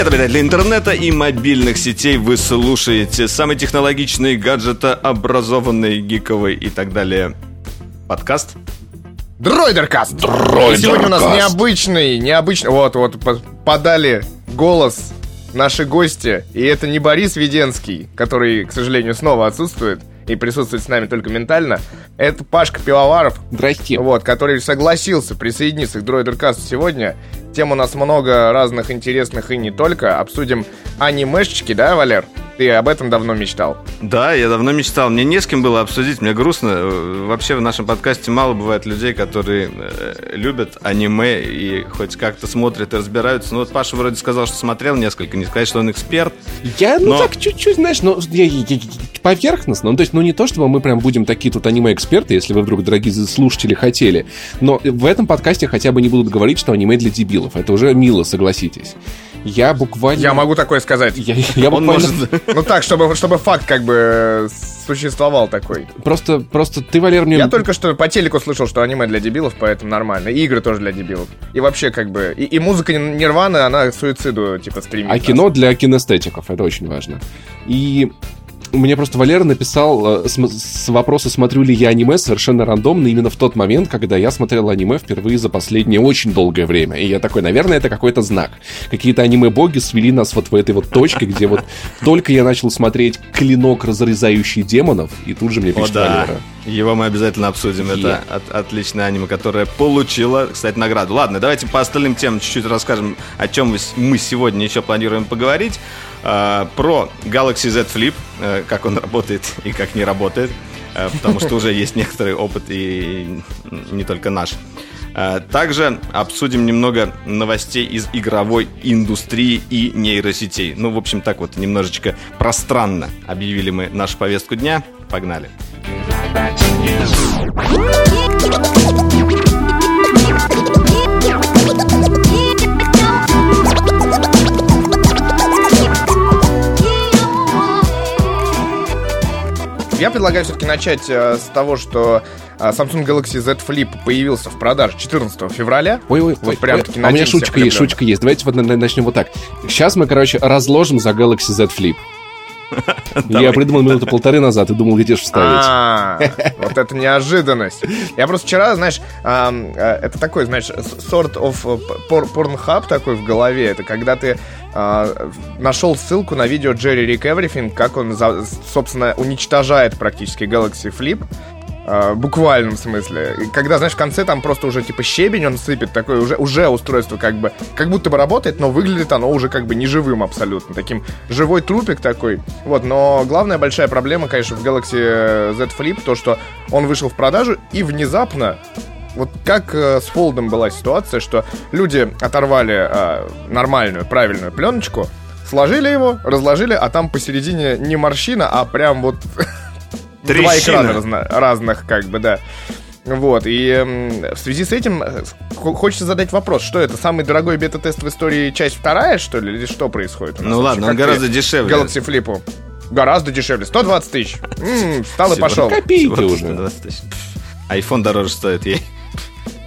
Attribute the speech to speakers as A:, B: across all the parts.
A: Привет, обитатели интернета и мобильных сетей. Вы слушаете самый технологичный, гаджетообразованный, гиковый и так далее подкаст.
B: Дройдеркаст!
C: Дройдеркаст.
B: И сегодня у нас необычный, необычный... Вот, вот, по- подали голос наши гости. И это не Борис Веденский, который, к сожалению, снова отсутствует и присутствует с нами только ментально. Это Пашка Пивоваров,
C: Здрасте.
B: вот, который согласился присоединиться к Дройдеркасту сегодня. Тем у нас много разных интересных и не только. Обсудим анимешечки, да, Валер? Ты об этом давно мечтал.
A: Да, я давно мечтал. Мне не с кем было обсудить, мне грустно. Э, Вообще в нашем подкасте мало бывает людей, которые э, любят аниме и хоть как-то смотрят и разбираются. Ну вот Паша вроде сказал, что смотрел несколько, не сказать, что он эксперт.
C: Я, ну
A: Но-
C: так, чуть-чуть, знаешь, ну, я- я- я- поверхностно. Ну, то есть, ну, не то, чтобы мы прям будем такие тут аниме-эксперты, если вы вдруг, дорогие слушатели, хотели. Но в этом подкасте хотя бы не будут говорить, что аниме для дебилов. Это уже мило, согласитесь. Я буквально...
B: Я могу такое сказать.
C: Я, я
A: Он
C: буквально...
A: может...
B: Ну так, чтобы, чтобы факт как бы э, существовал такой.
C: Просто, просто ты, Валер, мне...
B: Я только что по телеку слышал, что аниме для дебилов, поэтому нормально. И игры тоже для дебилов. И вообще, как бы. И, и музыка Нирваны, она к суициду, типа, стремится.
C: А кино для кинестетиков, это очень важно. И мне просто Валера написал э, см- с вопроса, смотрю ли я аниме, совершенно рандомно, именно в тот момент, когда я смотрел аниме впервые за последнее очень долгое время. И я такой, наверное, это какой-то знак. Какие-то аниме-боги свели нас вот в этой вот точке, где вот только я начал смотреть «Клинок, разрезающий демонов», и тут же мне
A: О,
C: пишет
A: да.
C: Валера.
A: Его мы обязательно обсудим. Это от- отличное аниме, которое получило, кстати, награду. Ладно, давайте по остальным темам чуть-чуть расскажем, о чем с- мы сегодня еще планируем поговорить. А, Про Galaxy Z Flip, э, как он работает и как не работает. э, Потому что уже есть некоторый опыт и не только наш. А, Также обсудим немного новостей из игровой индустрии и нейросетей. Ну, в общем, так вот немножечко пространно объявили мы нашу повестку дня. Погнали.
B: Я предлагаю все-таки начать э, с того, что э, Samsung Galaxy Z Flip появился в продаже 14 февраля.
C: Ой-ой,
B: Вот
C: ой,
B: прям
C: ой. А у меня шутка есть, шутка есть. Давайте вот на- на- начнем вот так. Сейчас мы, короче, разложим за Galaxy Z Flip. Я придумал минуты полторы назад и думал, где же вставить.
B: А, вот это неожиданность. Я просто вчера, знаешь, э, это такой, знаешь, sort of э, пор- порнхаб такой в голове. Это когда ты а, нашел ссылку на видео Джерри Рик Everything, как он, собственно, уничтожает практически Galaxy Flip. А, буквальном смысле. И когда, знаешь, в конце там просто уже типа щебень он сыпет, такое уже, уже устройство как бы, как будто бы работает, но выглядит оно уже как бы неживым абсолютно. Таким живой трупик такой. Вот, но главная большая проблема, конечно, в Galaxy Z Flip, то, что он вышел в продажу и внезапно вот как э, с фолдом была ситуация, что люди оторвали э, нормальную, правильную пленочку, сложили его, разложили, а там посередине не морщина, а прям вот два
A: Трещина.
B: экрана разно- разных, как бы, да. Вот, и эм, в связи с этим э, хо- хочется задать вопрос, что это, самый дорогой бета-тест в истории, часть вторая, что ли, или что происходит у нас?
A: Ну
B: вообще?
A: ладно, он
B: Как ты
A: гораздо дешевле.
B: Galaxy Flip. Гораздо дешевле, 120 тысяч. М, встал и пошел.
C: Копейки уже.
A: 120 тысяч. Айфон дороже стоит ей.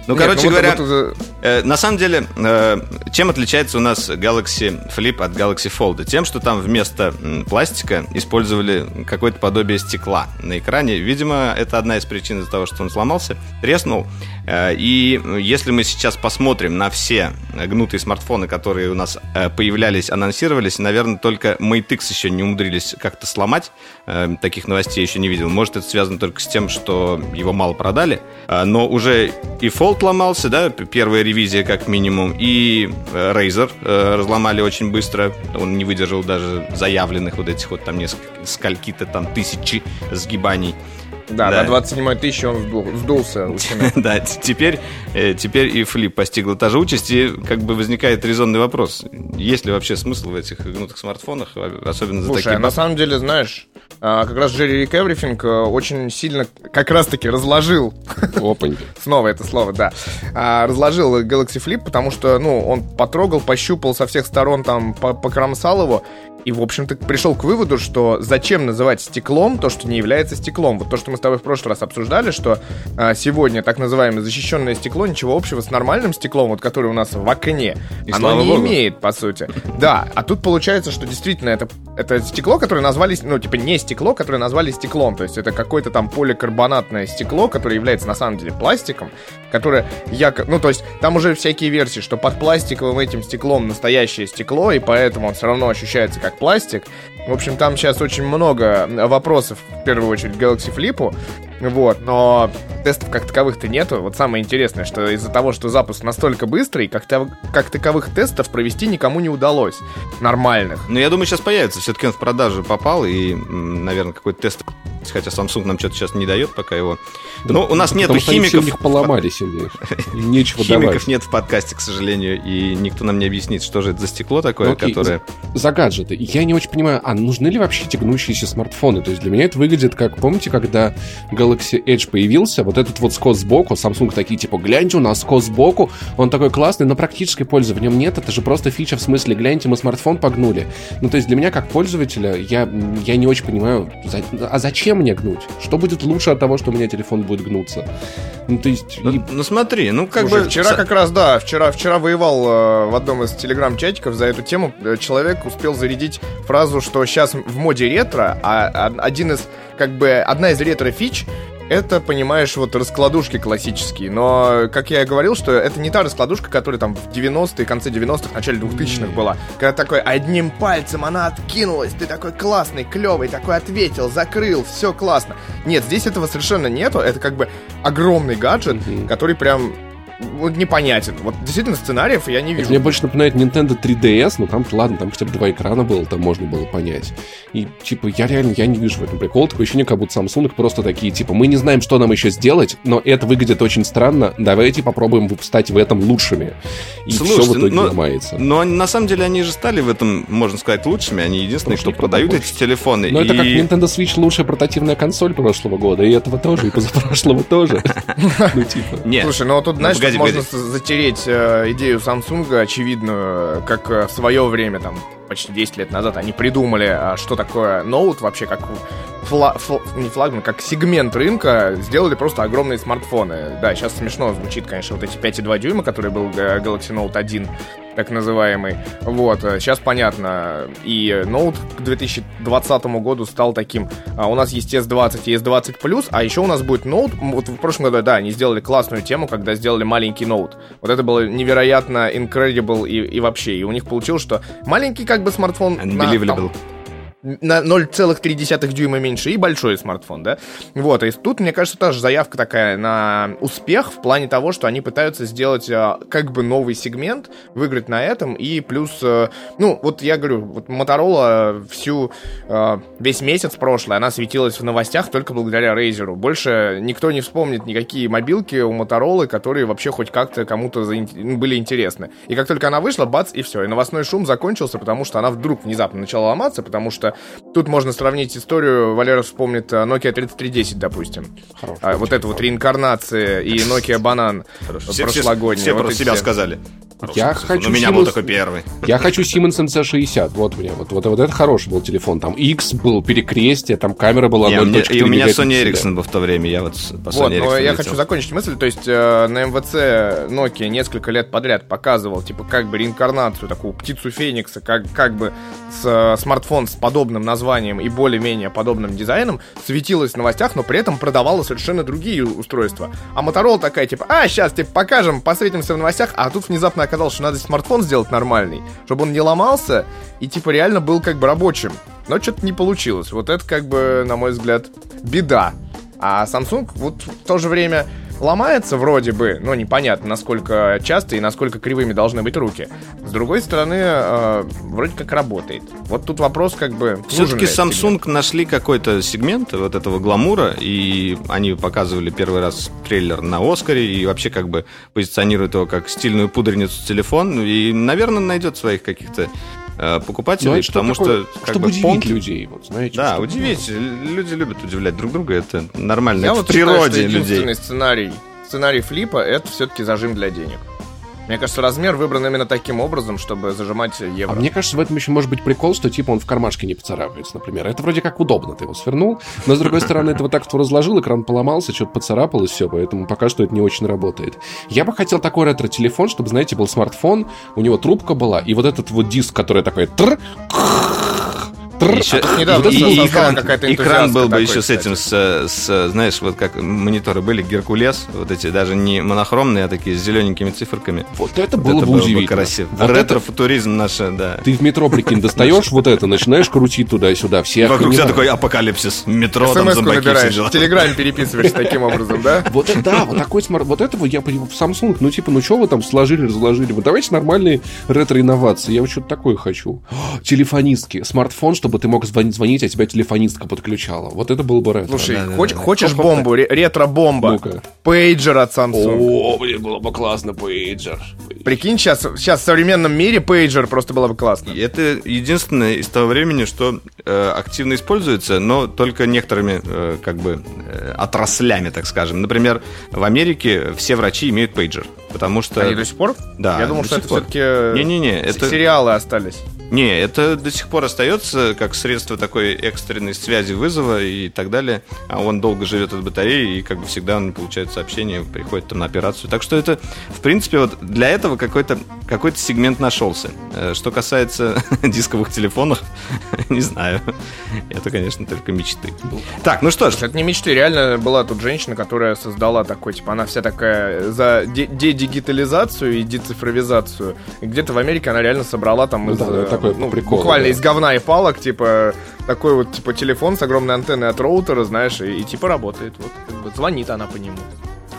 A: Ну,
B: Нет,
A: короче
B: вот-
A: говоря,
B: вот, э,
A: э, на самом деле, э, чем отличается у нас Galaxy Flip от Galaxy Fold? Тем, что там вместо пластика использовали какое-то подобие стекла на экране. Видимо, это одна из причин из-за того, что он сломался, треснул. Э, И если мы сейчас посмотрим на все гнутые смартфоны, которые у нас э, появлялись, анонсировались, наверное, только Mate X еще не умудрились как-то сломать. Э, Таких новостей еще не видел. Может, это связано только с тем, что его мало продали. Но уже и Fold ломался, да, первая ревизия как минимум, и Razer разломали очень быстро. Он не выдержал даже заявленных вот этих вот там несколько, скольки-то там тысячи сгибаний.
B: Да,
A: Да.
B: на 27 тысячи он вздулся. Лучина.
A: Да, теперь, э, теперь и флип постигла та же участь, и как бы возникает резонный вопрос. Есть ли вообще смысл в этих гнутых смартфонах, а- особенно за
B: Слушай,
A: такие
B: а на самом деле, знаешь, а, как раз Джерри Рик Everything э, очень сильно как раз-таки разложил
C: Опаньки.
B: Снова это слово, да. А, разложил Galaxy Flip, потому что, ну, он потрогал, пощупал со всех сторон, там, по- покромсал его. И, в общем-то, пришел к выводу, что зачем называть стеклом то, что не является стеклом. Вот то, что мы с тобой в прошлый раз обсуждали, что а, сегодня так называемое защищенное стекло ничего общего с нормальным стеклом, вот который у нас в окне,
A: И
B: оно не
A: богу.
B: имеет, по сути. Да, а тут получается, что действительно это, это стекло, которое назвали, ну, типа не стекло, которое назвали стеклом. То есть это какое-то там поликарбонатное стекло, которое является на самом деле пластиком, которое якобы... Ну, то есть там уже всякие версии, что под пластиковым этим стеклом настоящее стекло, и поэтому он все равно ощущается как пластик. В общем, там сейчас очень много вопросов, в первую очередь, Galaxy Flip. Вот, но тестов как таковых-то нету. Вот самое интересное, что из-за того, что запуск настолько быстрый, как, тав- как таковых тестов провести никому не удалось. Нормальных.
A: Ну, я думаю, сейчас появится. Все-таки он в продажу попал, и, наверное, какой-то тест... Хотя Samsung нам что-то сейчас не дает пока его. Но у нас нету
C: все
A: химиков.
C: у них поломались, Илья. Им нечего
A: Химиков
C: давать.
A: нет в подкасте, к сожалению, и никто нам не объяснит, что же это за стекло такое,
C: Ну, окей,
A: которое...
C: За гаджеты. Я не очень понимаю, а нужны ли вообще эти гнущиеся смартфоны? То есть для меня это выглядит как, помните, когда Galaxy Edge появился, вот этот вот скос сбоку, Samsung такие, типа, гляньте, у нас скос сбоку, он такой классный, но практической пользы в нем нет, это же просто фича в смысле, гляньте, мы смартфон погнули. Ну, то есть для меня, как пользователя, я, я не очень понимаю, за- а зачем мне гнуть? Что будет лучше от того, что у меня телефон будет гнуться? Ну, то есть... и-
A: Ну, ну, смотри, ну как
B: Слушай,
A: бы...
B: вчера
A: с-
B: как раз, да, вчера, вчера воевал э, в одном из телеграм-чатиков за эту тему. Э, Человек успел зарядить фразу, что сейчас в моде ретро, а один из, как бы, одна из ретро-фич это, понимаешь, вот раскладушки классические. Но, как я и говорил, что это не та раскладушка, которая там в 90-е, конце 90-х, начале 2000-х была. Когда такой одним пальцем она откинулась, ты такой классный, клевый, такой ответил, закрыл, все классно. Нет, здесь этого совершенно нету. Это как бы огромный гаджет,
C: Мгм.
B: который прям вот непонятен. Вот действительно сценариев я не
C: Это
B: вижу.
C: мне больше напоминает Nintendo 3DS, но там, ладно, там хотя бы два экрана было, там можно было понять. И, типа, я реально, я не вижу в этом прикола. Такое ощущение, как будто Samsung просто такие, типа, мы не знаем, что нам еще сделать, но это выглядит очень странно, давайте попробуем стать в этом лучшими. И все
A: Слушайте,
C: в итоге
A: ну,
C: ломается.
A: Но на самом деле они же стали в этом, можно сказать, лучшими. Они единственные,
C: Потому что
A: кто продают
C: больше.
A: эти телефоны.
C: Но это как
A: И-
C: Nintendo Switch лучшая портативная консоль прошлого года, и этого тоже, и позапрошлого тоже. Ну, типа...
A: Нет.
B: Слушай, ну вот тут, знаешь,
A: погоди,
B: можно
A: погоди.
B: затереть э, идею Samsung очевидную, как э, в свое время, там, почти 10 лет назад, они придумали, а, что такое ноут вообще, как фла- фл- не флагман, как сегмент рынка, сделали просто огромные смартфоны. Да, сейчас смешно звучит, конечно, вот эти 5,2 дюйма, который был э, Galaxy Note 1, так называемый. Вот, э, сейчас понятно. И Note к 2020 году стал таким. А, у нас есть S20 и S20 Plus, а еще у нас будет. М, Вот в прошлом году, да, они сделали классную тему, когда сделали маленький Note. Вот это было невероятно incredible и, и вообще. И у них получилось, что маленький как бы смартфон...
A: Unbelievable.
B: на 0,3 дюйма меньше и большой смартфон, да? Вот, и тут, мне кажется, тоже заявка такая на успех в плане того, что они пытаются сделать а, как бы новый сегмент, выиграть на этом, и плюс, э, ну, вот я говорю, вот Motorola всю, э, весь месяц прошлый, она светилась в новостях только благодаря Razer. Больше никто не вспомнит никакие мобилки у Motorola, которые вообще хоть как-то кому-то ну, были интересны. И как только она вышла, бац, и все. И новостной шум закончился, потому что она вдруг внезапно начала ломаться, потому что тут можно сравнить историю, Валера вспомнит а, Nokia 3310, допустим.
C: Хороший
B: А, вот это вот реинкарнация и Nokia Банан
A: Все, все-
B: прошлогодний.
A: все
B: вот
A: про себя
B: все.
A: сказали.
C: Я
A: Хороший
C: хочу.
A: У меня был
C: Siemens-
A: такой первый.
C: Я хочу Siemens MC60. Вот меня. Вот, вот, вот это хороший был телефон. Там X был, перекрестие, там камера была
A: Не, у меня-
C: 0.4
A: и у меня. Sony Ericsson был в то время. Я вот по
B: Вот,
A: Sony
B: но
A: Ericsson
B: я
A: летел.
B: хочу закончить мысль. То есть э, на МВЦ Nokia несколько лет подряд показывал, типа, как бы реинкарнацию, такую птицу Феникса, как, как бы с, э, смартфон с подобным названием и более-менее подобным дизайном светилась в новостях, но при этом продавала совершенно другие устройства. А Motorola такая, типа, а, сейчас, типа, покажем, посветимся в новостях, а тут внезапно оказалось, что надо смартфон сделать нормальный, чтобы он не ломался и, типа, реально был как бы рабочим. Но что-то не получилось. Вот это, как бы, на мой взгляд, беда. А Samsung вот в то же время ломается вроде бы, но непонятно, насколько часто и насколько кривыми должны быть руки. С другой стороны, э, вроде как работает. Вот тут вопрос как бы...
A: Все-таки
B: этот сегмент.
A: Samsung нашли какой-то сегмент вот этого гламура, и они показывали первый раз трейлер на Оскаре, и вообще как бы позиционируют его как стильную пудреницу телефон, и, наверное, найдет своих каких-то покупателей,
C: Ну,
A: потому
C: такое,
A: что как
C: чтобы
A: бы
C: удивить
A: понт-
C: людей, вот, знаете.
A: Да,
C: чтобы-
A: удивить. Люди любят удивлять друг друга, это нормально.
B: Я
A: это
B: вот
A: в
B: считаю,
A: природе
B: что
A: людей.
B: единственный сценарий, сценарий флипа это все-таки зажим для денег. Мне кажется, размер выбран именно таким образом, чтобы зажимать евро.
C: А мне кажется, в этом еще может быть прикол, что типа он в кармашке не поцарапается, например. Это вроде как удобно, ты его свернул, но с другой стороны, ты вот так вот разложил, экран поломался, что-то поцарапалось, все, поэтому пока что это не очень работает. Я бы хотел такой ретро-телефон, чтобы, знаете, был смартфон, у него трубка была, и вот этот вот диск, который такой тр
A: еще, а недавно и, и экран, экран был бы еще кстати. с этим, с, с, знаешь, вот как мониторы были, Геркулес, вот эти даже не монохромные, а такие с зелененькими циферками.
C: Вот это было это бы удивительно. Бы
A: красиво. Вот Ретро-футуризм это... наш, да.
C: Ты в метро, прикинь, достаешь вот это, начинаешь крутить туда-сюда, все
A: Вокруг тебя такой апокалипсис, метро, там
B: зомбаки в Телеграме переписываешься таким образом, да?
C: Вот это, да, вот такой смарт, вот этого я в Samsung, ну типа, ну что вы там сложили, разложили, вот давайте нормальные ретро-инновации, я вот что-то такое хочу. Телефонистки, смартфон, чтобы ты мог звонить звонить, а тебя телефонистка подключала. Вот это был бы ретро.
B: Слушай, да, хоч, да, хочешь да. бомбу, ретро-бомба? Ну-ка. Пейджер от Samsung.
C: О, блин, было бы классно, пейджер.
B: Прикинь, сейчас, сейчас в современном мире пейджер просто было бы классно.
A: И это единственное из того времени, что э, активно используется, но только некоторыми э, как бы э, отраслями, так скажем. Например, в Америке все врачи имеют пейджер, потому что...
B: Они до сих пор?
A: Да.
B: Я думал, что это все-таки...
A: Не-не-не, это...
B: Сериалы остались.
A: Не, это до сих пор остается как средство такой экстренной связи вызова и так далее. А он долго живет от батареи, и как бы всегда он не получает сообщения, приходит там на операцию. Так что это, в принципе, вот для этого какой-то какой сегмент нашелся. Э, что касается дисковых телефонов, не знаю. Это, конечно, только мечты.
B: Так, ну что ж. Это не мечты, реально была тут женщина, которая создала такой, типа, она вся такая за дедигитализацию и децифровизацию. И где-то в Америке она реально собрала там из,
C: да, такой ну, прикол.
B: Буквально да. из говна и палок, типа, такой вот, типа, телефон с огромной антенной от роутера, знаешь, и, и типа работает. Вот, как бы, звонит она по нему.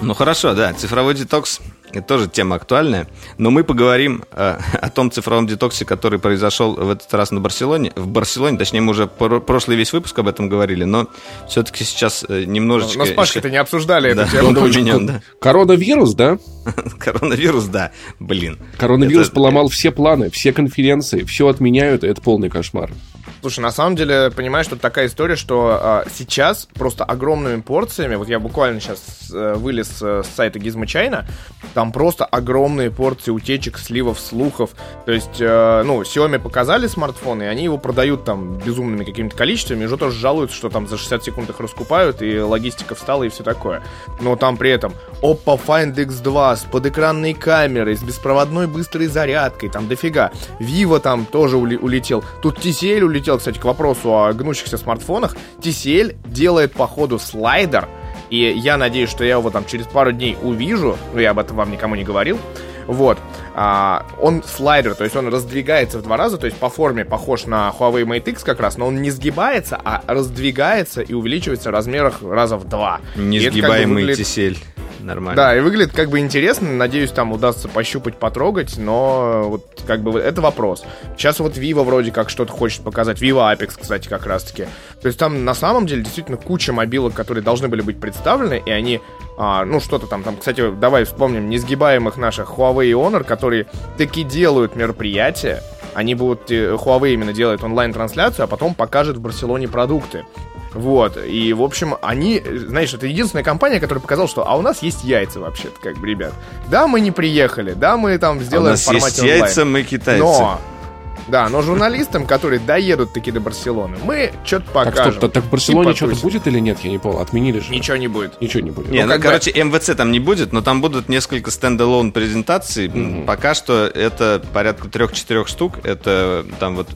A: Ну хорошо, да, цифровой детокс это тоже тема актуальная. Но мы поговорим э, о том цифровом детоксе, который произошел в этот раз на Барселоне. В Барселоне, точнее, мы уже про- прошлый весь выпуск об этом говорили, но все-таки сейчас э, немножечко... Но,
B: но с Пашкой-то не обсуждали да, эту
C: тему. Поменен, да. Коронавирус, да?
A: Коронавирус, да. Блин.
C: Коронавирус это... поломал все планы, все конференции, все отменяют, и это полный кошмар.
B: Слушай, на самом деле, понимаешь, тут такая история, что а, сейчас просто огромными порциями, вот я буквально сейчас э, вылез э, с сайта Gizmo там просто огромные порции утечек, сливов, слухов. То есть, э, ну, Xiaomi показали смартфон, и они его продают там безумными какими-то количествами, и уже тоже жалуются, что там за 60 секунд их раскупают, и логистика встала, и все такое. Но там при этом Oppo Find X2 с подэкранной камерой, с беспроводной быстрой зарядкой, там дофига. Vivo там тоже улетел. Тут TCL улетел хотел, кстати, к вопросу о гнущихся смартфонах. TCL делает, походу, слайдер, и я надеюсь, что я его там через пару дней увижу, но я об этом вам никому не говорил. Вот. А, он слайдер, то есть он раздвигается в два раза, то есть по форме похож на Huawei Mate X как раз, но он не сгибается, а раздвигается и увеличивается в размерах раза в два.
A: Несгибаемый как бы выглядит... TCL нормально.
B: Да, и выглядит как бы интересно. Надеюсь, там удастся пощупать, потрогать, но вот как бы это вопрос. Сейчас вот Vivo вроде как что-то хочет показать. Vivo Apex, кстати, как раз-таки. То есть там на самом деле действительно куча мобилок, которые должны были быть представлены, и они, а, ну что-то там, там, кстати, давай вспомним несгибаемых наших Huawei и Honor, которые таки делают мероприятия, они будут, э, Huawei именно делает онлайн-трансляцию, а потом покажет в Барселоне продукты. Вот, и, в общем, они, знаешь, это единственная компания, которая показала, что, а у нас есть яйца вообще-то, как бы, ребят. Да, мы не приехали, да, мы там сделаем а у нас в формате есть онлайн. яйца,
A: мы китайцы.
B: Но да, но журналистам, которые доедут таки до Барселоны, мы что-то покажем. Так, стоп,
C: так в Барселоне типа что-то будет или нет? Я не понял. Отменили же.
B: Ничего не будет.
C: Ничего не будет.
A: Не, ну, ну, короче, бы... МВЦ там не будет, но там будут несколько стендалон презентаций. Mm-hmm. Пока что это порядка трех-четырех штук. Это там вот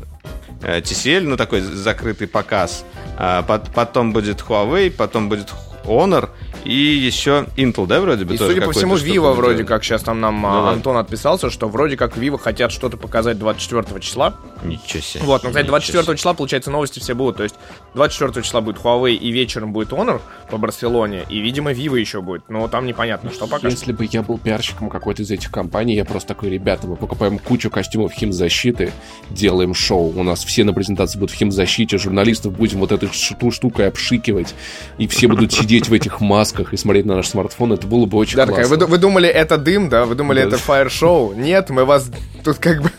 A: э, TCL, ну такой закрытый показ. А, потом будет Huawei, потом будет Honor и еще Intel, да, вроде бы?
B: И, судя по всему, Vivo вроде как, сейчас там нам ну, Антон да. отписался, что вроде как Vivo хотят что-то показать 24 числа.
A: Ничего себе.
B: Вот, ну, кстати, 24 себе. числа, получается, новости все будут. То есть 24 числа будет Huawei, и вечером будет Honor по Барселоне, и, видимо, Vivo еще будет. Но там непонятно, что пока
C: Если бы я был пиарщиком какой-то из этих компаний, я просто такой, ребята, мы покупаем кучу костюмов химзащиты, делаем шоу. У нас все на презентации будут в химзащите, журналистов будем вот этой штукой обшикивать, и все будут сидеть в этих масках и смотреть на наш смартфон. Это было бы очень да, классно.
B: Такая, вы, вы думали, это дым, да? Вы думали, да. это фаер-шоу? Нет, мы вас тут как бы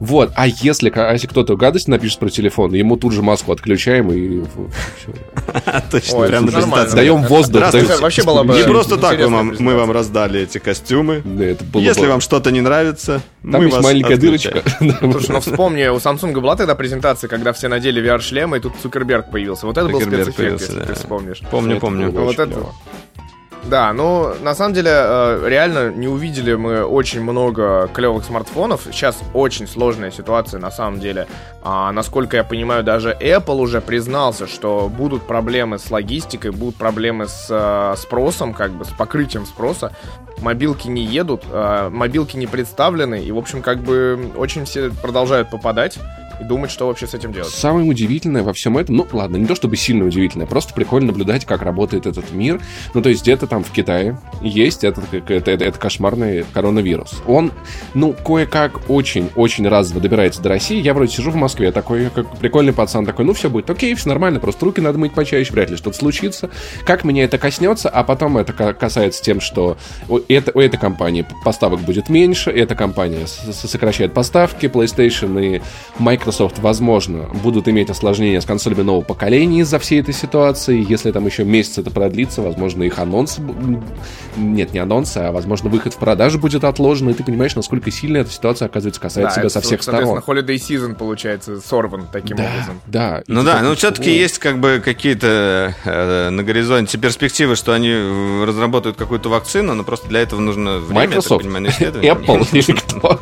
C: Вот, а если, а если кто-то гадость напишет про телефон, ему тут же маску отключаем и...
A: Точно, прям на презентации.
C: Даем воздух.
B: Вообще было бы
A: Не просто так мы вам раздали эти костюмы. Если вам что-то не нравится,
C: Там есть маленькая дырочка.
B: Слушай, ну вспомни, у Samsung была тогда презентация, когда все надели VR-шлемы, и тут Цукерберг появился. Вот это был спецэффект, если ты вспомнишь.
A: Помню, помню.
B: Вот это... Да, ну, на самом деле, э, реально не увидели мы очень много клевых смартфонов. Сейчас очень сложная ситуация, на самом деле. А, насколько я понимаю, даже Apple уже признался, что будут проблемы с логистикой, будут проблемы с э, спросом, как бы, с покрытием спроса. Мобилки не едут, э, мобилки не представлены, и, в общем, как бы, очень все продолжают попадать и думать, что вообще с этим делать.
C: Самое удивительное во всем этом, ну ладно, не то чтобы сильно удивительное, просто прикольно наблюдать, как работает этот мир. Ну, то есть где-то там в Китае есть этот, это, это, это кошмарный коронавирус. Он, ну, кое-как очень-очень разово добирается до России. Я вроде сижу в Москве, такой, как прикольный пацан, такой, ну, все будет окей, все нормально, просто руки надо мыть почаще, вряд ли что-то случится. Как меня это коснется, а потом это касается тем, что у, это, у этой компании поставок будет меньше, эта компания сокращает поставки, PlayStation и Microsoft Microsoft, возможно, будут иметь осложнения с консолями нового поколения из-за всей этой ситуации. Если там еще месяц это продлится, возможно, их анонс... Нет, не анонс, а, возможно, выход в продажу будет отложен, и ты понимаешь, насколько сильно эта ситуация, оказывается, касается да, тебя со всех сторон.
B: Holiday Season, получается, сорван таким
C: да,
B: образом.
C: Да.
A: Ну да, но все-таки есть как бы какие-то э, на горизонте перспективы, что они разработают какую-то вакцину, но просто для этого нужно время,
C: Microsoft,
A: я
C: понимаю, Apple или кто?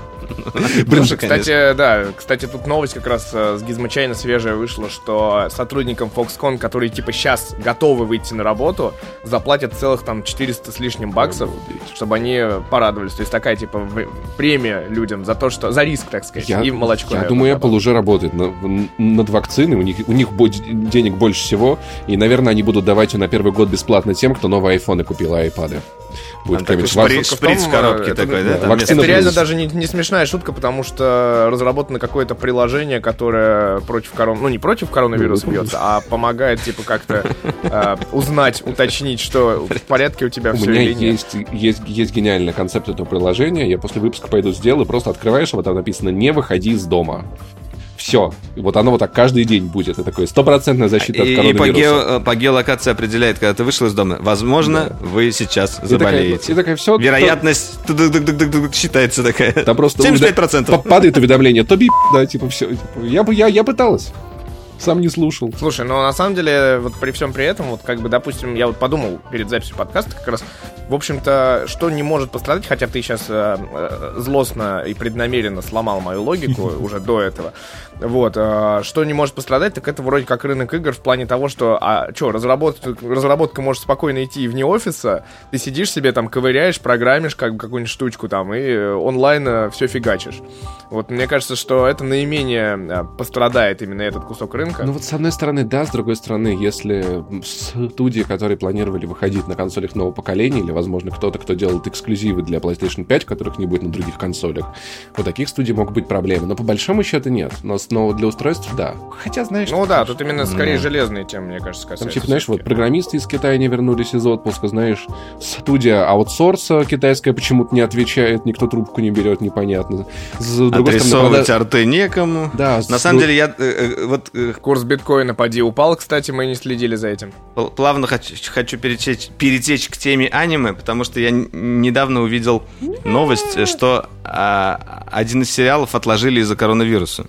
B: Блин, кстати, да, кстати, тут новость как раз э, с Гизмочайна свежая вышла, что сотрудникам Foxconn, которые типа сейчас готовы выйти на работу, заплатят целых там 400 с лишним баксов, чтобы они порадовались. То есть такая типа премия людям за то, что за риск, так сказать,
C: я,
B: и молочко.
C: Я думаю, Apple уже работает над, над вакциной, у них, у них денег больше всего, и, наверное, они будут давать на первый год бесплатно тем, кто новые айфоны купил, и айпады
A: будет какой-нибудь шприц, шприц в коробке это, такой, да?
B: да Вакцина это реально даже не, не смешная шутка, потому что разработано какое-то приложение, которое против корон... ну не против коронавируса бьется, а помогает типа как-то э, узнать, уточнить, что в порядке у тебя
C: все
B: или
C: нет. Есть, есть, есть гениальный концепт этого приложения. Я после выпуска пойду сделаю, просто открываешь его, там написано «Не выходи из дома». Все. Вот оно вот так каждый день будет. Это такое стопроцентная защита
A: и,
C: от коронавируса.
A: И по, гео, по геолокации определяет, когда ты вышел из дома. Возможно, да. вы сейчас заболеете.
C: И такая, и такая все.
A: Вероятность то... считается такая.
C: Там просто
A: 75%.
C: Падает уведомление. То би, да, типа все. Я я, я пыталась. Сам не слушал.
B: Слушай, ну на самом деле, вот при всем при этом, вот как бы, допустим, я вот подумал перед записью подкаста как раз, в общем-то, что не может пострадать, хотя ты сейчас э, э, злостно и преднамеренно сломал мою логику уже до этого. Вот, э, что не может пострадать, так это вроде как рынок игр в плане того, что, а что, разработка, разработка может спокойно идти вне офиса, ты сидишь себе там, ковыряешь, программишь как бы какую-нибудь штучку там и онлайн э, все фигачишь. Вот, мне кажется, что это наименее э, пострадает именно этот кусок рынка.
C: Ну вот с одной стороны, да, с другой стороны, если студии, которые планировали выходить на консолях нового поколения или возможно, кто-то, кто делает эксклюзивы для PlayStation 5, которых не будет на других консолях. У таких студий могут быть проблемы. Но по большому счету нет. Но, но для устройств да. Хотя, знаешь...
B: Ну да, тут именно скорее железные темы, мне кажется, касаются.
C: Там, типа, знаешь, вот программисты из Китая не вернулись из отпуска, знаешь, студия аутсорса китайская почему-то не отвечает, никто трубку не берет, непонятно.
A: С другой стороны, когда... арты некому.
C: Да.
A: На с... самом деле, я... Э, э, вот,
B: э... Курс биткоина, поди, упал, кстати, мы не следили за этим.
A: Плавно хочу, хочу перетечь, перетечь к теме аниме, потому что я недавно увидел новость, что а, один из сериалов отложили из-за коронавируса.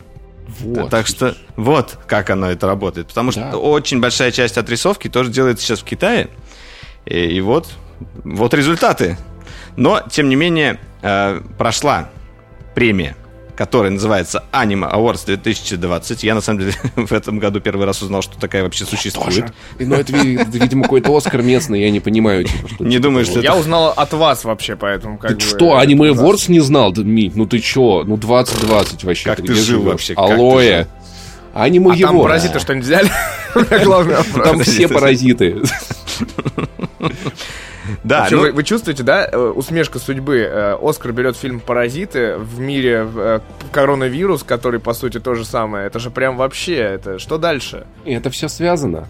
A: Вот. Так что вот как оно это работает. Потому да. что очень большая часть отрисовки тоже делается сейчас в Китае. И, и вот, вот результаты. Но, тем не менее, э, прошла премия который называется Anime Awards 2020. Я, на самом деле, в этом году первый раз узнал, что такая вообще существует.
C: И, ну, это, видимо, какой-то Оскар местный, я не понимаю. Типа,
A: что, не думаю, что
B: Я узнал от вас вообще, поэтому как.
C: Что, Anime Awards не знал? Ми, ну ты чё? Ну 2020 вообще.
A: Как ты, жил вообще?
C: Алоэ. Аниме
B: а
C: его.
B: там паразиты что-нибудь взяли?
C: Там все паразиты.
B: Да, Вообще, ну... вы, вы чувствуете, да, э, усмешка судьбы? Э, Оскар берет фильм «Паразиты», в мире э, коронавирус, который, по сути, то же самое. Это же прям вообще, это что дальше?
C: И это все связано.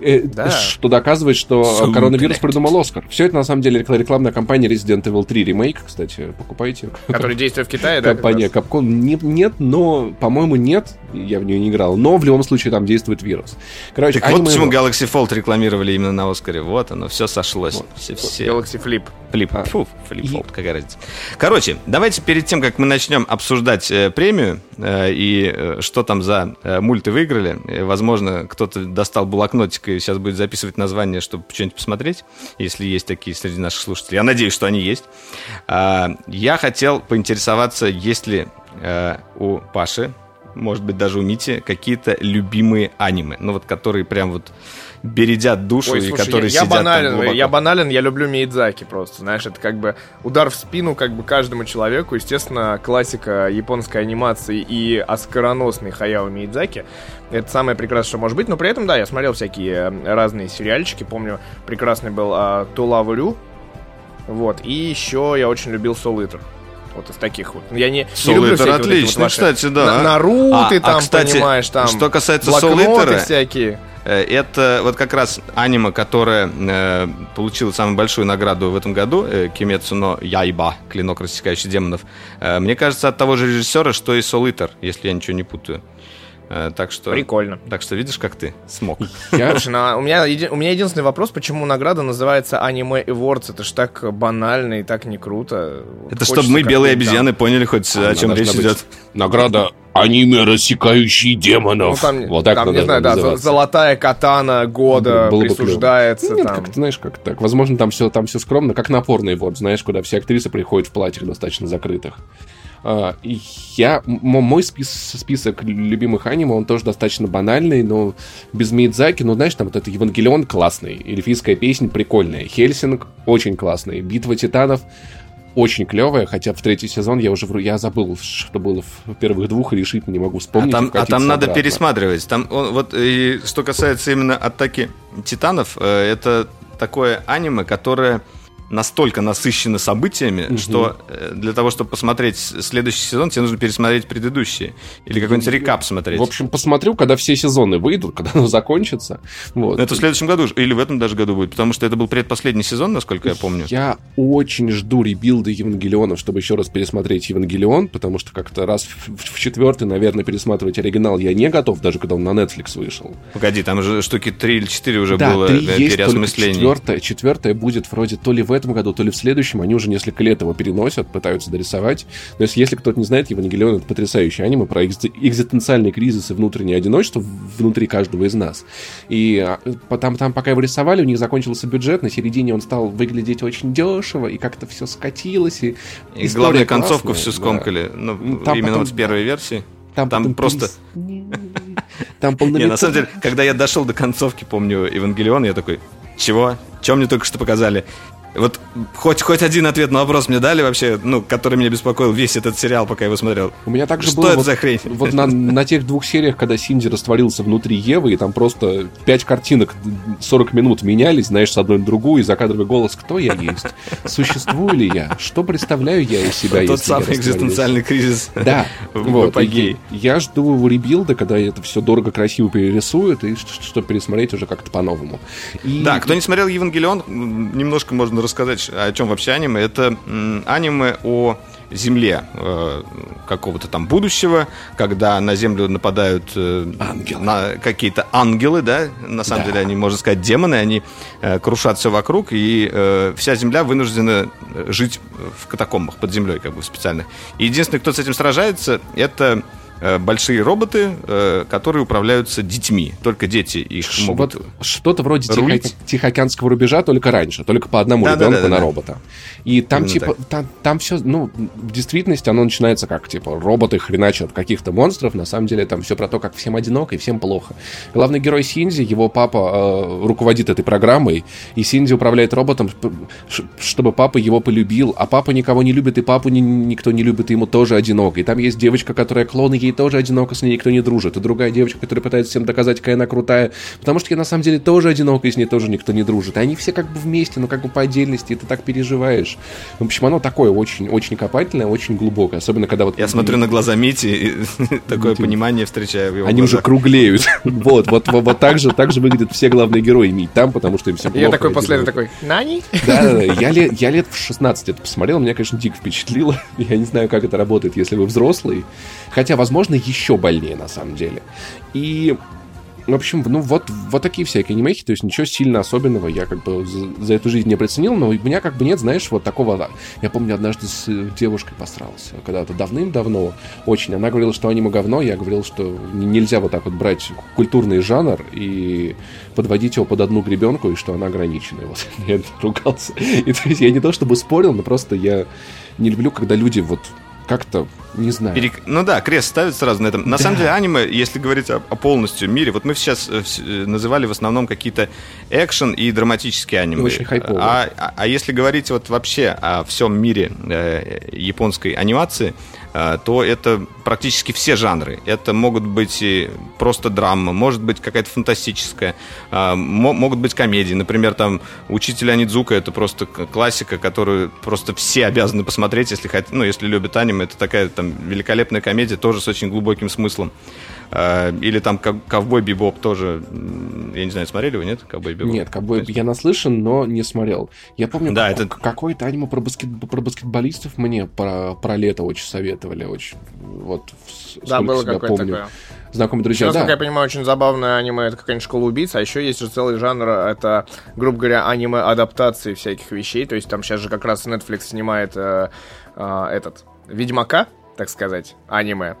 C: Э, да. Что доказывает, что Zoom коронавирус Connect. придумал Оскар. Все это на самом деле рекламная кампания Resident Evil 3 ремейк, кстати, покупайте.
B: Который действует в Китае, да?
C: Компания Capcom. Нет, нет, но, по-моему, нет. Я в нее не играл. Но в любом случае там действует вирус.
A: Короче, так вот почему Galaxy Fold рекламировали именно на Оскаре. Вот оно, все сошлось. Вот.
B: Все, все. Galaxy Flip.
A: Flip. А. Фу, Flip Fold, какая разница. Короче, давайте перед тем, как мы начнем обсуждать э, премию э, и э, что там за э, мульты выиграли, э, возможно, кто-то достал блокнотик и сейчас будет записывать название, чтобы что-нибудь посмотреть, если есть такие среди наших слушателей. Я надеюсь, что они есть. Э, я хотел поинтересоваться, есть ли э, у Паши, может быть, даже у Мити, какие-то любимые аниме, ну вот которые прям вот бередят душу
B: Ой,
A: слушай,
B: и
A: которые
B: я,
A: сидят
B: я банален, там я банален, я люблю Миядзаки просто, знаешь, это как бы удар в спину как бы каждому человеку, естественно, классика японской анимации и оскароносный Хаяо Миядзаки, это самое прекрасное, что может быть, но при этом, да, я смотрел всякие разные сериальчики, помню, прекрасный был а, Тулавурю, вот, и еще я очень любил Soul Eater. Вот из таких вот. Я не,
A: Soul не люблю Eater отлично, вот кстати, да.
B: Наруто а, там, а, кстати, понимаешь, там.
A: Что касается Soul
B: всякие.
A: Э, это вот как раз аниме, которое э, получило самую большую награду в этом году, э, Кимецу но Яйба, клинок рассекающий демонов. Э, мне кажется, от того же режиссера, что и Eater, если я ничего не путаю. Э, так что...
B: Прикольно.
A: Так что видишь, как ты смог.
B: Слушай, ну, у, меня, у меня единственный вопрос, почему награда называется Anime Awards? Это ж так банально и так не круто.
A: Это чтобы мы, белые обезьяны, поняли хоть, о чем речь идет.
C: Награда аниме, рассекающие демонов.
B: Ну, там, вот так там, не знаю, да, золотая катана года Было присуждается.
C: Нет, там. как знаешь, как так. Возможно, там все, там все скромно, как напорный вот, знаешь, куда все актрисы приходят в платьях достаточно закрытых. А, я, мой спис, список любимых аниме, он тоже достаточно банальный, но без Мидзаки, ну, знаешь, там вот этот Евангелион классный, эльфийская песня прикольная, Хельсинг очень классный, Битва титанов очень клевая, хотя в третий сезон я уже я забыл, что было в первых двух, и решительно не могу вспомнить.
A: А там, а там надо пересматривать. Там вот и что касается именно атаки титанов, э, это такое аниме, которое настолько насыщены событиями, угу. что э, для того, чтобы посмотреть следующий сезон, тебе нужно пересмотреть предыдущие. Или какой-нибудь рекап смотреть.
C: В общем, посмотрю, когда все сезоны выйдут, когда оно закончится.
A: Вот. Это в следующем году, или в этом даже году будет, потому что это был предпоследний сезон, насколько я помню.
C: Я очень жду ребилда Евангелиона, чтобы еще раз пересмотреть Евангелион, потому что как-то раз в, в четвертый, наверное, пересматривать оригинал я не готов, даже когда он на Netflix вышел.
A: Pогоди, там же штуки 3 или 4 уже да, было 3 э, есть, переосмысление.
C: Четвертое, четвертое будет вроде то ли в этом этом году, то ли в следующем. Они уже несколько лет его переносят, пытаются дорисовать. То есть, если кто-то не знает, Евангелион — это потрясающее аниме про экзистенциальный кризис и внутреннее одиночество внутри каждого из нас. И а, там, там пока его рисовали, у них закончился бюджет, на середине он стал выглядеть очень дешево, и как-то все скатилось. И,
A: и главную концовку все скомкали. Да. Ну, там именно потом, вот с первой версии. Там, там просто... Там Не, на самом деле, когда я дошел до концовки, помню, Евангелион, я такой, чего? Чем мне только что показали? Вот хоть, хоть один ответ на вопрос мне дали вообще, ну, который меня беспокоил весь этот сериал, пока я его смотрел.
C: У меня также
A: Что
C: было
A: это
C: вот,
A: за хрень?
C: Вот на, на тех двух сериях, когда Синди растворился внутри Евы, и там просто пять картинок 40 минут менялись, знаешь, с одной на другую, и закадровый голос «Кто я есть? Существую ли я? Что представляю я из себя,
A: Тот самый экзистенциальный кризис.
C: Да. Вот. Я жду ребилда, когда это все дорого, красиво перерисуют, и чтобы пересмотреть уже как-то по-новому.
A: Да, кто не смотрел Евангелион, немножко можно рассказать, о чем вообще аниме. Это аниме о Земле э, какого-то там будущего, когда на Землю нападают э, на какие-то ангелы, да, на самом да. деле они, можно сказать, демоны, они э, крушат все вокруг, и э, вся Земля вынуждена жить в катакомбах под землей, как бы специальных. И единственный, кто с этим сражается, это большие роботы, э, которые управляются детьми. Только дети их Ш- могут вот
C: Что-то вроде рулить. Тихоокеанского рубежа, только раньше, только по одному да, ребенку да, да, на да. робота. И там Именно типа, там, там все, ну, в действительности оно начинается как, типа, роботы хреначат каких-то монстров, на самом деле там все про то, как всем одиноко и всем плохо. Главный герой Синзи, его папа э, руководит этой программой, и Синзи управляет роботом, чтобы папа его полюбил, а папа никого не любит, и папу ни, никто не любит, и ему тоже одиноко. И там есть девочка, которая клон, и ей ей тоже одиноко, с ней никто не дружит. И другая девочка, которая пытается всем доказать, какая она крутая, потому что ей на самом деле тоже одиноко, и с ней тоже никто не дружит. И они все как бы вместе, но как бы по отдельности, и ты так переживаешь. В общем, оно такое очень, очень копательное, очень глубокое. Особенно, когда вот...
A: Я смотрю на глаза Мити, и такое понимание встречаю в его
C: Они уже круглеют. Вот, вот, вот так же, так же выглядят все главные герои Мить там, потому что им все
B: Я такой после этого такой, Нани?
C: Да, да, да. Я, лет, я лет в 16 это посмотрел, меня, конечно, дико впечатлило. Я не знаю, как это работает, если вы взрослый. Хотя, возможно, еще больнее на самом деле. И в общем, ну вот, вот такие всякие анимехи, то есть ничего сильно особенного я как бы за, за эту жизнь не приценил, но у меня как бы нет, знаешь, вот такого... Я помню, однажды с девушкой посрался, когда-то давным-давно очень. Она говорила, что аниме говно, я говорил, что нельзя вот так вот брать культурный жанр и подводить его под одну гребенку, и что она ограничена. Вот я ругался. И то есть я не то чтобы спорил, но просто я не люблю, когда люди вот как-то, не знаю.
A: Перек... Ну да, крест ставят сразу на этом. На да. самом деле, аниме, если говорить о, о полностью мире, вот мы сейчас э, э, называли в основном какие-то экшен и драматические аниме.
C: Очень хайпово.
A: А, а, а если говорить вот вообще о всем мире э, японской анимации, то это практически все жанры. Это могут быть и просто драма, может быть какая-то фантастическая, э, могут быть комедии. Например, там «Учитель Анидзука» — это просто классика, которую просто все обязаны посмотреть, если, хотят, ну, если любят аниме. Это такая там великолепная комедия, тоже с очень глубоким смыслом. А, или там «Ковбой Бибоп» тоже, я не знаю, смотрели вы, нет?
C: «Ковбой Бибоп»? Нет, «Ковбой» есть... я наслышан, но не смотрел. Я помню, да, как, это... какое-то аниме про, баскет... про баскетболистов мне про, про лето очень советовали. Очень, вот,
B: да, было какое-то такое
C: знакомые друзья.
B: Сейчас, да. как я понимаю, очень забавное аниме, это какая-нибудь школа убийц, а еще есть же целый жанр, это, грубо говоря, аниме-адаптации всяких вещей, то есть там сейчас же как раз Netflix снимает э, э, этот Ведьмака, так сказать, аниме.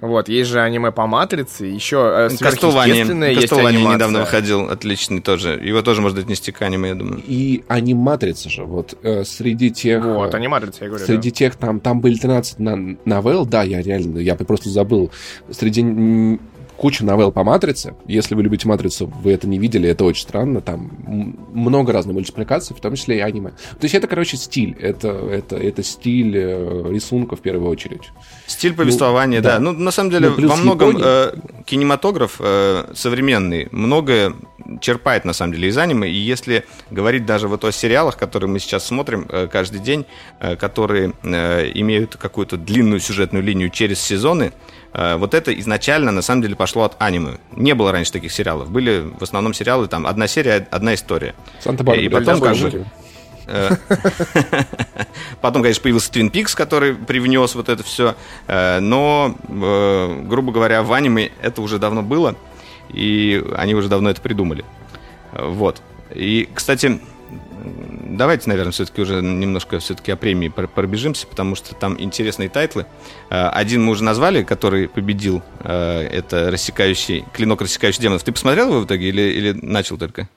B: Вот, есть же аниме по Матрице, еще
A: э, Кастование, Кастование недавно выходил, отличный тоже. Его тоже можно отнести к аниме, я думаю.
C: И аниматрица же, вот, э, среди тех...
B: Вот, э, аниматрица, я говорю,
C: Среди да. тех, там, там были 13 на новелл, да, я реально, я просто забыл. Среди куча новелл по «Матрице». Если вы любите «Матрицу», вы это не видели, это очень странно. Там много разных мультипликаций, в том числе и аниме. То есть это, короче, стиль. Это, это, это стиль э, рисунка в первую очередь.
A: Стиль повествования, ну, да. да. Ну, на самом деле, ну, во многом э, кинематограф э, современный многое черпает, на самом деле, из аниме. И если говорить даже вот о сериалах, которые мы сейчас смотрим э, каждый день, э, которые э, имеют какую-то длинную сюжетную линию через сезоны, вот это изначально, на самом деле, пошло от аниме. Не было раньше таких сериалов. Были в основном сериалы, там, одна серия, одна история.
C: Санта-Барбара.
A: И потом, как бы, э, Потом, конечно, появился Twin Peaks, который привнес вот это все. Э, но, грубо говоря, в аниме это уже давно было, и они уже давно это придумали. Вот. И, кстати, давайте, наверное, все-таки уже немножко все-таки о премии пробежимся, потому что там интересные тайтлы. Э, один мы уже назвали, который победил. Э, это рассекающий, клинок рассекающий демонов. Ты посмотрел его в итоге или, или начал только?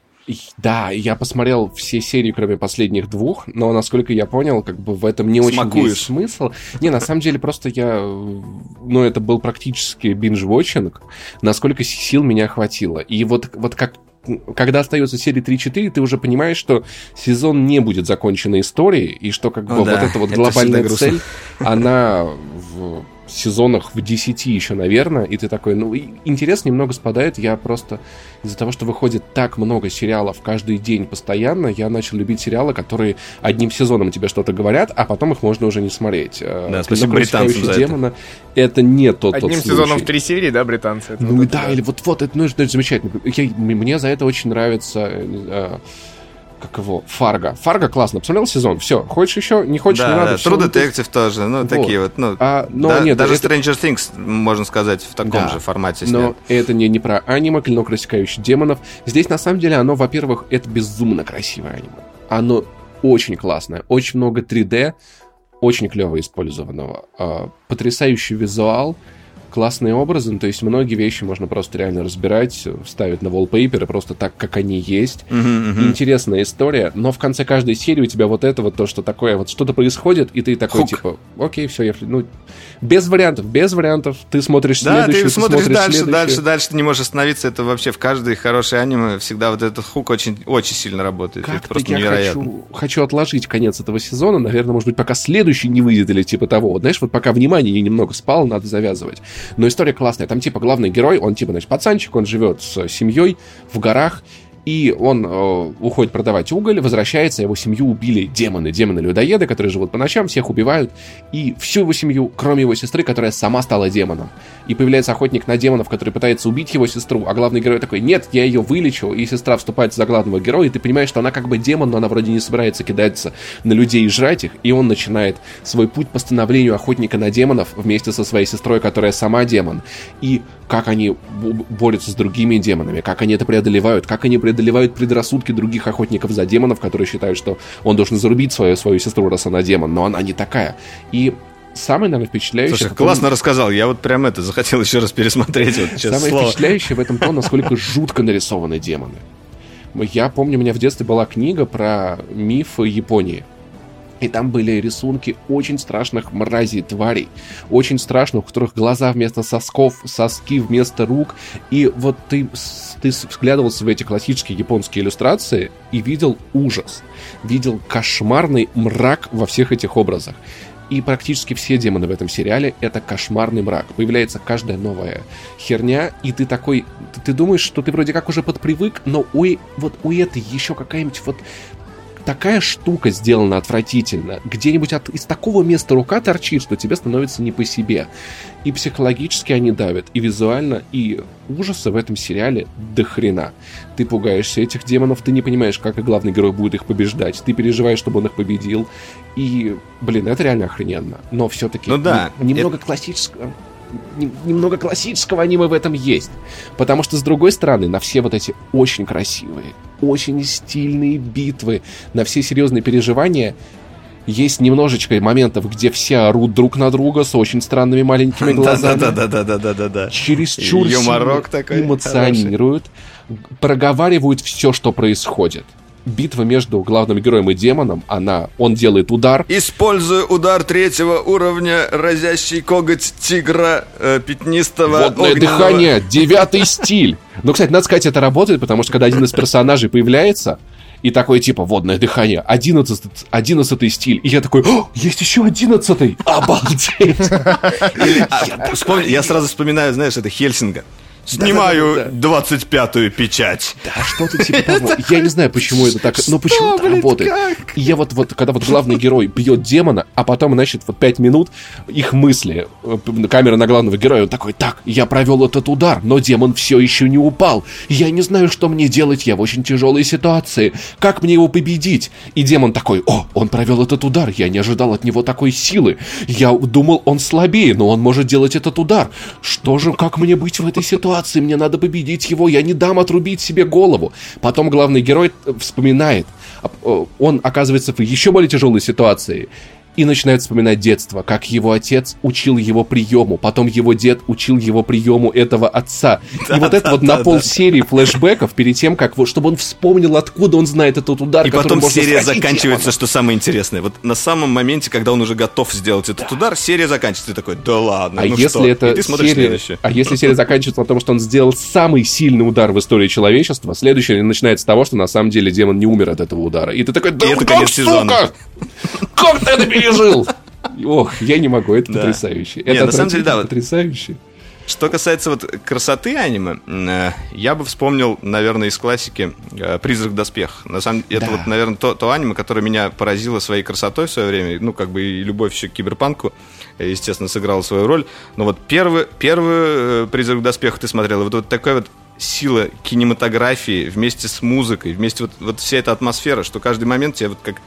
C: Да, я посмотрел все серии, кроме последних двух, но, насколько я понял, как бы в этом не
A: Смакуешь.
C: очень есть смысл. Не, на самом деле, просто я... Ну, это был практически бинж-вотчинг, насколько сил меня хватило. И вот, вот как когда остается серия 3-4, ты уже понимаешь, что сезон не будет законченной историей, и что как бы О, вот да, эта вот глобальная цель, она в сезонах в 10 еще, наверное, и ты такой, ну, интерес немного спадает, я просто из-за того, что выходит так много сериалов каждый день постоянно, я начал любить сериалы, которые одним сезоном тебе что-то говорят, а потом их можно уже не смотреть.
A: Э, да, спасибо британцам за
C: демона, это. это не тот
B: Одним
C: тот
B: сезоном в три серии, да, британцы?
C: Это ну вот да, или вот-вот, это, ну, это замечательно. Я, мне за это очень нравится э, как его, Фарго. Фарго классно, посмотрел сезон, все, хочешь еще, не хочешь, да, не надо. Да,
A: True Detective тоже, ну, вот. такие вот, ну, а, но да, нет, даже это... Stranger Things, можно сказать, в таком да, же формате снят.
C: Но это не, не про аниме, клинок рассекающий демонов. Здесь, на самом деле, оно, во-первых, это безумно красивое аниме. Оно очень классное, очень много 3D, очень клево использованного, а, потрясающий визуал, классные образы, ну, то есть многие вещи можно просто реально разбирать, ставить на wallpaper просто так, как они есть. Uh-huh, uh-huh. Интересная история, но в конце каждой серии у тебя вот это вот то, что такое, вот что-то происходит, и ты такой, Хук. типа, окей, все, я... Ну, без вариантов, без вариантов. Ты смотришь
A: да,
C: следующий,
A: ты смотришь,
C: смотришь
A: дальше,
C: следующий.
A: дальше, дальше, ты не можешь остановиться. Это вообще в каждой хорошей аниме всегда вот этот хук очень, очень сильно работает.
C: Как это просто я невероятно. Хочу, хочу отложить конец этого сезона, наверное, может быть, пока следующий не выйдет или типа того. Вот, знаешь, вот пока внимание немного спало, надо завязывать. Но история классная. Там, типа, главный герой, он, типа, значит, пацанчик, он живет с семьей в горах, и он э, уходит продавать уголь, возвращается, его семью убили демоны, демоны-людоеды, которые живут по ночам, всех убивают, и всю его семью, кроме его сестры, которая сама стала демоном. И появляется охотник на демонов, который пытается убить его сестру, а главный герой такой, нет, я ее вылечу, и сестра вступает за главного героя, и ты понимаешь, что она как бы демон, но она вроде не собирается кидаться на людей и жрать их, и он начинает свой путь по становлению охотника на демонов вместе со своей сестрой, которая сама демон. И как они борются с другими демонами, как они это преодолевают, как они преодолевают предрассудки других охотников за демонов, которые считают, что он должен зарубить свою, свою сестру, раз она демон, но она не такая. И самое, наверное, впечатляющее...
A: Слушай, классно том... рассказал. Я вот прям это захотел еще раз пересмотреть. Вот,
C: самое слово. впечатляющее в этом то, насколько жутко нарисованы демоны. Я помню, у меня в детстве была книга про миф Японии. И там были рисунки очень страшных мразей, тварей. Очень страшных, у которых глаза вместо сосков, соски вместо рук. И вот ты, ты взглядывался в эти классические японские иллюстрации и видел ужас. Видел кошмарный мрак во всех этих образах. И практически все демоны в этом сериале — это кошмарный мрак. Появляется каждая новая херня, и ты такой... Ты думаешь, что ты вроде как уже подпривык, но у, вот у этой еще какая-нибудь вот такая штука сделана отвратительно, где-нибудь от, из такого места рука торчит, что тебе становится не по себе. И психологически они давят, и визуально, и ужасы в этом сериале до хрена. Ты пугаешься этих демонов, ты не понимаешь, как и главный герой будет их побеждать, ты переживаешь, чтобы он их победил. И, блин, это реально охрененно. Но все-таки
A: ну, да,
C: немного это... классического немного классического аниме в этом есть. Потому что, с другой стороны, на все вот эти очень красивые, очень стильные битвы, на все серьезные переживания есть немножечко моментов, где все орут друг на друга с очень странными маленькими глазами.
A: Да-да-да-да-да-да-да.
C: Чересчур Юморок такой эмоционируют, проговаривают все, что происходит битва между главным героем и демоном, она, он делает удар.
A: Используя удар третьего уровня, разящий коготь тигра э, пятнистого
C: Водное огненного. дыхание, девятый стиль. Но, кстати, надо сказать, это работает, потому что когда один из персонажей появляется, и такое типа водное дыхание, одиннадцатый, одиннадцатый стиль. И я такой, есть еще одиннадцатый! Обалдеть!
A: Я сразу вспоминаю, знаешь, это Хельсинга. Снимаю двадцать пятую печать.
C: Да, что-то типа того. Я не знаю, почему это так, но почему это работает. И я вот, вот, когда вот главный герой бьет демона, а потом, значит, вот пять минут их мысли, э, камера на главного героя, он такой, так, я провел этот удар, но демон все еще не упал. Я не знаю, что мне делать, я в очень тяжелой ситуации. Как мне его победить? И демон такой, о, он провел этот удар, я не ожидал от него такой силы. Я думал, он слабее, но он может делать этот удар. Что же, как мне быть в этой ситуации? Ситуации, мне надо победить его, я не дам отрубить себе голову. Потом главный герой вспоминает, э, он оказывается в еще более тяжелой ситуации и начинает вспоминать детство, как его отец учил его приему, потом его дед учил его приему этого отца. Да, и вот да, это вот да, на полсерии да. флешбеков перед тем, как чтобы он вспомнил, откуда он знает этот удар.
A: И потом серия заканчивается, что самое интересное. Вот на самом моменте, когда он уже готов сделать этот да. удар, серия заканчивается. Ты такой, да ладно,
C: а ну если что? Это серия, а если серия заканчивается на том, что он сделал самый сильный удар в истории человечества, следующая начинается с того, что на самом деле демон не умер от этого удара. И ты такой, да и это конец сезона. Как ты это пережил? Ох, я не могу, это да. потрясающе. Это
A: на самом деле, да,
C: потрясающе.
A: Что касается вот красоты аниме, э, я бы вспомнил, наверное, из классики э, «Призрак доспех». На самом деле, да. это вот, наверное, то, то аниме, которое меня поразило своей красотой в свое время. Ну, как бы и любовь еще к киберпанку, естественно, сыграла свою роль. Но вот первый, первый э, «Призрак доспех» ты смотрел, вот, вот такая вот сила кинематографии вместе с музыкой, вместе вот, вот вся эта атмосфера, что каждый момент тебя вот как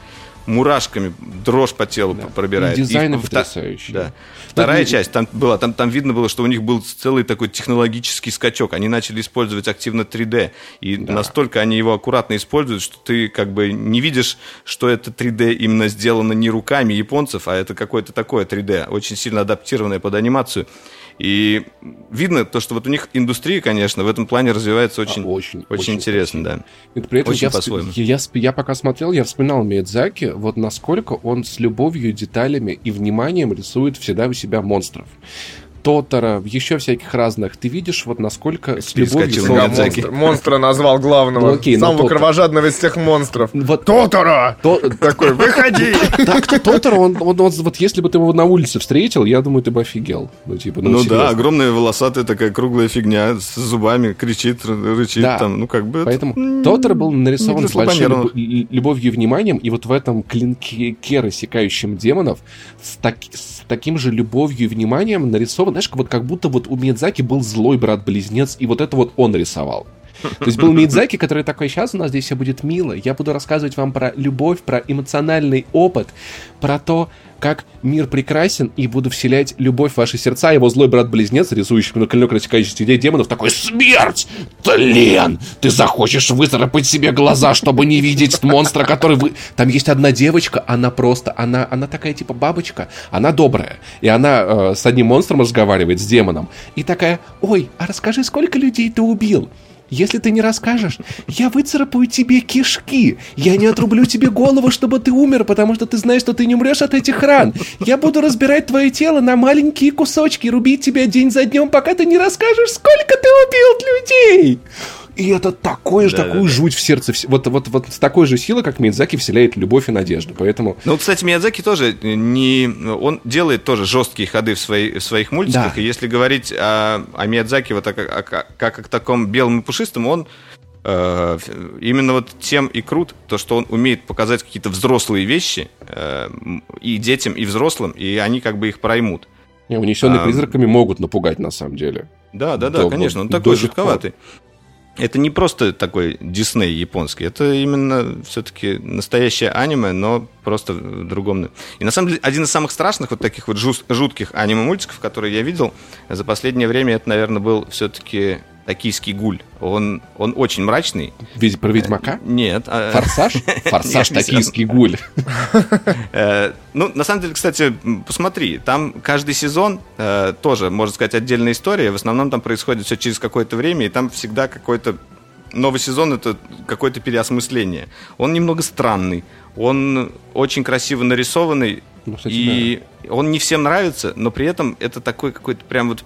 A: мурашками дрожь по телу да. пробирает.
C: И дизайн и потрясающий.
A: Да. Вторая это... часть, там была, там, там видно было, что у них был целый такой технологический скачок. Они начали использовать активно 3D. И да. настолько они его аккуратно используют, что ты как бы не видишь, что это 3D именно сделано не руками японцев, а это какое-то такое 3D, очень сильно адаптированное под анимацию. И видно то, что вот у них индустрия, конечно, в этом плане развивается очень, а, очень, очень, очень интересно, да.
C: Это при этом очень я, по-своему. Я, я, я пока смотрел, я вспоминал Миядзаки, вот насколько он с любовью, деталями и вниманием рисует всегда у себя монстров Тотора, еще всяких разных, ты видишь, вот насколько с любовью...
A: Миядзаки.
B: монстр- монстра назвал главного.
C: Ну, окей, ну,
B: самого
C: Тотор.
B: кровожадного из всех монстров.
C: Вот
B: Тотора!
C: то-
B: Такой, выходи!
C: так, Тотора, он, он- он- вот если бы ты его на улице встретил, я думаю, ты бы офигел. Ну, типа, ну,
A: Ну да, огромная волосатая такая круглая фигня с зубами, кричит, рычит
C: Да.
A: там, ну как бы... это,
C: Поэтому
A: м,
C: Тотор был нарисован с большой любо- любовью и вниманием, и вот в этом клинке рассекающем демонов с, так- с таким же любовью и вниманием нарисован, знаешь, вот как будто вот у Миядзаки был злой брат-близнец, и вот это вот он рисовал. То есть был Миядзаки, который такой, сейчас у нас здесь все будет мило, я буду рассказывать вам про любовь, про эмоциональный опыт, про то, как мир прекрасен, и буду вселять любовь в ваши сердца. Его злой брат-близнец, рисующий на клинок рассекающий идей демонов, такой «Смерть! Тлен! Ты захочешь выцарапать себе глаза, чтобы не видеть монстра, который вы...» Там есть одна девочка, она просто, она, она такая типа бабочка, она добрая. И она э, с одним монстром разговаривает, с демоном. И такая «Ой, а расскажи, сколько людей ты убил?» Если ты не расскажешь, я выцарапаю тебе кишки. Я не отрублю тебе голову, чтобы ты умер, потому что ты знаешь, что ты не умрешь от этих ран. Я буду разбирать твое тело на маленькие кусочки, рубить тебя день за днем, пока ты не расскажешь, сколько ты убил людей. И это такое же,
A: Да,
C: такую
A: да, да.
C: жуть в сердце. Вот, вот, вот с такой же силой, как Мидзаки вселяет любовь и надежду. Поэтому
A: Ну, кстати, Миядзаки тоже не... Он делает тоже жесткие ходы в, свои- в своих мультиках.
C: Да.
A: И если говорить о, о Миядзаки вот как, о- как, как о таком белом и пушистом, он э, именно вот тем и крут, то, что он умеет показать какие-то взрослые вещи э, и детям, и взрослым, и они как бы их проймут.
C: не, унесенные
A: А,
C: призраками могут напугать на самом деле.
A: Да, да, да,
C: До-
A: конечно, он такой жутковатый. Это не просто такой Дисней японский, это именно все-таки настоящее аниме, но просто в другом. И на самом деле один из самых страшных вот таких вот жутких аниме-мультиков, которые я видел за последнее время, это, наверное, был все-таки «Токийский гуль». Он, он очень мрачный.
C: Ведь про Ведьмака?
A: Нет. а-
C: Форсаж? Форсаж
A: Нет, не
C: токийский гуль.
A: Э, Ну, на самом деле, кстати, посмотри, там каждый сезон э, тоже, можно сказать, отдельная история. В основном там происходит все через какое-то время, и там всегда какой-то новый сезон это какое-то переосмысление. Он немного странный, он очень красиво нарисованный,
C: Ну, кстати,
A: и он не всем нравится, но при этом это такой какой-то прям вот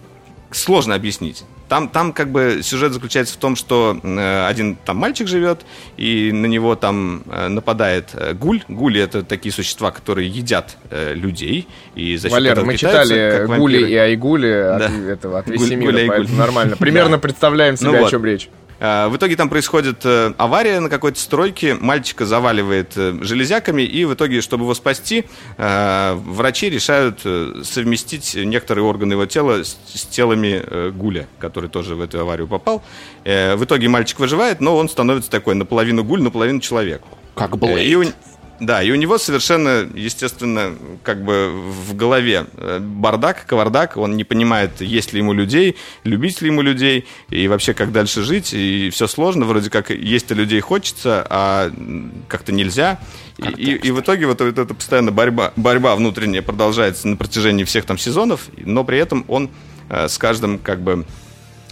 A: сложно объяснить. Там, там как бы сюжет заключается в том, что э, один там мальчик живет, и на него там э, нападает э, гуль. Гули это такие существа, которые едят людей. И за счет
B: Валер, мы читали Гули и Айгули от,
A: Да.
B: этого, от
A: Гуль-
B: Весемира,
A: Гуля и
B: поэтому
A: Гуль.
B: нормально. Примерно представляем себе,
A: Ну
B: о
A: вот.
B: чем речь.
A: А, В итоге там происходит э, авария на какой-то стройке, мальчика заваливает э, железяками, и в итоге, чтобы его спасти, э, врачи решают э, совместить некоторые органы его тела с, с телами э, Гуля, который тоже в эту аварию попал. Э, В итоге мальчик выживает, но он становится такой наполовину Гуль, наполовину человек.
C: Как
A: Э,
C: Блейд.
A: И у, да, и у него совершенно, естественно, как бы в голове э, бардак, кавардак. Он не понимает, есть ли ему людей, любить ли ему людей, и вообще как дальше жить. И все сложно, вроде как есть-то людей хочется, а как-то нельзя. И, и- и в итоге вот, вот эта постоянно борьба, борьба внутренняя продолжается на протяжении всех там сезонов, но при этом он э, с каждым как бы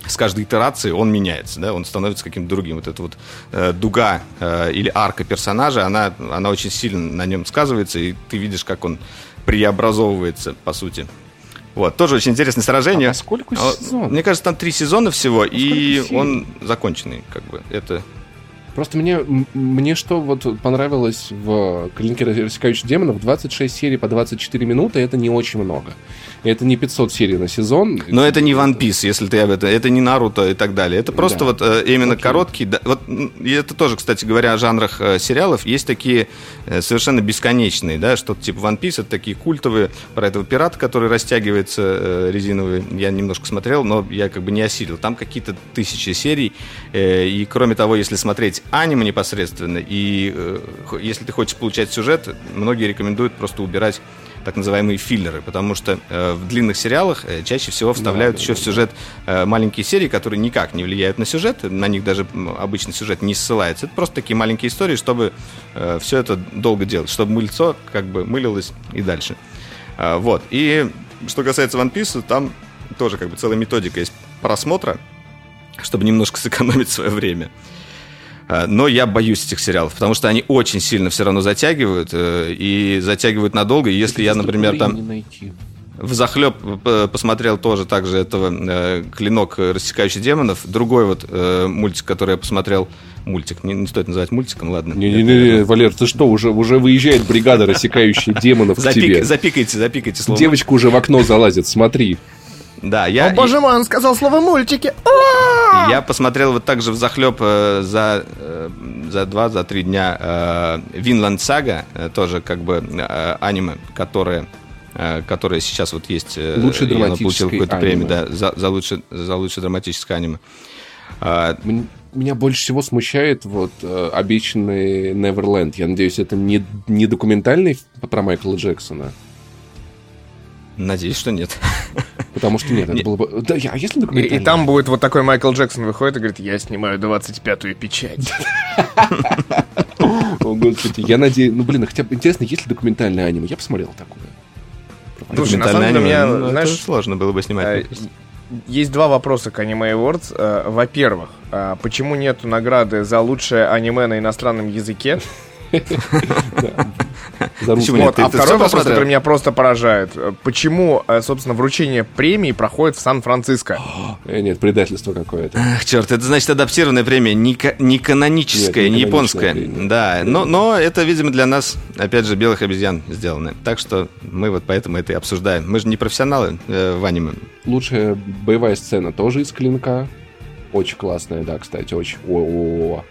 A: с каждой итерацией он меняется, да, он становится каким-то другим. Вот эта вот э, дуга э, или арка персонажа, она, она очень сильно на нем сказывается, и ты видишь, как он преобразовывается, по сути. Вот, тоже очень интересное сражение.
C: А сколько
A: А,
C: сезонов?
A: Мне кажется, там три сезона всего, и
C: сколько серий?
A: он законченный, как бы. Это
C: Просто мне, мне что вот понравилось в «Клинке рассекающих демонов» 26 серий по 24 минуты, это не очень много. Это не 500 серий на сезон.
A: Но это не One Piece, если ты об этом. Это не Наруто и так далее. Это просто
C: Да.
A: вот э, именно
C: Окей.
A: короткий. да, вот, и это тоже, кстати говоря, о жанрах э, сериалов. Есть такие э, совершенно бесконечные, да, что-то типа One Piece, это такие культовые про этого пирата, который растягивается э, резиновый. Я немножко смотрел, но я как бы не осилил. Там какие-то тысячи серий. э, и кроме того, если смотреть аниме непосредственно, и э, если ты хочешь получать сюжет, многие рекомендуют просто убирать так называемые филлеры, потому что э, в длинных сериалах э, чаще всего вставляют
C: да,
A: еще
C: да,
A: в сюжет э, маленькие серии, которые никак не влияют на сюжет, на них даже м, обычный сюжет не ссылается. Это просто такие маленькие истории, чтобы все это долго делать, чтобы мыльцо как бы мылилось и дальше. А, вот. И что касается One Piece, там тоже как бы целая методика есть просмотра, чтобы немножко сэкономить свое время. А, Но я боюсь этих сериалов, потому что они очень сильно все равно затягивают э, и затягивают надолго. И если я, например, там
C: Не
A: в захлеб посмотрел тоже также этого э, «Клинок, рассекающий демонов». Другой вот э, мультик, который я посмотрел, мультик, не, не стоит называть мультиком, ладно.
C: Не-не-не, Валер, ты что, уже, уже выезжает бригада, рассекающая демонов к тебе.
A: Запикайте, запикайте слово.
C: Девочка уже в окно залазит, смотри.
B: Да, я... О, боже мой, он сказал слово «мультики».
A: Я посмотрел вот так же в захлеб э, за, э, за два, за три дня э, Винланд Сага, тоже как бы аниме, которое которое сейчас вот есть.
C: Лучший драматический какую-то
A: премию, да, за, за, лучшее, за лучшее драматическое аниме.
C: Меня больше всего смущает вот обещанный Неверленд. Я надеюсь, это не, не документальный про Майкла Джексона.
A: Надеюсь, что нет.
C: Потому что нет, это было бы... Да, а если
B: документальный? И, и там будет вот такой Майкл Джексон выходит и говорит, я снимаю 25-ю печать.
C: О, господи, я надеюсь... Ну, блин, хотя бы интересно, есть ли документальное аниме? Я посмотрел такое.
A: Слушай, на самом деле, меня, ну, знаешь, сложно было бы снимать.
B: Э, есть два вопроса к Anime Awards. Э, во-первых, э, почему нет награды за лучшее аниме на иностранном языке? Почему нет? А второй вопрос, который меня просто поражает. Почему, э, собственно, вручение премии проходит в Сан-Франциско?
C: Э, нет, предательство какое-то.
A: Ах, черт, это значит адаптированная премия, не, не каноническая, не японская. Да, но, это, видимо, для нас, опять же, белых обезьян сделано. Так что мы вот поэтому это и обсуждаем. Мы же не профессионалы э, в аниме.
C: Лучшая боевая сцена тоже из клинка. Очень классная, да, кстати, очень. О -о -о.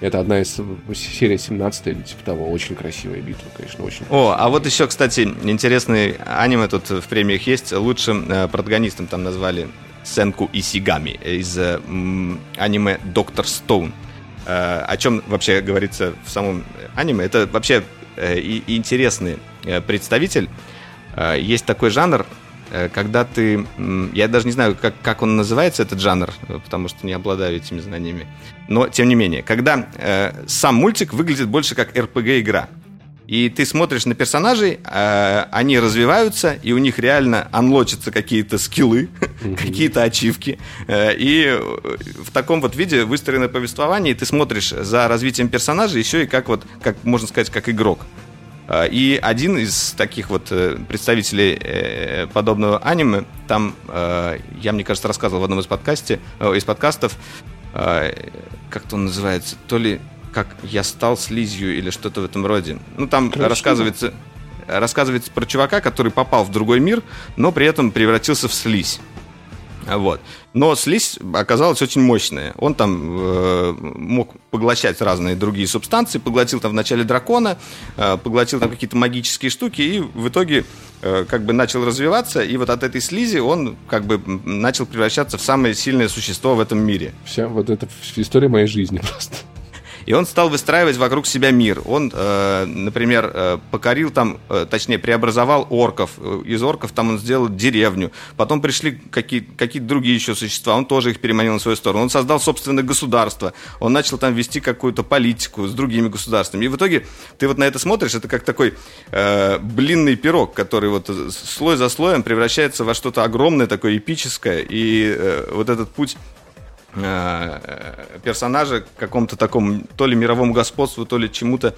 C: Это одна из серий 17 или типа того. Очень красивая битва, конечно, очень.
A: О, а вот еще, кстати, интересный аниме тут в премиях есть. Лучшим э, протагонистом там назвали Сенку Исигами из э, аниме Доктор Стоун. Э, о чем вообще говорится в самом аниме? Это вообще э, и, интересный э, представитель. Э, есть такой жанр, когда ты... Я даже не знаю, как, как он называется, этот жанр, потому что не обладаю этими знаниями но тем не менее, когда э, сам мультик выглядит больше как RPG-игра, и ты смотришь на персонажей, э, они развиваются, и у них реально анлочатся какие-то скиллы, какие-то ачивки. Э, и в таком вот виде выстроено повествование, и ты смотришь за развитием персонажа еще и как вот, как можно сказать, как игрок. Э, и один из таких вот э, представителей э, подобного аниме, там, я, мне кажется, рассказывал в одном из, подкасте, из подкастов, а, как-то он называется, то ли как я стал слизью или что-то в этом роде. Ну, там Красиво. рассказывается, рассказывается про чувака, который попал в другой мир, но при этом превратился в слизь. Вот. Но слизь оказалась очень мощная. Он там э, мог поглощать разные другие субстанции, поглотил там вначале дракона, э, поглотил там какие-то магические штуки, и в итоге э, как бы начал развиваться, и вот от этой слизи он как бы начал превращаться в самое сильное существо в этом мире.
C: Вся вот эта история моей жизни просто.
A: И он стал выстраивать вокруг себя мир. Он, э, например, э, покорил там, э, точнее, преобразовал орков. Из орков там он сделал деревню. Потом пришли какие- какие-то другие еще существа. Он тоже их переманил на свою сторону. Он создал собственное государство. Он начал там вести какую-то политику с другими государствами. И в итоге ты вот на это смотришь, это как такой э, блинный пирог, который вот слой за слоем превращается во что-то огромное, такое эпическое. И э, вот этот путь Э, персонажа к какому-то такому то ли мировому господству, то ли чему-то.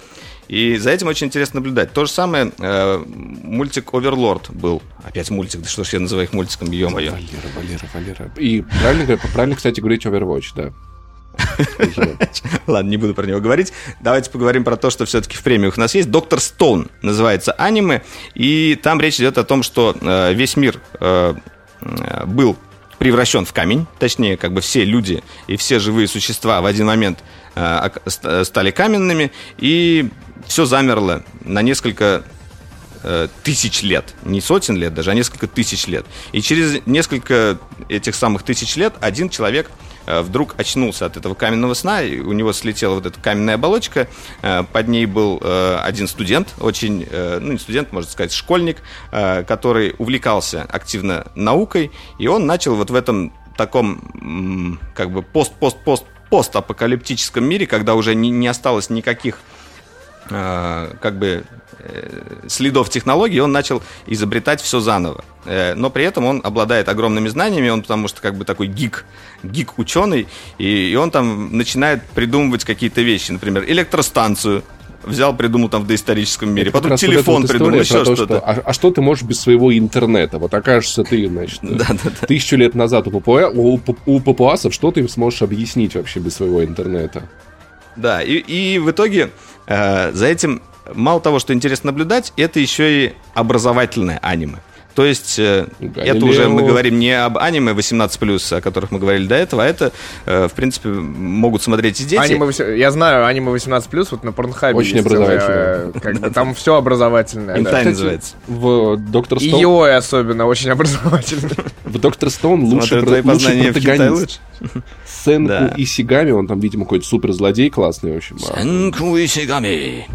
A: И за этим очень интересно наблюдать. То же самое э, мультик Оверлорд был. Опять мультик, да что ж я называю их мультиком, ё-моё.
C: Валера, Валера, Валера. И правильно, правильно, кстати, говорить Overwatch, да.
A: Ладно, не буду про него говорить. Давайте поговорим про то, что все-таки в премиях у нас есть. Доктор Стоун называется аниме. И там речь идет о том, что э, весь мир э, был превращен в камень, точнее, как бы все люди и все живые существа в один момент э, стали каменными, и все замерло на несколько э, тысяч лет, не сотен лет даже, а несколько тысяч лет. И через несколько этих самых тысяч лет один человек Э, вдруг очнулся от этого каменного сна, и у него слетела вот эта каменная оболочка, э, под ней был э, один студент, очень, ну не студент, можно сказать, школьник, который увлекался активно наукой, и он начал вот в этом таком как бы пост-пост-пост постапокалиптическом мире, когда уже не, не осталось никаких как бы следов технологий, он начал изобретать все заново. Но при этом он обладает огромными знаниями, он потому что как бы такой гик, гик-ученый, и, и он там начинает придумывать какие-то вещи, например, электростанцию, взял, придумал там в доисторическом мире.
C: Это
A: Потом телефон
C: вот
A: придумал, еще что-то.
C: что, а, а что ты можешь без своего интернета? Вот окажешься ты, значит,
A: Да, да, да.
C: тысячу лет назад у, папуа- у, пап- у папуасов, что ты им сможешь объяснить вообще без своего интернета?
A: Да, и, и в итоге э, за этим мало того, что интересно наблюдать, это еще и образовательное аниме. То есть э,
C: Галилео.
A: это уже мы говорим не об аниме 18+, о которых мы говорили до этого, а это, э, в принципе, могут смотреть и дети.
B: Аниме, вось- я знаю, аниме 18+, вот на Порнхабе
C: Очень образовательное.
B: э, как бы там все образовательное. да.
A: Интай
C: Кстати,
A: называется.
C: В Доктор
B: И
C: Стоун,
B: Йой особенно очень образовательный.
C: в Доктор Стоун
A: в Китае
C: протагонист. Сенку
A: Да.
C: Исигами, он там, видимо, какой-то суперзлодей классный, в общем.
A: Сенку Исигами.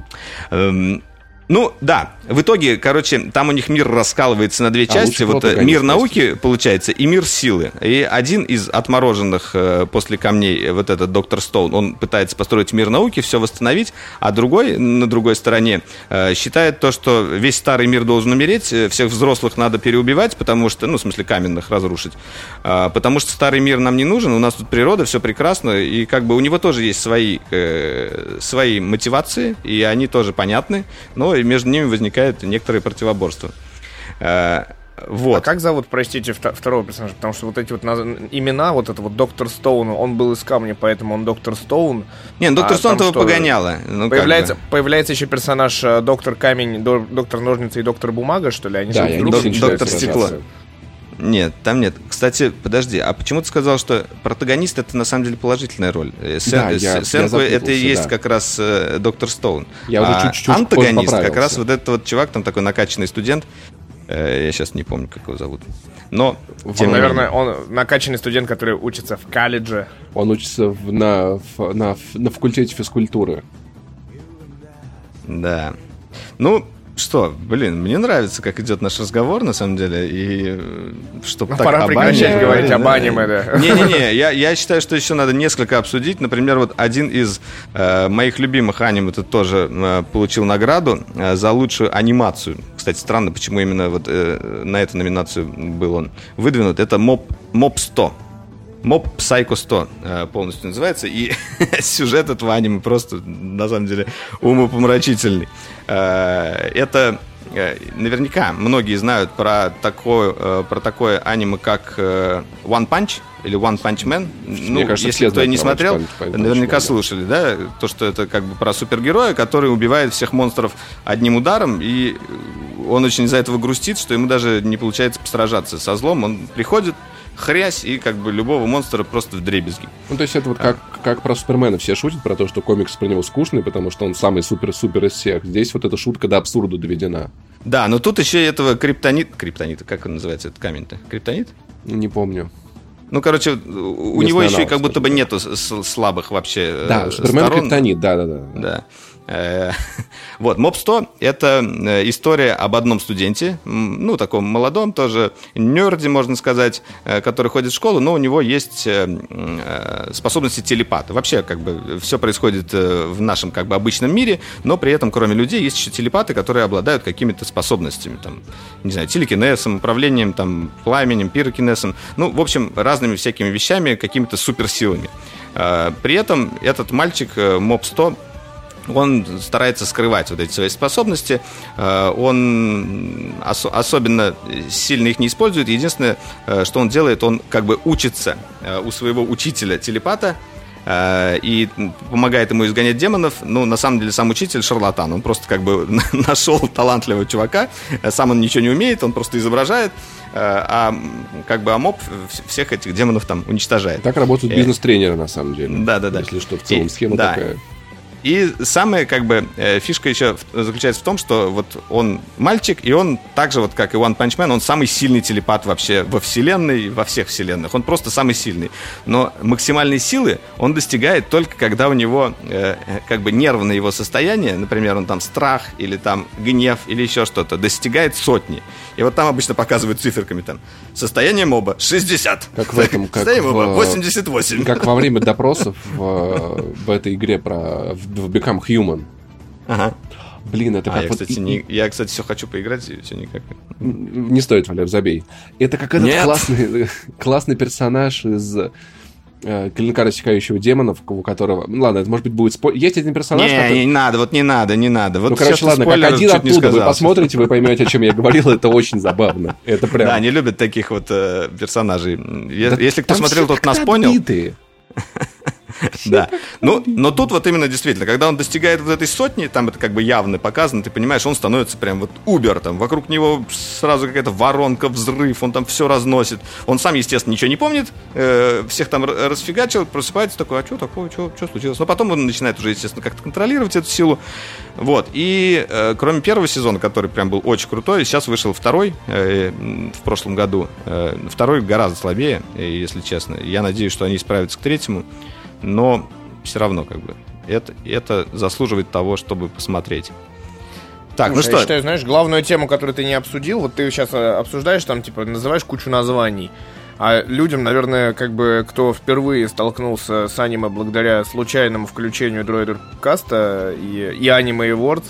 A: Эм, Ну, да. В итоге, короче, там у них мир раскалывается на две части.
C: лучше
A: Вот э,
C: протагонист,
A: мир науки, получается, и мир силы. И один из отмороженных э, после камней, э, вот этот доктор Стоун, он пытается построить мир науки, все восстановить, а другой, на другой стороне, э, считает то, что весь старый мир должен умереть, э, всех взрослых надо переубивать, потому что, ну, в смысле, каменных разрушить, А, потому что старый мир нам не нужен, у нас тут природа, все прекрасно, и как бы у него тоже есть свои, э, свои мотивации, и они тоже понятны, но между ними возникает некоторые противоборства. Э, Вот.
B: А как зовут, простите, вто- второго персонажа? Потому что вот эти вот наз- имена, вот это вот доктор Стоун, он был из камня, поэтому он доктор Стоун.
A: Не, ну, доктор
B: А
A: Стоун
B: там
A: его
B: что,
A: погоняло. Ну, как
B: Появляется,
A: бы.
B: появляется еще персонаж э, доктор Камень, до- доктор Ножницы и доктор Бумага, что ли? Они
C: Да,
B: вдруг-
C: все
A: доктор Стекло. Нет, там нет. Кстати, подожди, а почему ты сказал, что протагонист это на самом деле положительная роль? Э, Сен-
C: Да,
A: э,
C: я- я
A: Сенку это и есть
C: да.
A: как раз э, доктор Стоун.
C: Я уже
A: а
C: чуть-чуть позже
A: антагонист как раз вот этот вот чувак, там такой накачанный студент. Э, Я сейчас не помню, как его зовут. Но, тем
B: наверное, он накачанный студент, который учится в колледже.
C: Он учится в- на, в- на, на факультете физкультуры.
A: да. Ну, что, блин, мне нравится, как идет наш разговор, на самом деле, и чтобы
B: Ну, пора прекращать говорить об аниме, да.
A: Не-не-не, я, я считаю, что еще надо несколько обсудить. Например, вот один из э, моих любимых аниме тут тоже э, получил награду э, за лучшую анимацию. Кстати, странно, почему именно вот э, на эту номинацию был он выдвинут. Это Моб, Моб 100. Моб Psycho 100 э, полностью называется. И сюжет этого аниме просто, на самом деле, умопомрачительный. Э, это э, наверняка многие знают про такое, про такое аниме, как One Punch или One Punch Man. ну,
C: кажется,
A: если кто и не
C: про One
A: смотрел,
C: Punch- One Punch
A: наверняка
C: Man,
A: слушали, да, то, что это как бы про супергероя, который убивает всех монстров одним ударом, и он очень из-за этого грустит, что ему даже не получается посражаться со злом. Он приходит, хрясь, и как бы любого монстра просто в дребезги.
C: Ну, то есть это вот как, как про Супермена. Все шутят про то, что комикс про него скучный, потому что он самый супер-супер из всех. Здесь вот эта шутка до абсурда доведена.
A: Да, но тут еще этого криптонит... Криптонита, как он называется, этот камень-то? Криптонит?
C: Не помню.
A: Ну, короче, у
C: Местный
A: него еще и
C: аналог,
A: как будто бы нету слабых вообще
C: Да,
A: э,
C: Супермен
A: сторон.
C: Криптонит, да-да-да.
A: Да. Э, Вот, Моб 100 — это э, история об одном студенте, ну, таком молодом тоже, нерде, можно сказать, э, который ходит в школу, но у него есть э, э, способности телепата. Вообще, как бы, все происходит э, в нашем, как бы, обычном мире, но при этом, кроме людей, есть еще телепаты, которые обладают какими-то способностями, там, не знаю, телекинезом, управлением, там, пламенем, пирокинезом, ну, в общем, разными всякими вещами, какими-то суперсилами. Э, При этом этот мальчик, э, Моб 100, он старается скрывать вот эти свои способности. Э, Он ос- особенно сильно их не использует. Единственное, э, что он делает, он как бы учится э, у своего учителя телепата э, и помогает ему изгонять демонов. Ну, на самом деле, сам учитель шарлатан. Он просто как бы нашел талантливого чувака. Сам он ничего не умеет, он просто изображает. А как бы Амоп вс- всех этих демонов там уничтожает.
C: Так работают бизнес-тренеры, на самом деле.
A: Да-да-да.
C: Если что, в целом
A: И-
C: схема
A: да. И самая как бы э, фишка еще заключается в том, что вот он мальчик, и он так же вот как и One Punch Man, он самый сильный телепат вообще во вселенной, во всех вселенных. Он просто самый сильный. Но максимальной силы он достигает только когда у него э, как бы нервное его состояние, например, он там страх или там гнев или еще что-то, достигает сотни. И вот там обычно показывают циферками там состояние моба 60.
C: Как в этом, как
A: состояние моба
C: в-
A: 88.
C: Как во время допросов в, в этой игре про в в Become Human.
A: Ага.
C: Блин, это
A: А,
C: как
A: я,
C: вот...
A: кстати, не, я, кстати, все хочу поиграть, и все никак.
C: Не стоит, Валер, забей. Это как этот
A: Нет.
C: классный, классный персонаж из э, клинка рассекающего демонов, у которого... Ну, ладно, это может быть будет спойлер. Есть один персонаж,
A: Не,
C: который...
A: не надо, вот не надо, не надо. Вот
C: ну, короче, ладно, как один оттуда вы посмотрите, вы поймете, о чем я говорил, это очень забавно. Это прям...
A: Да, они любят таких вот э, персонажей. Е-
C: Да
A: Если кто смотрел, тот нас понял.
C: отбитые.
A: Да. Ну, но тут вот именно действительно, когда он достигает вот этой сотни, там это как бы явно показано, ты понимаешь, он становится прям вот убер, там, вокруг него сразу какая-то воронка, взрыв, он там все разносит. Он сам, естественно, ничего не помнит, э, всех там расфигачил, просыпается такой, а что такое, что случилось? Но потом он начинает уже, естественно, как-то контролировать эту силу. Вот. И э, кроме первого сезона, который прям был очень крутой, сейчас вышел второй э, в прошлом году. Второй гораздо слабее, если честно. Я надеюсь, что они исправятся к третьему но все равно как бы это, это заслуживает того, чтобы посмотреть. Так, ну
B: Слушай,
A: что,
B: Я считаю, знаешь, главную тему, которую ты не обсудил, вот ты сейчас обсуждаешь, там, типа, называешь кучу названий. А людям, наверное, как бы, кто впервые столкнулся с аниме благодаря случайному включению Дроидер Каста и, и Anime Awards,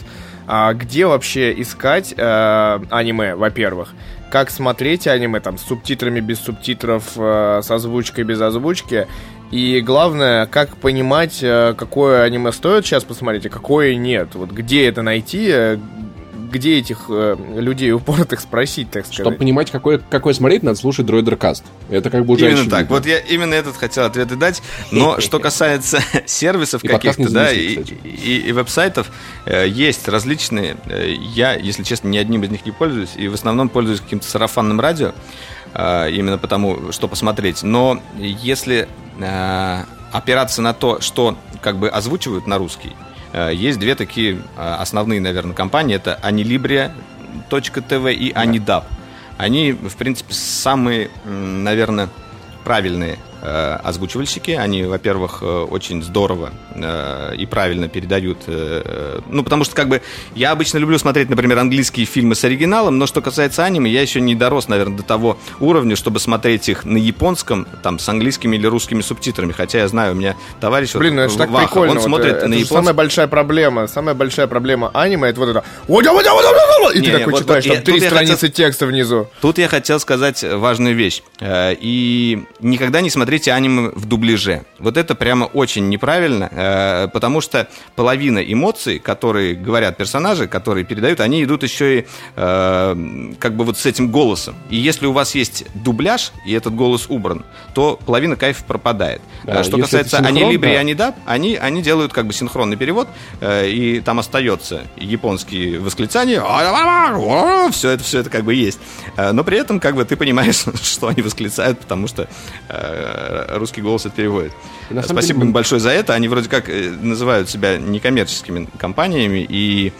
B: а где вообще искать э, аниме, во-первых? Как смотреть аниме, там, с субтитрами, без субтитров, э, с озвучкой, без озвучки? И главное, как понимать, э, какое аниме стоит сейчас посмотреть, а какое нет. Вот где это найти, э, где этих э, людей упоротых спросить, так
C: Чтобы
B: сказать.
C: понимать, какое, какое смотреть, надо слушать Дроидер Каст. Это как бы уже
A: именно так. Вот я именно этот хотел ответы дать. Но что касается сервисов каких-то, да, и,
C: кстати.
A: и- и веб-сайтов, э, есть различные. Я, если честно, ни одним из них не пользуюсь, и в основном пользуюсь каким-то сарафанным радио, именно потому, что посмотреть. Но если э, опираться на то, что как бы озвучивают на русский, э, есть две такие э, основные, наверное, компании. Это Anilibria.tv и Anidab. Они, в принципе, самые, наверное, правильные э, озвучивальщики. Они, во-первых, э, очень здорово э, и правильно передают. э, э, ну, потому что, как бы, я обычно люблю смотреть, например, английские фильмы с оригиналом, но что касается аниме, я еще не дорос, наверное, до того уровня, чтобы смотреть их на японском, там, с английскими или русскими субтитрами. Хотя я знаю, у меня товарищ... вот,
B: Блин, ну это же так
A: Ваха,
B: прикольно.
A: Он
B: вот,
A: смотрит
B: э, это
A: на
B: же
A: японском.
B: самая большая проблема. Самая большая проблема аниме это вот это. И
A: Не,
B: ты
A: не,
B: такой
A: вот-
B: читаешь,
A: вот
B: там три страницы текста внизу.
A: Тут я хотел сказать важную вещь. Э, И никогда не смотрите аниме в дубляже. Вот это прямо очень неправильно, э, потому что половина эмоций, которые говорят персонажи, которые передают, они идут еще и э, как бы вот с этим голосом. И если у вас есть дубляж, и этот голос убран, то половина кайфа пропадает.
C: Да,
A: Э, Что касается
C: синхрон,
A: Анилибри и
C: да.
A: Анидаб, они, они делают как бы синхронный перевод, и там остается японские восклицания, все это, все это как бы есть. Но при этом как бы ты понимаешь, что они восклицают, потому что русский голос это переводит. Спасибо
C: деле,
A: им большое за это. Они вроде как э, называют себя некоммерческими компаниями и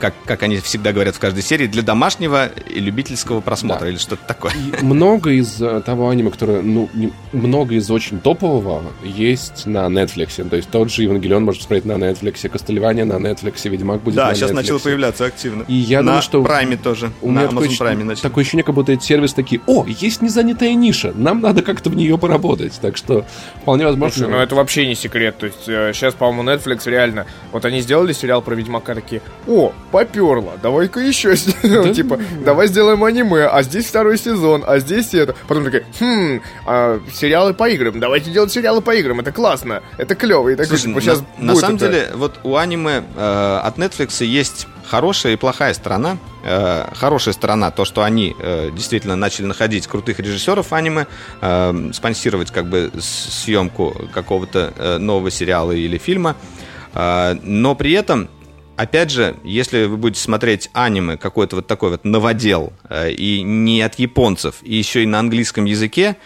A: как, как они всегда говорят в каждой серии, для домашнего и любительского просмотра
C: Да.
A: или что-то такое.
C: И много из э, того аниме, которое, ну, не- много из очень топового есть на Netflix. То есть тот же Евангелион можно смотреть на Netflix, Кастельвания на Netflix, Ведьмак будет на
A: Да, сейчас
C: Netflix.
A: начал появляться активно.
C: И я
A: на
C: думаю, что
A: Прайме тоже.
C: У
A: на
C: меня такое,
A: Amazon
C: ощущение-
A: Prime начал.
C: такое ощущение, как будто эти сервисы такие, о, есть незанятая ниша, нам надо как-то в нее поработать. Так что вполне возможно...
B: Слушай, ну это вообще не секрет. То есть сейчас, по-моему, Netflix реально... Вот они сделали сериал про Ведьмака такие, о, поперло, давай-ка еще сделаем. Типа, давай сделаем аниме, а здесь второй сезон, а здесь это. Потом такие, хм, а, сериалы по играм, давайте делать сериалы по играм, это классно, это клево. И так
A: Слушай,
B: типа,
A: на,
B: щас
A: на
B: будет
A: самом
B: это-
A: деле, вот у аниме э, от Netflix есть хорошая и плохая сторона. Э, хорошая сторона то, что они э, действительно начали находить крутых режиссеров аниме, э, спонсировать как бы съемку какого-то э, нового сериала или фильма. Э, но при этом Опять же, если вы будете смотреть аниме, какой-то вот такой вот новодел, э, и не от японцев, и еще и на английском языке,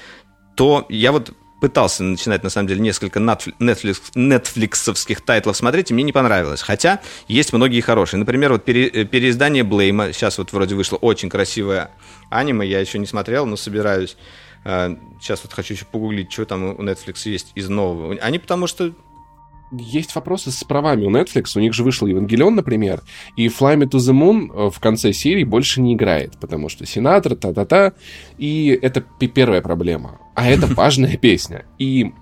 A: то я вот пытался начинать, на самом деле, несколько Netflix, нетфликсовских тайтлов смотреть, и мне не понравилось. Хотя есть многие хорошие. Например, вот пере- э, переиздание Блейма. Сейчас вот вроде вышло очень красивое аниме. Я еще не смотрел, но собираюсь. Э, Сейчас вот хочу еще погуглить, что там у Netflix есть из нового. Они потому что
C: Есть вопросы с правами у Netflix. У них же вышел Евангелион, например, и Fly Me to the Moon э, в конце серии больше не играет, потому что сенатор, та-та-та, и это первая проблема. А это важная песня. И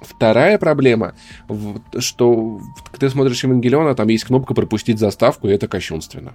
C: вторая проблема, что ты смотришь Евангелиона, там есть кнопка пропустить заставку, и это кощунственно.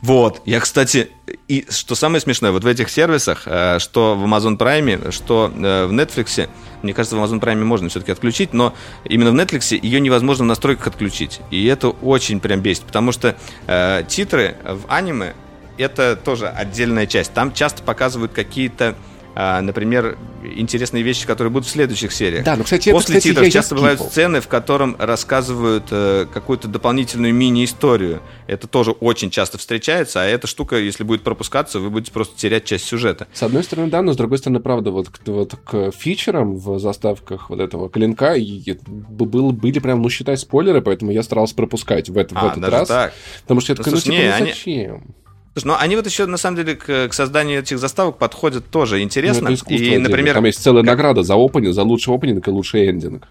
A: Вот, я, кстати, и что самое смешное, вот в этих сервисах, э, что в Amazon Prime, что э, в Netflix, мне кажется, в Amazon Prime можно все-таки отключить, но именно в Netflix ее невозможно в настройках отключить. И это очень прям бесит, потому что э, титры в аниме это тоже отдельная часть. Там часто показывают какие-то а, например, интересные вещи, которые будут в следующих сериях.
C: Да, ну, кстати,
A: После
C: это, кстати,
A: титров
C: я
A: часто
C: я
A: бывают сцены, в котором рассказывают э, какую-то дополнительную мини-историю. Это тоже очень часто встречается, а эта штука, если будет пропускаться, вы будете просто терять часть сюжета.
C: С одной стороны, да, но с другой стороны, правда, вот, вот к фичерам в заставках вот этого клинка и, было, были прям, ну, считай, спойлеры, поэтому я старался пропускать в, это, а, в этот раз. Так. Потому что я такой, ну, типа, не, ну, зачем? Они...
A: Слушай, ну они вот еще на самом деле к, к созданию этих заставок подходят тоже интересно. Ну,
C: и, например, там есть целая как... награда за опенинг, за лучший опенинг и лучший эндинг.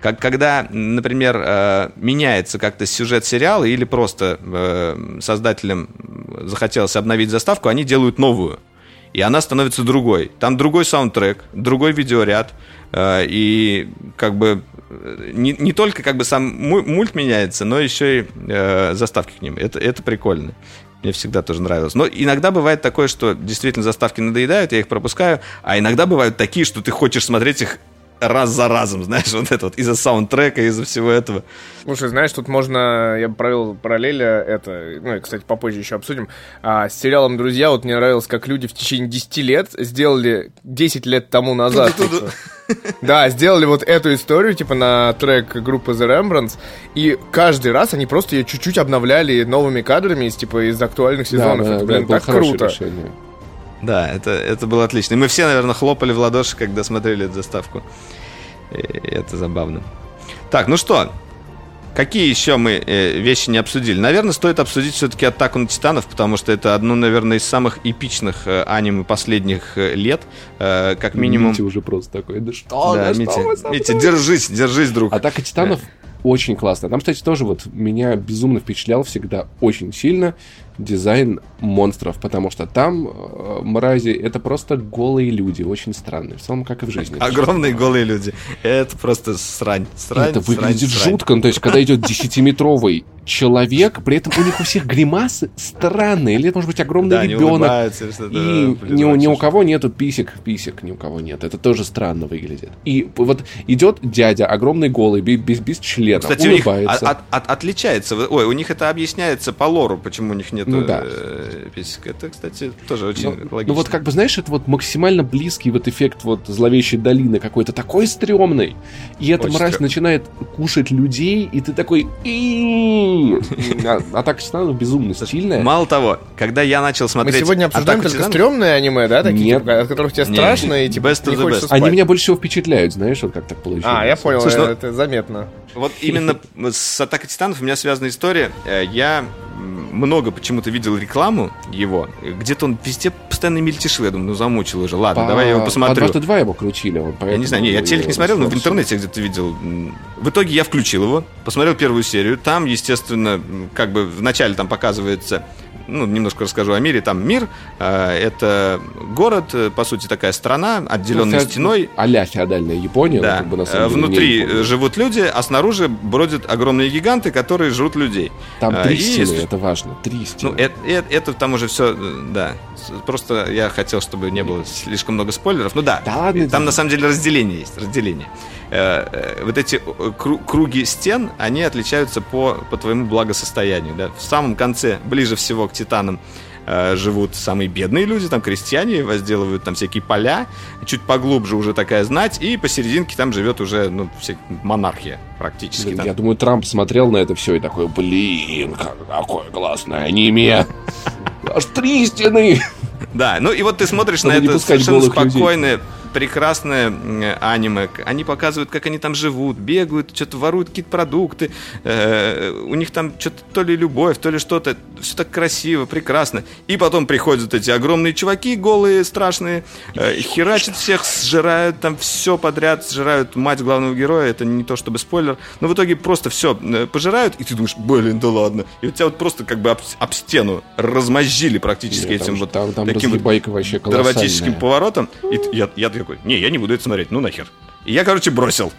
A: Как, когда, например, э, меняется как-то сюжет сериала или просто э, создателям захотелось обновить заставку, они делают новую. И она становится другой. Там другой саундтрек, другой видеоряд. Э, и как бы э, не, не только как бы сам мульт меняется, но еще и э, заставки к ним. Это, это прикольно. Мне всегда тоже нравилось. Но иногда бывает такое, что действительно заставки надоедают, я их пропускаю, а иногда бывают такие, что ты хочешь смотреть их раз за разом, знаешь, вот это вот из-за саундтрека, из-за всего этого.
B: Слушай, знаешь, тут можно, я бы провел параллели, это, ну и, кстати, попозже еще обсудим, а, с сериалом «Друзья», вот мне нравилось, как люди в течение 10 лет сделали 10 лет тому назад. Типа, да, сделали вот эту историю, типа, на трек группы The Rembrandts, и каждый раз они просто ее чуть-чуть обновляли новыми кадрами из, типа, из актуальных сезонов. Да, это, блин, так круто. Решение.
A: Да, это, это было отлично. И мы все, наверное, хлопали в ладоши, когда смотрели эту заставку. И это забавно. Так, ну что, Какие еще мы э, вещи не обсудили? Наверное, стоит обсудить все-таки атаку на титанов, потому что это одно, наверное, из самых эпичных э, аниме последних э, лет, как минимум.
C: Митя уже просто такой, да что? Да,
A: да Митя, что Митя, держись, держись, друг.
C: Атака титанов очень классно. Там, кстати, тоже вот меня безумно впечатлял всегда очень сильно дизайн монстров, потому что там э, мрази это просто голые люди, очень странные, в целом как и в жизни.
A: Огромные голые люди. Это просто срань. срань
C: это выглядит срань, жутко, ну, то есть когда идет десятиметровый человек, при этом у них у всех гримасы странные, или это может быть огромный да, ребенок, и ни, ни у кого нету писек, писек ни у кого нет, это тоже странно выглядит. И вот идет дядя, огромный голый, без, без члена, Кстати, улыбается.
A: у них от, от, отличается, ой, у них это объясняется по лору, почему у них нет ну, да. э, писек. Это, кстати, тоже очень ну, логично.
C: Ну вот как бы, знаешь, это вот максимально близкий вот эффект вот зловещей долины какой-то такой стрёмный, и эта очень мразь стрём. начинает кушать людей, и ты такой... А так Титанов безумно стильная.
A: Мало того, когда я начал смотреть...
B: Мы сегодня обсуждаем только стрёмные аниме, да? Такие, Нет. от которых тебе страшно, и типа не хочется.
C: Они меня больше всего впечатляют, знаешь, вот как так получилось.
B: А, я понял, это заметно.
A: Вот именно с Атакой Титанов у меня связана история. Э, я много почему-то видел рекламу его. Где-то он везде постоянно мельтешил. Я думаю, ну замучил уже. Ладно, по, давай я его посмотрю. По
C: дважды два его включили. Он,
A: я не знаю, не, я телек не смотрел, но в интернете где-то видел. В итоге я включил его, посмотрел первую серию. Там, естественно, как бы вначале там показывается ну, немножко расскажу о мире. Там мир, э, это город, э, по сути, такая страна, отделенная ну, стеной.
C: А-ля феодальная Япония.
A: Да. Ну, как бы, на Внутри живут люди, а снаружи бродят огромные гиганты, которые жрут людей.
C: Там э, три и, стены, это важно, три стены.
A: Ну, это, это, это там уже все, да. Просто я хотел, чтобы не было слишком много спойлеров. Ну да, да ладно, там да. на самом деле разделение есть, разделение. Вот эти круги стен, они отличаются по, по твоему благосостоянию. Да? В самом конце, ближе всего к титанам э, живут самые бедные люди, там крестьяне возделывают там всякие поля, чуть поглубже уже такая знать, и посерединке там живет уже ну, вся монархия практически. Блин,
C: я думаю, Трамп смотрел на это все и такой, блин, какое классное аниме. Аж три стены.
A: Да, ну и вот ты смотришь на это совершенно спокойное, прекрасное аниме. Они показывают, как они там живут, бегают, что-то воруют какие-то продукты. Э, у них там что-то то ли любовь, то ли что-то. Все так красиво, прекрасно. И потом приходят эти огромные чуваки, голые, страшные, э, херачат всех, сжирают там все подряд, сжирают мать главного героя. Это не то чтобы спойлер. Но в итоге просто все э, пожирают, и ты думаешь, блин, да ладно. И у тебя вот просто как бы об, об стену размозжили практически Нет, этим там, вот там, там таким вот вообще драматическим поворотом. И я, я такой, не, я не буду это смотреть, ну нахер. И я, короче, бросил.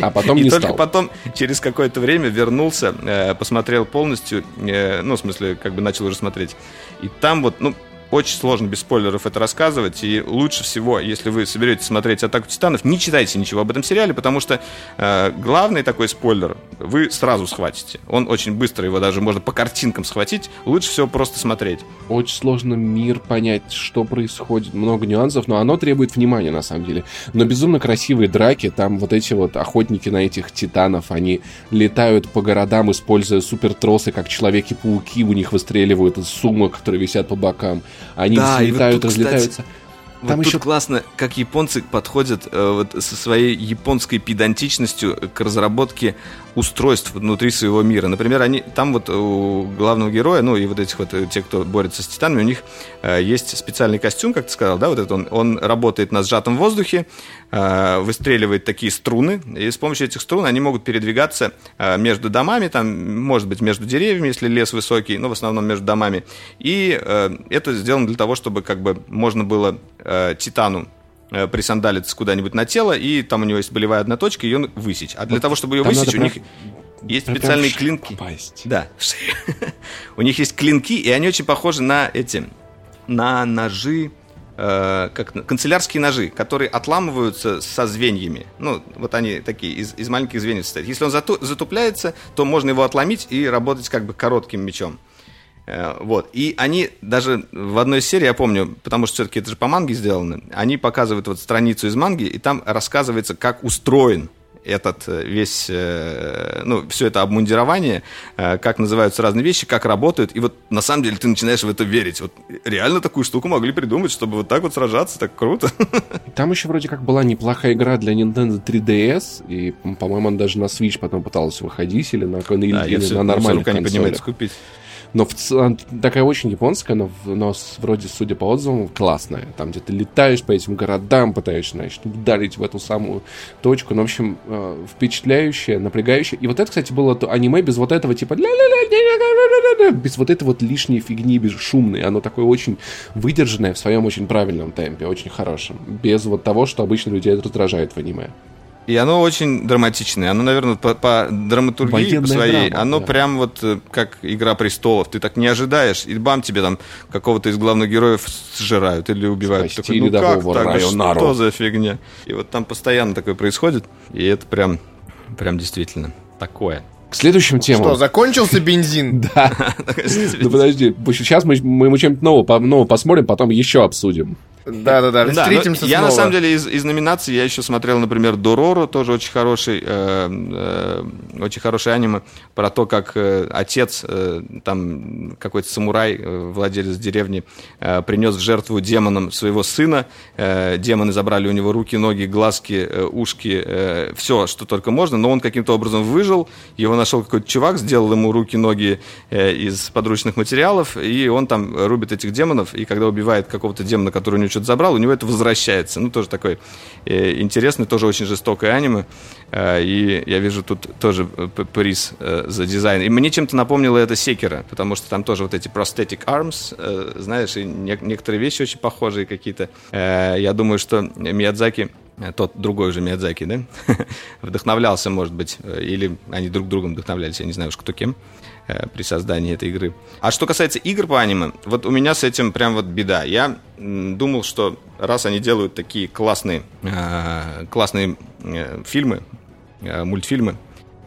C: А потом
A: и
C: не
A: только
C: стал.
A: потом, через какое-то время, вернулся, э, посмотрел полностью, э, ну, в смысле, как бы начал уже смотреть. И там вот, ну, очень сложно без спойлеров это рассказывать, и лучше всего, если вы соберетесь смотреть «Атаку титанов», не читайте ничего об этом сериале, потому что э, главный такой спойлер вы сразу схватите. Он очень быстро, его даже можно по картинкам схватить, лучше всего просто смотреть.
C: Очень сложно мир понять, что происходит, много нюансов, но оно требует внимания, на самом деле. Но безумно красивые драки, там вот эти вот охотники на этих титанов, они летают по городам, используя супертросы, как Человеки-пауки, у них выстреливают из сумок, которые висят по бокам. Они
A: Да, и вот
C: взлетают,
A: тут, кстати,
C: разлетаются.
A: Вот
C: Там
A: тут
C: еще-
A: классно, как японцы подходят э, вот со своей японской педантичностью к разработке устройств внутри своего мира. Например, они там вот у главного героя, ну и вот этих вот э, те, кто борется с титанами, у них э, есть специальный костюм, как ты сказал, да, вот этот он, он работает на сжатом воздухе, э, выстреливает такие струны, и с помощью этих струн они могут передвигаться э, между домами, там, может быть, между деревьями, если лес высокий, но в основном между домами. И э, это сделано для того, чтобы как бы можно было э, титану э, присандалиться куда-нибудь на тело, и там у него есть болевая одна точка, ее высечь. А для того, чтобы ее высечь,
C: надо
A: у них
C: прям-
A: есть
C: прям
A: специальные клинки.
C: попасть.
A: Да. У них есть клинки, и они очень похожи на эти, на ножи, э, как канцелярские ножи, которые отламываются со звеньями. Ну, вот они такие, из, из маленьких звеньев состоят. Если он зату- затупляется, то можно его отломить и работать как бы коротким мечом. Э, Вот. И они даже в одной из серий, я помню, потому что все-таки это же по манге сделано, они показывают вот страницу из манги, и там рассказывается, как устроен этот э, весь, э, ну, все это обмундирование, э, как называются разные вещи, как работают, и вот на самом деле ты начинаешь в это верить. Вот реально такую штуку могли придумать, чтобы вот так вот сражаться, так круто.
C: Там еще вроде как была неплохая игра для Nintendo 3DS, и, по-моему, она даже на Switch потом пыталась выходить, или на, или,
A: Да,
C: или на нормальных
A: рука не
C: консолях.
A: поднимается купить.
C: Но в, такая очень японская, но, но вроде, судя по отзывам, классная. Там, где ты летаешь по этим городам, пытаешься, значит, ударить в эту самую точку. Ну, в общем, э, впечатляющая, напрягающая. И вот это, кстати, было то аниме без вот этого, типа, без вот этой вот лишней фигни, без шумной. Оно такое очень выдержанное в своем очень правильном темпе, очень хорошем. Без вот того, что обычно людей раздражает в аниме.
A: И оно очень драматичное. Оно, наверное, по, по драматургии
C: Военная
A: по своей,
C: драма,
A: оно
C: да.
A: прям вот э, как «Игра престолов». Ты так не ожидаешь, и бам, тебе там какого-то из главных героев сжирают или убивают.
C: Спасти
A: Такой, ну как так? Да
C: Районару».
A: что за фигня? И вот там постоянно такое происходит, и это прям, прям действительно такое.
C: К следующим темам.
B: Что, закончился бензин?
C: Да. Ну подожди, сейчас мы, ему по- нового посмотрим, потом еще обсудим.
B: Да-да-да,
A: Да,
B: встретимся
A: я на самом деле из, из номинаций я еще смотрел, например, Дороро, тоже очень хороший, э, э, очень хороший аниме про то, как э, отец, э, там какой-то самурай, э, владелец деревни, э, принес в жертву демонам своего сына. Э, демоны забрали у него руки, ноги, глазки, э, ушки, все, что только можно, но он каким-то образом выжил. Его нашел какой-то чувак, сделал ему руки, ноги э, из подручных материалов, и он там рубит этих демонов, и когда убивает какого-то демона, который у него что-то забрал, у него это возвращается. Ну, тоже такой э, интересный, тоже очень жестокое аниме. Э, и я вижу тут тоже э, приз э, за дизайн. И мне чем-то напомнило это Секера, потому что там тоже вот эти prosthetic arms, э, знаешь, и не- некоторые вещи очень похожие какие-то. Э, я думаю, что Миядзаки э, тот другой уже Миядзаки, да, вдохновлялся, может быть, э, или они друг другом вдохновлялись, я не знаю уж кто кем при создании этой игры. А что касается игр по аниме, вот у меня с этим прям вот беда. Я думал, что раз они делают такие классные, э, классные э, фильмы, э, мультфильмы, э,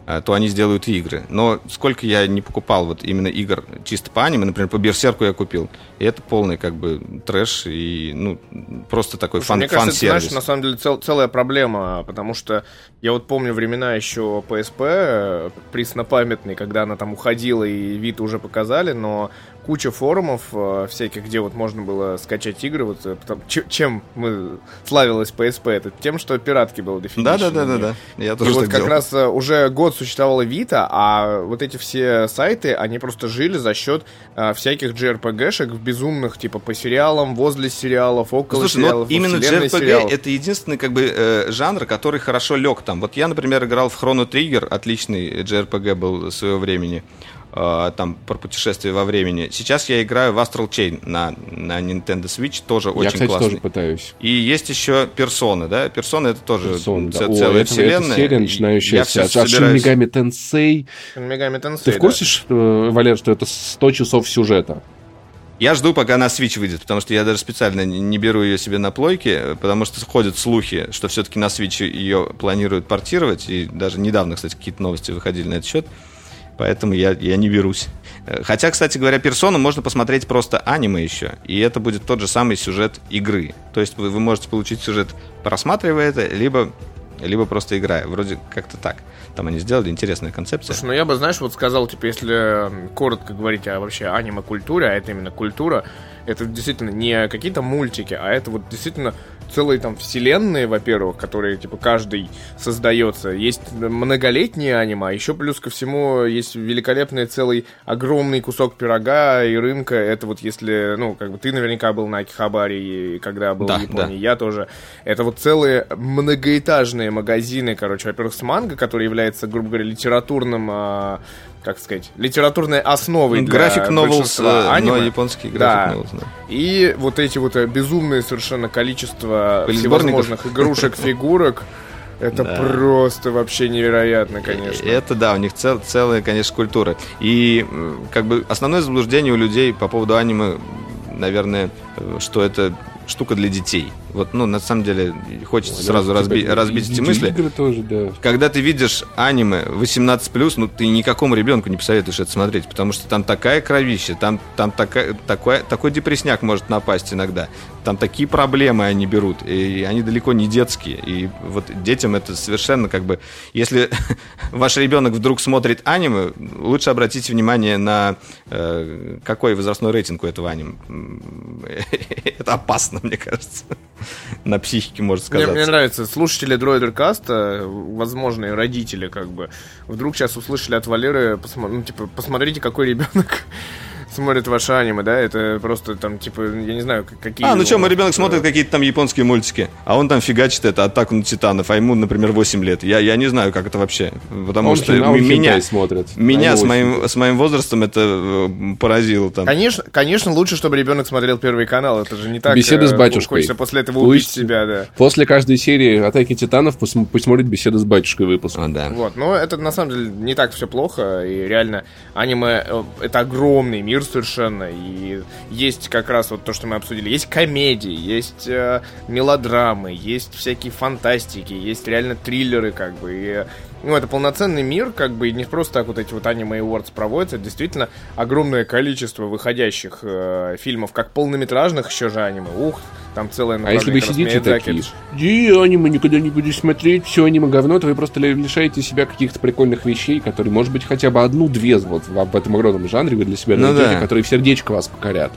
A: то они сделают и игры. Но сколько я не покупал вот именно игр чисто по аниме, например, по Берсерку я купил, и это полный как бы трэш и ну просто такой
B: Слушай,
A: фан,
B: мне кажется, это, знаешь, на самом деле цел- целая проблема, потому что я вот помню времена еще PSP, э, преснопамятный, когда она там уходила и вид уже показали, но куча форумов э, всяких, где вот можно было скачать игры, вот э, потом- че- чем мы славилась PSP, это тем, что пиратки было дофига.
A: Да, да, да, да, да. Я
B: И
A: тоже
B: вот
A: так
B: как
A: делал.
B: раз э, уже год существовала Вита, а вот эти все сайты, они просто жили за счет э, всяких JRPG-шек безумных, типа по сериалам, возле сериалов, около
A: Слушай, ну
B: сериалов,
A: вот
B: во
A: именно JRPG
B: сериалов.
A: это единственный как бы э, жанр, который хорошо лег там. Вот я, например, играл в Chrono Trigger, отличный JRPG был своего времени. Э, там про путешествие во времени. Сейчас я играю в Astral Chain на, на Nintendo Switch, тоже
C: Я,
A: очень
C: кстати,
A: классный.
C: тоже пытаюсь.
A: И есть еще персоны, да? Персоны это тоже
C: Persona, да.
A: ц-
C: О,
A: целая
C: это-
A: вселенная.
C: Это серия,
A: Я
C: начинающаяся от Shin
A: собираюсь-
C: Megami Tensei.
B: Мегами Тенсей,
C: Ты в
B: да.
C: курсе, что, Валер, что это 100 часов сюжета?
A: Я жду, пока на Switch выйдет, потому что я даже специально не не беру ее себе на плойке, потому что ходят слухи, что все-таки на Switch ее планируют портировать, и даже недавно, кстати, какие-то новости выходили на этот счет, поэтому я, я не берусь. Э, Хотя, кстати говоря, персону можно посмотреть просто аниме еще, и это будет тот же самый сюжет игры. То есть вы, вы можете получить сюжет, просматривая это, либо, либо просто играя. Вроде как-то так. Там они сделали интересная концепция.
B: Слушай, ну я бы, знаешь, вот сказал, типа, если коротко говорить о вообще аниме-культуре, а это именно культура, это действительно не какие-то мультики, а это вот действительно целые там вселенные, во-первых, которые, типа, каждый создается. Есть многолетние аниме, а еще плюс ко всему есть великолепный целый огромный кусок пирога и рынка. Это вот если, ну, как бы ты наверняка был на Акихабаре, и когда был
A: Да,
B: в Японии, я тоже. Это вот целые многоэтажные магазины, короче, во-первых, с манго, который является, грубо говоря, литературным, а, как сказать, литературной основой для
A: График новелс, но
B: аниме.
A: японский
B: Да.
A: график новелс. да.
B: И вот эти вот э, безумные совершенно количество всевозможных игрушек, фигурок. Это
A: Да.
B: просто вообще невероятно, конечно.
A: И Это да, у них цел- целая, конечно, культура. И как бы основное заблуждение у людей по поводу аниме, наверное, э, что это штука для детей. Вот, ну, на самом деле, хочется сразу
C: Да,
A: разби-
C: типа,
A: разбить эти мысли.
C: Игры тоже, да.
A: Когда ты видишь аниме 18+, ну, ты никакому ребенку не посоветуешь это смотреть, потому что там такая кровища, там, там такая, такой, такой депресняк может напасть иногда. Там такие проблемы они берут, и они далеко не детские. И вот детям это совершенно как бы... Если ваш ребенок вдруг смотрит аниме, лучше обратите внимание на э, какой возрастной рейтинг у этого аниме. Это опасно, мне кажется. На психике может
B: Мне,
A: сказаться.
B: мне нравится, слушатели Дроидеркаста, возможно, и родители, как бы, вдруг сейчас услышали от Валеры, посмо- ну, типа, посмотрите, какой ребенок смотрит ваше аниме, да, это просто там, типа, я не знаю, какие...
A: А, ну что, мой ребенок
B: э,
A: смотрит какие-то там японские мультики, а он там фигачит это атаку на титанов, а ему, например, 8 лет. Я, я не знаю, как это вообще. Потому
C: Он
A: что меня,
C: смотрит.
A: меня
C: Они
A: с моим, с моим возрастом это э, поразило там.
B: Конечно, конечно, лучше, чтобы ребенок смотрел Первый канал, это же не так...
C: Беседы с
B: э,
C: батюшкой.
B: Хочется после этого убить
C: Пусть-
B: себя, да.
C: После каждой серии «Атаки титанов» пусть, пусть смотрит беседу с батюшкой выпуск.
A: А, да.
B: Вот, но это на самом деле не так все плохо, и реально аниме это огромный мир совершенно, и есть как раз вот то, что мы обсудили, есть комедии, есть э, мелодрамы, есть всякие фантастики, есть реально триллеры, как бы, и, ну, это полноценный мир, как бы, и не просто так вот эти вот аниме awards проводятся, это действительно огромное количество выходящих э, фильмов, как полнометражных еще же аниме, ух, там целое
C: А если вы сидите такие,
B: это ж-
C: «Ди, аниме никогда не буду смотреть, все аниме говно», то вы просто ли- лишаете себя каких-то прикольных вещей, которые, может быть, хотя бы одну-две вот в, в этом огромном жанре вы для себя
A: Ну
C: найдете,
A: да.
C: которые в сердечко вас покорят.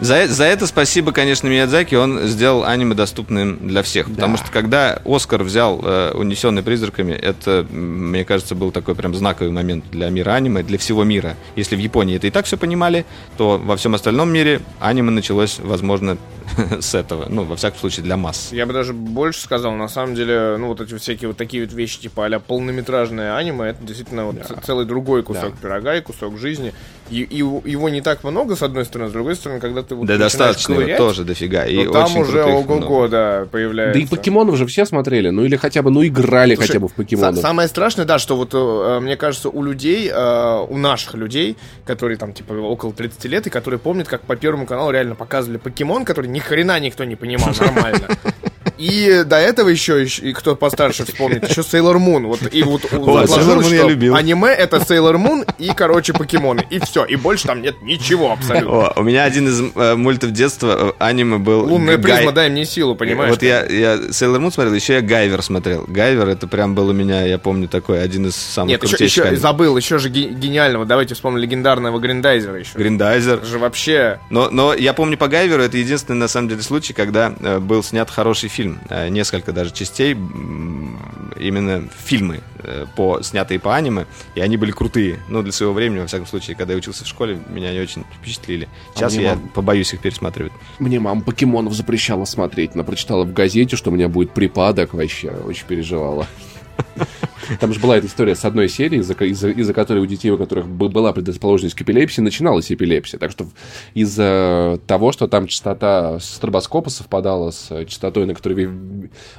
A: За, за это спасибо, конечно, Миядзаки. Он сделал аниме доступным для всех. Потому что когда Оскар взял э, «Унесенный призраками», это, мне кажется, был такой прям знаковый момент для мира аниме, для всего мира. Если в Японии это и так все понимали, то во всем остальном мире аниме началось, возможно, с этого. Ну, во всяком случае, для масс.
B: Я бы даже больше сказал, на самом деле, ну, вот эти всякие вот такие вот вещи, типа а полнометражное аниме, это действительно вот ц- целый другой кусок пирога и кусок жизни. И, и его не так много, с одной стороны, с другой стороны, когда ты вот
A: Да достаточно, его
B: ковырять,
A: тоже дофига. И
B: то там
A: очень
B: уже ого-го, да, появляется.
C: Да и покемонов же все смотрели, ну или хотя бы, ну играли
B: Слушай,
C: хотя бы в покемонов.
B: Самое страшное, да, что вот, э, мне кажется, у людей, э, у наших людей, которые там, типа, около 30 лет, и которые помнят, как по Первому каналу реально показывали покемон, который ни хрена никто не понимал нормально. И до этого еще, и кто постарше вспомнит, еще Sailor Moon. Вот, и вот, вот
A: Sailor Moon я любил.
B: аниме это Sailor Moon и, короче, покемоны. И все. И больше там нет ничего абсолютно.
A: О, у меня один из э, мультов детства, э, аниме был...
B: Лунная
A: Гай-
B: призма, дай мне силу, понимаешь?
A: Вот я, я Sailor Moon смотрел, еще я Гайвер смотрел. Гайвер это прям был у меня, я помню, такой один из самых
B: Нет, еще, еще забыл, еще же ге- гениального. Давайте вспомним легендарного Гриндайзера еще.
A: Гриндайзер.
B: Это же вообще...
A: Но, но я помню по Гайверу, это единственный на самом деле случай, когда э, был снят хороший фильм. Э, несколько даже частей, именно фильмы, э, по, снятые по аниме, и они были крутые. Ну, для своего времени, во всяком случае, когда я учился в школе, меня они очень впечатлили. Сейчас
C: мне
A: я
C: мам-
A: побоюсь их пересматривать.
C: Мне мама покемонов запрещала смотреть, но прочитала в газете, что у меня будет припадок вообще, очень переживала. Там же была эта история с одной серии, из-за из из которой у детей, у которых была предрасположенность к эпилепсии, начиналась эпилепсия. Так что из-за того, что там частота стробоскопа совпадала с частотой, на которой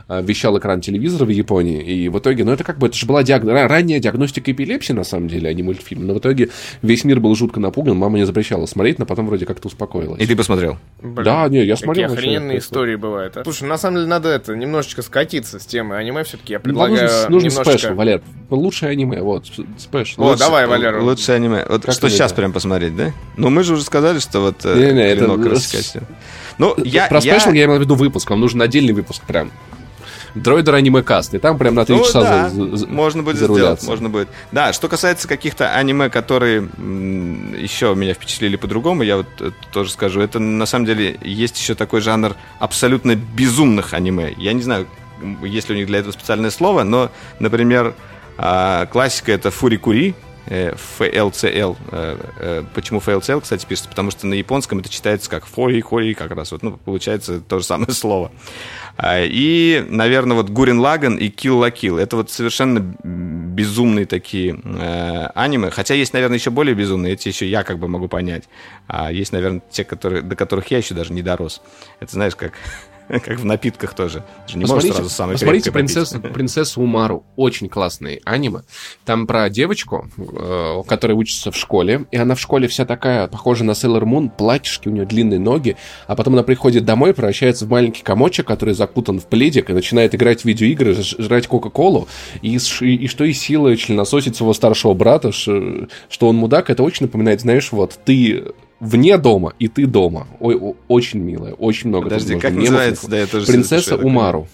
C: вещал экран телевизора в Японии, и в итоге, ну это как бы, это же была диаг... ранняя диагностика эпилепсии, на самом деле, а не мультфильм. Но в итоге весь мир был жутко напуган, мама не запрещала смотреть, но потом вроде как-то успокоилась.
A: И ты посмотрел?
B: Блин,
C: Да, не, я смотрел.
B: Какие охрененные истории бывают. а. Слушай, на самом деле надо это, немножечко скатиться с темы аниме все-таки. Я
C: Ну,
B: предлагаю
C: нужен, нужен
B: немножечко...
C: special, Валер. Лучшее аниме, вот, special.
B: О, давай, Валера.
A: Лучшее аниме. Вот
C: Как
A: что сейчас
C: это?
A: прям посмотреть, да? Ну, мы же уже сказали, что вот э,
C: Не-не, это-
A: клинок рассекающий. Ну, я...
C: Про
A: я-
C: special я имел в виду выпуск, вам нужен отдельный выпуск прям. Droider аниме cast, и там прям на три
A: Ну,
C: часа
A: да,
C: за- за-
A: можно будет сделать,
C: заруляться.
A: можно будет. Да, что касается каких-то аниме, которые м, еще меня впечатлили по-другому, я вот э, тоже скажу, это на самом деле есть еще такой жанр абсолютно безумных аниме. Я не знаю, есть ли у них для этого специальное слово, но, например, а, классика это Фурикури, э, FLCL. Э, э, Почему FLCL, кстати, пишется? Потому что на японском это читается как фори, хори, как раз. Вот, ну, получается то же самое слово. А, И, наверное, вот Гурен Лаган и Kill la Kill. Это вот совершенно безумные такие э, аниме. Хотя есть, наверное, еще более безумные. Эти еще я как бы могу понять. А есть, наверное, те, которые, до которых я еще даже не дорос. Это знаешь, как, как в напитках тоже. Ты не можешь сразу самое
C: посмотрите принцессу, принцессу Умару. Очень классный аниме. Там про девочку, э, которая учится в школе, и она в школе вся такая, похожа на Сейлор Мун, платьишки, у нее длинные ноги, а потом она приходит домой, превращается в маленький комочек, который закутан в пледик, и начинает играть в видеоигры, жрать Кока-Колу, и, и, что и сила членососить своего старшего брата, что он мудак, это очень напоминает, знаешь, вот, ты вне дома, и ты дома. Ой, о- очень милая, очень много. тут
A: Подожди,
C: можно
A: как
C: мемов
A: называется? Да, я тоже
C: Принцесса
A: такой.
C: Умару.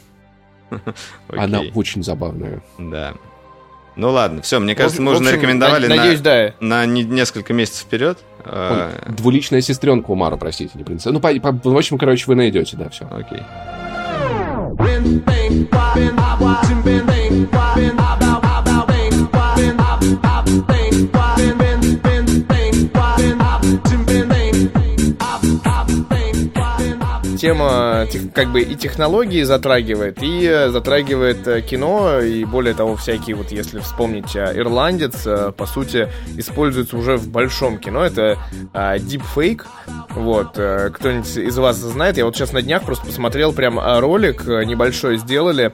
C: Она очень забавная.
A: Да. Ну ладно, все, мне кажется, мы уже
B: на- Надеюсь,
A: на,
B: да.
A: на не- несколько месяцев вперед.
C: Ой,
A: А,
C: двуличная сестренка Умару, простите, не принцесса. Ну, по- по- в общем, короче, вы найдете, да, все.
A: Окей.
B: Тема как бы и технологии затрагивает, и э, затрагивает э, кино, и более того, всякие, вот если вспомнить э, «Ирландец», по сути, используется уже в большом кино, это deepfake, вот, кто-нибудь из вас знает, я вот сейчас на днях просто посмотрел прям ролик небольшой сделали,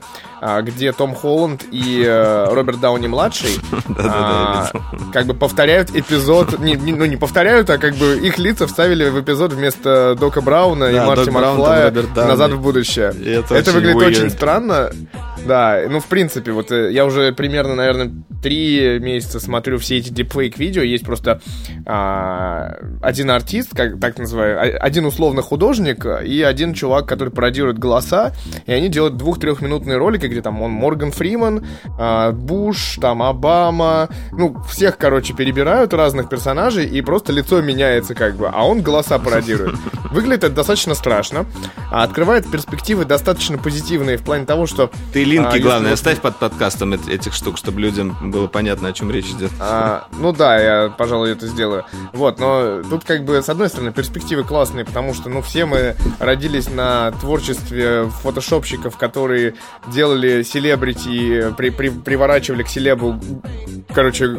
B: где Том Холланд и Роберт Дауни-младший а, как бы повторяют эпизод, ну не повторяют, а как бы их лица вставили в эпизод вместо Дока Брауна и Марти
A: Док Роберт Дауни.
B: «Назад в будущее».
A: Это
B: Это
A: очень
B: выглядит
A: weird.
B: очень странно. Да, ну в принципе, вот э, я уже примерно, наверное, три месяца смотрю все эти дипфейк видео. Есть просто а, один артист, как так называю, а- один условно художник и один чувак, который пародирует голоса, и они делают двух-трехминутные ролики, где там он Морган Фриман, а, Буш, там Обама, ну всех, короче, перебирают разных персонажей и просто лицо меняется как бы, а он голоса пародирует. Выглядит это достаточно страшно, а открывает перспективы достаточно позитивные в плане того, что
A: Ты линки,
B: А,
A: главное, оставь под подкастом эт- этих штук, чтобы людям было понятно, о чем речь идет.
B: А, ну да, я, пожалуй, это сделаю. Вот, но тут как бы, с одной стороны, перспективы классные, потому что, ну, все мы родились на творчестве фотошопщиков, которые делали селебрити, при, при- приворачивали к селебу, короче,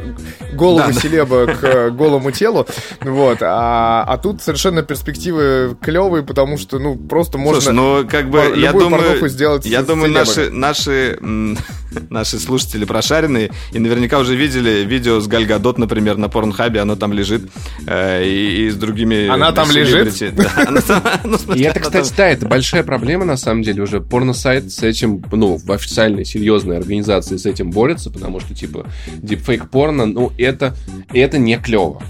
B: голову
A: Да, да.
B: селеба к э, голому телу, вот, а, а тут совершенно перспективы клевые, потому что, ну, просто можно...
A: Слушай, ну как бы я думаю, я думаю,
B: целебами.
A: наши наши наши слушатели прошаренные и наверняка уже видели видео с Гальгадот, например, на Порнхабе, оно там лежит э, и, и с другими.
B: Она там лежит?
A: Да, она там- ну, смысле,
C: И это, кстати,
A: там-
C: да, это большая проблема, на самом деле, уже порносайт с этим, ну, в официальной, серьезной организации с этим борется, потому что, типа, дипфейк порно, ну, это, это не клево.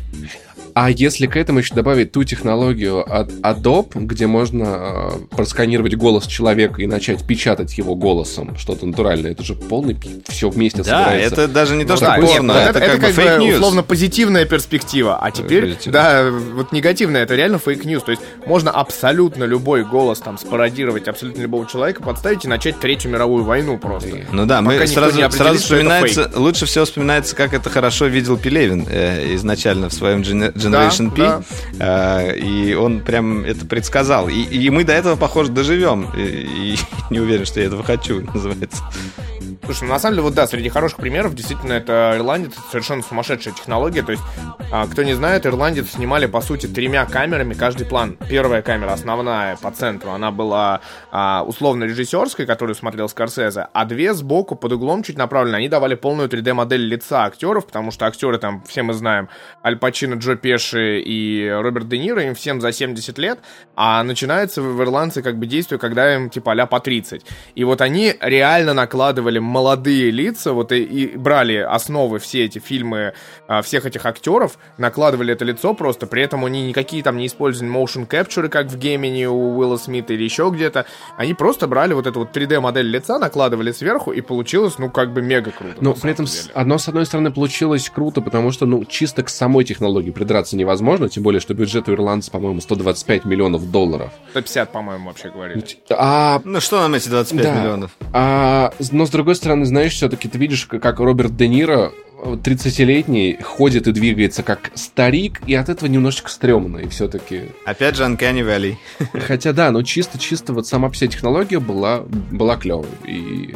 C: А если к этому еще добавить ту технологию от Adobe, где можно э, просканировать голос человека и начать печатать его голосом, что-то натуральное, это же полный все вместе
A: Да,
C: собирается.
A: это даже не то,
B: Ну
A: что
B: да,
A: порно,
B: вот
A: это, как, бы
B: бы условно позитивная перспектива. А теперь,
A: позитивная.
B: да, вот негативная, это реально fake news. То есть можно абсолютно любой голос там спародировать абсолютно любого человека, подставить и начать Третью мировую войну просто.
A: Ну да,
B: Пока
A: мы сразу, сразу
B: это
A: вспоминается, лучше всего вспоминается, как это хорошо видел Пелевин э, изначально в своем Gen- Generation P.
B: да.
A: Э, и он прям это предсказал. И, и мы до этого, похоже, доживем. И, и не уверен, что я этого хочу, называется.
B: Слушай, ну на самом деле, вот да, среди хороших примеров, действительно, это ирландец, это совершенно сумасшедшая технология. То есть, а, кто не знает, ирландец снимали, по сути, тремя камерами каждый план. Первая камера, основная, по центру, она была а, условно режиссерской, которую смотрел Скорсезе, а две сбоку, под углом чуть направлены, они давали полную 3D-модель лица актеров, потому что актеры там, все мы знаем, Аль Пачино, Джо Пеши и Роберт Де Ниро, им всем за 70 лет, а начинается в ирландце как бы действие, когда им типа а по 30. И вот они реально накладывали молодые лица, вот и, и брали основы все эти фильмы а, всех этих актеров, накладывали это лицо просто, при этом они никакие там не использовали motion capture, как в Гемини у Уилла Смита или еще где-то. Они просто брали вот эту вот 3D-модель лица, накладывали сверху, и получилось, ну, как бы мега круто.
C: Но при этом, деле. одно, с одной стороны, получилось круто, потому что, ну, чисто к самой технологии придраться невозможно, тем более, что бюджет у ирландца, по-моему, 125 миллионов долларов.
B: 150, по-моему, вообще говорили.
A: А... Ну, что нам эти 25 да. миллионов?
C: А, но, с другой стороны, знаешь, все-таки ты видишь, как Роберт Де Ниро 30-летний ходит и двигается как старик, и от этого немножечко стрёмно, и все-таки...
A: Опять же Uncanny Valley.
C: Хотя да, но чисто-чисто вот сама вся технология была, была клевой. И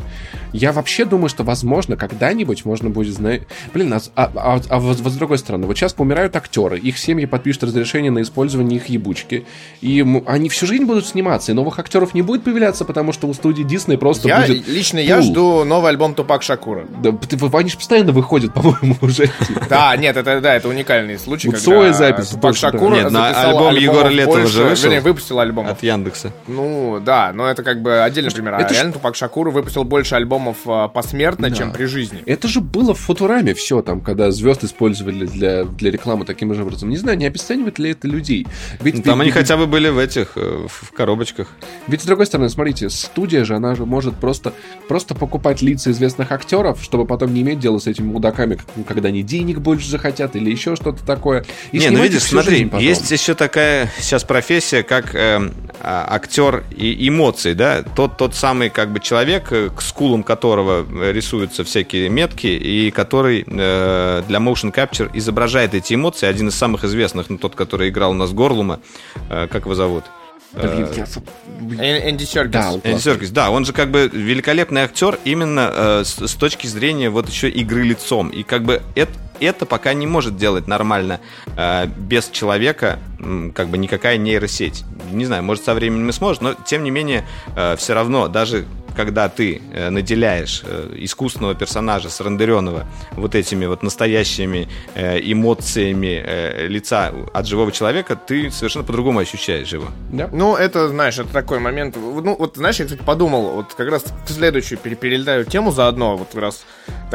C: я вообще думаю, что, возможно, когда-нибудь можно будет знать... Блин, а, а, а, а вот, вот с другой стороны, вот сейчас помирают актеры, их семьи подпишут разрешение на использование их ебучки, и они всю жизнь будут сниматься, и новых актеров не будет появляться, потому что у студии Дисней просто
B: я,
C: будет...
B: Лично пул. я жду новый альбом Тупак Шакура.
C: Да, они же постоянно выходят, по-моему, уже.
B: Да, нет, это, да, это уникальный случай,
C: когда запись.
B: Тупак Шакура
A: Нет, альбом Егора Летова же вышел. Вернее,
B: выпустил альбом.
A: От Яндекса.
B: Ну, да, но это как бы отдельный пример. А реально Тупак Шакура выпустил больше альбомов посмертно посмертно, да. чем при жизни.
C: Это же было в Футураме все, там, когда звезд использовали для, для рекламы таким же образом. Не знаю, не обесценивает ли это людей.
A: Ведь, там ведь, они ведь, хотя бы были в этих, э, в коробочках.
C: Ведь, с другой стороны, смотрите, студия же, она же может просто, просто покупать лица известных актеров, чтобы потом не иметь дела с этими мудаками, когда они денег больше захотят или еще что-то такое.
A: И не, ну видишь, смотри, есть еще такая сейчас профессия, как э, а, актер и эмоций, да, тот, тот самый как бы человек, э, к скулам которого рисуются всякие метки, и который э, для motion capture изображает эти эмоции. Один из самых известных, ну, тот, который играл у нас Горлума, э, как его зовут?
B: Блин, я... Энди Серкис.
A: Да, Энди Серкис, да, он же как бы великолепный актер именно э, с, с точки зрения вот еще игры лицом. И как бы это, это пока не может делать нормально э, без человека, как бы никакая нейросеть. Не знаю, может со временем и сможет, но тем не менее э, все равно даже когда ты э, наделяешь э, искусственного персонажа, срендеренного вот этими вот настоящими э, эмоциями лица от живого человека, ты совершенно по-другому ощущаешь его.
B: Да. Ну, это, знаешь, это такой момент. Ну, вот, знаешь, я, кстати, подумал, вот как раз в следующую перелетаю тему заодно, вот раз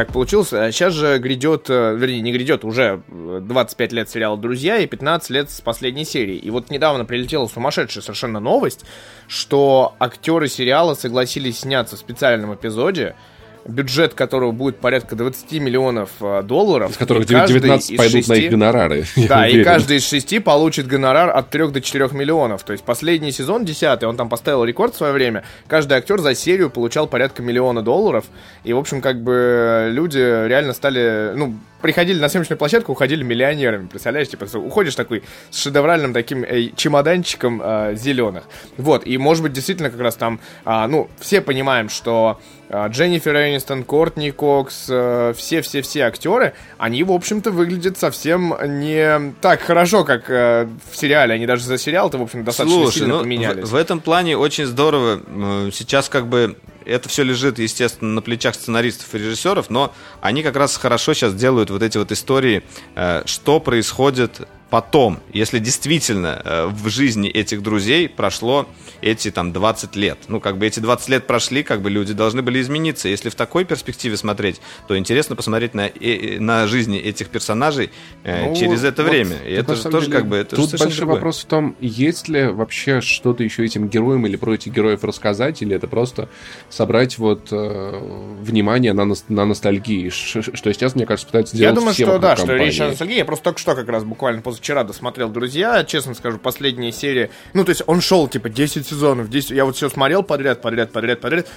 B: так получилось. Сейчас же грядет, вернее, не грядет, уже 25 лет сериала «Друзья» и 15 лет с последней серии. И вот недавно прилетела сумасшедшая совершенно новость, что актеры сериала согласились сняться в специальном эпизоде, бюджет которого будет порядка 20 миллионов э, долларов.
C: Из которых 19 пойдут 6, на их гонорары.
B: Да, и каждый из шести получит гонорар от 3 до 4 миллионов. То есть последний сезон, 10 он там поставил рекорд в свое время. Каждый актер за серию получал порядка миллиона долларов. И, в общем, как бы люди реально стали, ну, приходили на съемочную площадку, уходили миллионерами, представляешь, типа, уходишь такой с шедевральным таким э, чемоданчиком э, зеленых. Вот, и может быть действительно как раз там, э, ну, все понимаем, что э, Дженнифер Энистон, Кортни Кокс, э, все-все-все актеры, они, в общем-то, выглядят совсем не так хорошо, как э, в сериале, они даже за сериал-то, в общем, достаточно Слушай, сильно ну, поменялись.
A: В, в этом плане очень здорово, сейчас как бы это все лежит, естественно, на плечах сценаристов и режиссеров, но они как раз хорошо сейчас делают вот эти вот истории, э, что происходит потом, если действительно э, в жизни этих друзей прошло эти там 20 лет. Ну, как бы эти 20 лет прошли, как бы люди должны были измениться. Если в такой перспективе смотреть, то интересно посмотреть на, э, на жизни этих персонажей э, ну, через это вот, время. И это же тоже деле, как бы... Это
C: тут большой другое. вопрос в том, есть ли вообще что-то еще этим героям или про этих героев рассказать, или это просто собрать вот э, внимание на, на ностальгии, что сейчас, мне кажется, пытаются сделать
B: Я думаю,
C: все
B: что да, компании. что речь о ностальгии. Я просто только что как раз буквально после позавчера досмотрел «Друзья», честно скажу, последняя серия, ну, то есть он шел, типа, 10 сезонов, 10, я вот все смотрел подряд, подряд, подряд, подряд,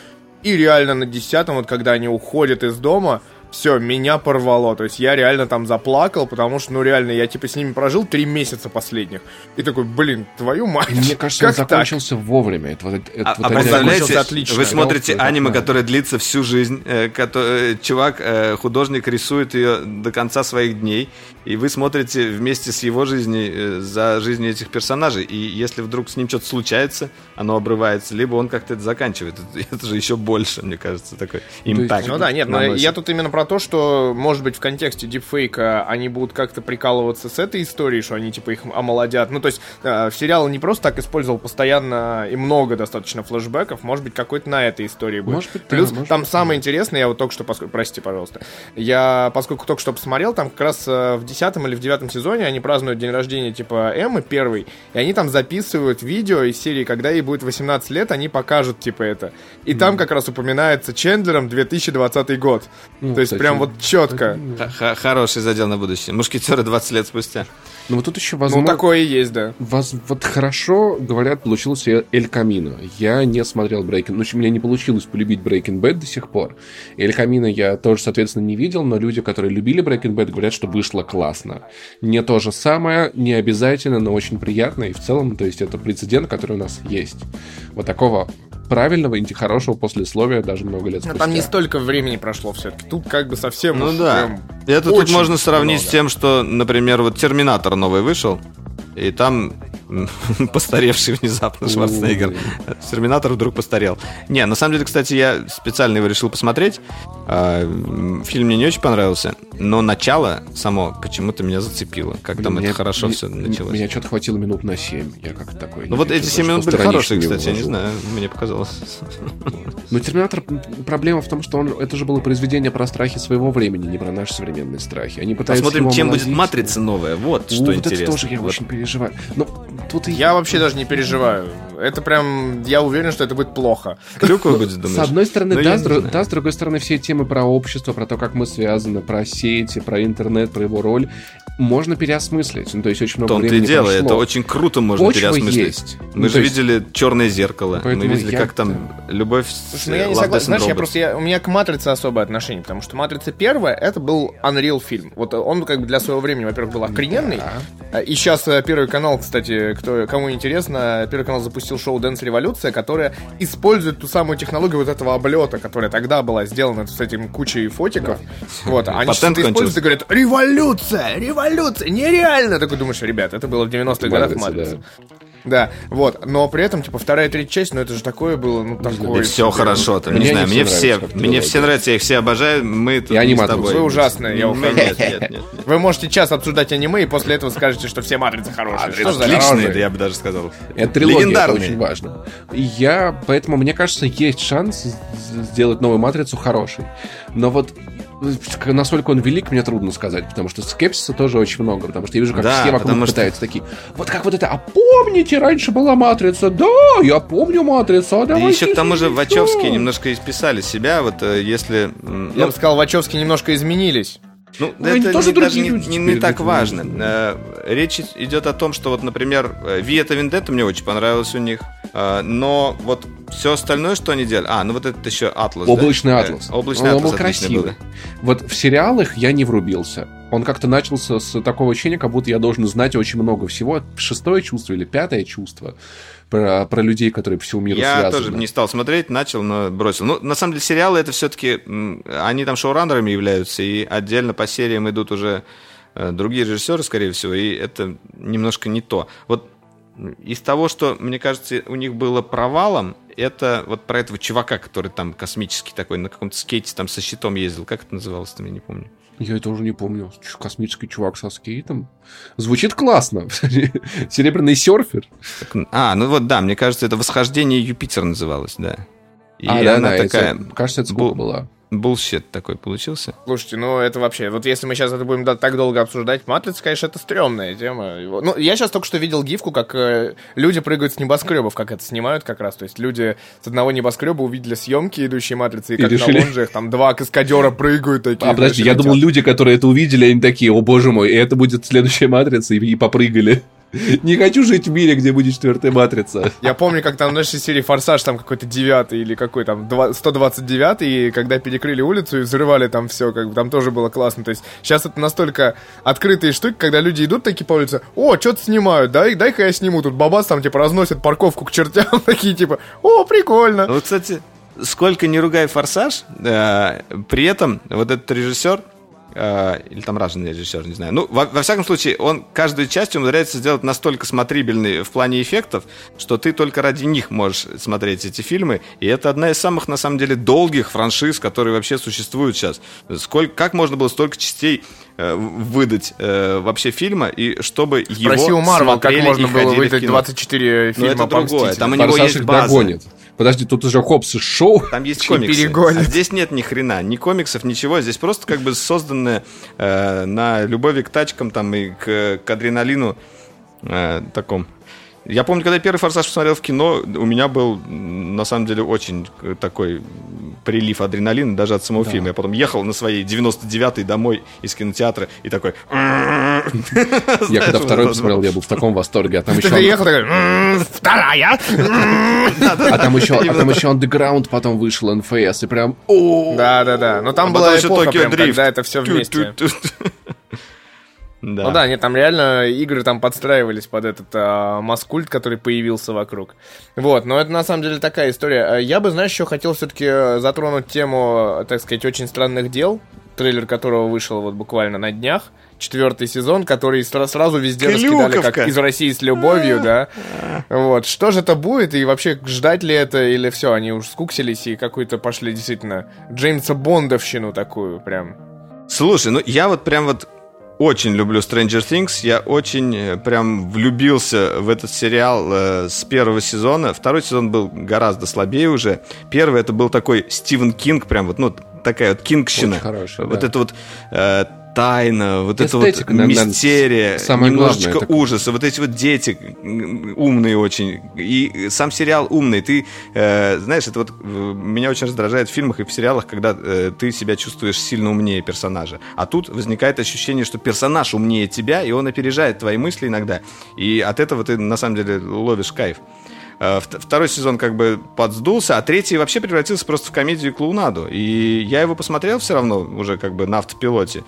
B: и реально на десятом, вот когда они уходят из дома, все, меня порвало. То есть я реально там заплакал, потому что, ну реально, я типа с ними прожил три месяца последних. И такой, блин, твою мать.
C: Мне кажется, он закончился так? вовремя. Это, это,
A: а, вот а представляете, отлично. вы смотрите да, аниме, да. которое длится всю жизнь, э, который, чувак, э, художник рисует ее до конца своих дней, и вы смотрите вместе с его жизнью э, за жизнью этих персонажей. И если вдруг с ним что-то случается, оно обрывается, либо он как-то это заканчивает. Это, же еще больше, мне кажется, такой импакт.
B: Ну да, нет, но я тут именно про то, что, может быть, в контексте дипфейка они будут как-то прикалываться с этой историей, что они, типа, их омолодят. Ну, то есть, э, в сериал не просто так использовал постоянно и много достаточно флешбеков, может быть, какой-то на этой истории будет.
C: Может быть,
B: Плюс,
C: да, может
B: там
C: быть.
B: самое интересное, я вот только что, поскольку, простите, пожалуйста, я, поскольку только что посмотрел, там как раз э, в десятом или в девятом сезоне они празднуют день рождения, типа, Эммы первый, и они там записывают видео из серии, когда ей будет 18 лет, они покажут, типа, это. И mm. там как раз упоминается Чендлером 2020 год. Ну, То есть, кстати, прям вот четко.
A: Хороший задел на будущее. Мушкетеры 20 лет спустя.
C: Ну вот тут еще возможно...
B: Ну такое и есть, да.
C: Воз... Вот хорошо, говорят, получился Эль Камино. Я не смотрел Breaking... Ну, у меня не получилось полюбить Breaking Bad до сих пор. Эль Камино я тоже, соответственно, не видел, но люди, которые любили Breaking Bad, говорят, что вышло классно. Не то же самое, не обязательно, но очень приятно. И в целом, то есть это прецедент, который у нас есть. Вот такого правильного и хорошего послесловия даже много лет спустя.
B: Но там не столько времени прошло все-таки. Тут как бы совсем...
A: Ну да. Это тут можно сравнить много. с тем, что, например, вот Терминатор новый вышел, и там постаревший внезапно Шварценеггер. Терминатор вдруг постарел. Не, на самом деле, кстати, я специально его решил посмотреть. А, фильм мне не очень понравился, но начало само почему-то меня зацепило. Как там это хорошо все началось.
C: Меня что-то хватило минут на 7. Я как такой.
A: Ну вот эти 7 минут были хорошие, кстати, я не знаю, мне показалось.
C: Но Терминатор, проблема в том, что он, это же было произведение про страхи своего времени, не про наши современные страхи. Они пытаются
A: Посмотрим, чем будет Матрица новая. Вот что интересно. Вот это
C: тоже я очень переживаю. Но
B: тут Я вообще даже не переживаю. Это прям, я уверен, что это будет плохо.
A: Клюква будет, думаешь?
C: С одной стороны, да, с, да, с другой стороны, все темы про общество, про то, как мы связаны, про сети, про интернет, про его роль, можно переосмыслить. Ну, то есть очень много времени
A: ты дело, это очень круто можно Почва переосмыслить. Есть. Мы ну, же есть... видели черное зеркало, мы видели, я... как там любовь
B: Слушай, ну, я не согласен. Знаешь, я просто, я, у меня к Матрице особое отношение, потому что Матрица первая, это был Unreal фильм. Вот он как бы для своего времени, во-первых, был охрененный. Да. И сейчас э, Первый канал, кстати, кто, кому интересно, Первый канал запустил шоу Dance Революция, которое использует ту самую технологию вот этого облета, которая тогда была сделана с этим кучей фотиков. Да. Вот, они сейчас это используют и говорят, революция, революция, нереально! Такой думаешь, ребят, это было в 90-х годах Матрица. Да. Да, вот. Но при этом, типа, вторая, третья часть, ну это же такое было, ну такое.
A: И все хорошо там, не знаю, мне все, мне все нравятся, я их все обожаю, мы тут
B: не с тобой. Вы ужасные, я ухожу. Нет, нет, нет. Вы можете час обсуждать аниме, и после этого скажете, что все матрицы хорошие.
A: Отличные, я бы даже сказал.
C: Это трилогия, это очень важно. Я, поэтому, мне кажется, есть шанс сделать новую матрицу хорошей. Но вот насколько он велик, мне трудно сказать, потому что скепсиса тоже очень много, потому что я вижу, как да, все вокруг что... пытаются такие, вот как вот это, а помните, раньше была Матрица? Да, я помню Матрицу, а
A: И еще к тому же Вачовские немножко исписали себя, вот э, если...
B: Ну... Я бы сказал, Вачовские немножко изменились.
A: Ну, ну это тоже не, даже не, не, не так важно. Э, речь идет о том, что вот, например, Виета Вендетта мне очень понравилась у них, э, но вот все остальное, что они делали... А, ну вот это еще Атлас,
C: Облачный
A: да?
C: Атлас.
A: Облачный Он
C: Атлас был красивый. Был. Вот в сериалах я не врубился. Он как-то начался с такого ощущения, как будто я должен знать очень много всего. Шестое чувство или пятое чувство про, про людей, которые по всему миру
A: я
C: связаны.
A: Я тоже не стал смотреть, начал, но бросил. Ну, на самом деле, сериалы это все-таки... Они там шоураннерами являются, и отдельно по сериям идут уже э, другие режиссеры, скорее всего, и это немножко не то. Вот из того, что, мне кажется, у них было провалом, это вот про этого чувака, который там космический такой, на каком-то скейте там со щитом ездил. Как это называлось там, я не помню.
C: Я это уже не помню. Космический чувак со скейтом. Звучит классно. Серебряный серфер.
A: А, ну вот да, мне кажется, это восхождение Юпитер называлось, да.
C: И а, она да, такая... Эти, кажется, это сколько была?
A: Bullshit такой получился.
B: Слушайте, ну это вообще, вот если мы сейчас это будем так долго обсуждать, Матрица, конечно, это стрёмная тема. Ну, я сейчас только что видел гифку, как э, люди прыгают с небоскребов, как это снимают как раз. То есть люди с одного небоскреба увидели съемки, идущие Матрицы, и, и как решили... на лонжах там два каскадера прыгают такие.
C: А, подожди, я думал, люди, которые это увидели, они такие, о боже мой, и это будет следующая Матрица, и, и попрыгали. Не хочу жить в мире, где будет четвертая матрица.
B: Я помню, как там в нашей серии «Форсаж» там какой-то девятый или какой там, 129 и когда перекрыли улицу и взрывали там все, как бы там тоже было классно. То есть сейчас это настолько открытые штуки, когда люди идут такие по улице, о, что-то снимают, дай, дай-ка я сниму. Тут бабас там типа разносят парковку к чертям, такие типа, о, прикольно.
A: Вот, кстати, сколько не ругай «Форсаж», э, при этом вот этот режиссер, или там разный режиссер, не знаю. Ну, во, во всяком случае, он каждую часть умудряется сделать настолько смотрибельной в плане эффектов, что ты только ради них можешь смотреть эти фильмы. И это одна из самых, на самом деле, долгих франшиз, которые вообще существуют сейчас. Сколько, как можно было столько частей э, выдать э, вообще фильма, и чтобы
B: Спроси
A: его
B: у Марвел, как можно было выдать
A: кино.
B: 24
A: Но
B: фильма
A: это
B: по
A: другое.
B: «Мстителям».
A: Там у него
C: Форсаж
A: есть база.
C: догонит. Подожди, тут уже Хопс и Шоу.
A: Там есть комиксы. А здесь нет ни хрена, ни комиксов, ничего. Здесь просто как бы созданное э, на любови к тачкам там и к, к адреналину э, таком. Я помню, когда я первый «Форсаж» посмотрел в кино, у меня был, на самом деле, очень э, такой прилив адреналина даже от самого фильма. Я потом ехал на своей 99-й домой из кинотеатра и такой...
C: Я когда второй посмотрел, я был в таком восторге. А там
B: Ты
C: еще,
B: приехал такой, «М, вторая.
C: а там еще, а там еще Underground потом вышел, НФС, и прям...
B: Да-да-да. Но там
A: А
B: была эпоха, когда это все вместе.
A: Да.
B: Ну да, нет, там реально игры там подстраивались под этот а, маскульт, который появился вокруг. Вот, но это на самом деле такая история. А Я бы, знаешь, еще хотел все-таки затронуть тему, так сказать, очень странных дел, трейлер которого вышел вот буквально на днях. Четвертый сезон, который сра- сразу везде раскидали, как
A: Клюковка.
B: из России с любовью, да. Вот, что же это будет, и вообще ждать ли это, или все, они уж скуксились и какую-то пошли действительно Джеймса Бондовщину такую прям.
A: Слушай, ну я вот прям вот очень люблю Stranger Things. Я очень э, прям влюбился в этот сериал э, с первого сезона. Второй сезон был гораздо слабее уже. Первый это был такой Стивен Кинг, прям вот, ну, такая вот кингщина.
C: Очень хороший,
A: Вот
C: да.
A: это вот э, тайна, вот это вот
C: Эстетика, наверное,
A: мистерия,
C: самое
A: немножечко
C: главное,
A: ужаса. Вот эти вот дети умные очень. И сам сериал умный. Ты, э, знаешь, это вот э, меня очень раздражает в фильмах и в сериалах, когда э, ты себя чувствуешь сильно умнее персонажа. А тут возникает ощущение, что персонаж умнее тебя, и он опережает твои мысли иногда. И от этого ты на самом деле ловишь кайф. Э, вт- Второй сезон как бы подсдулся, а третий вообще превратился просто в комедию клоунаду. И я его посмотрел все равно уже как бы на автопилоте.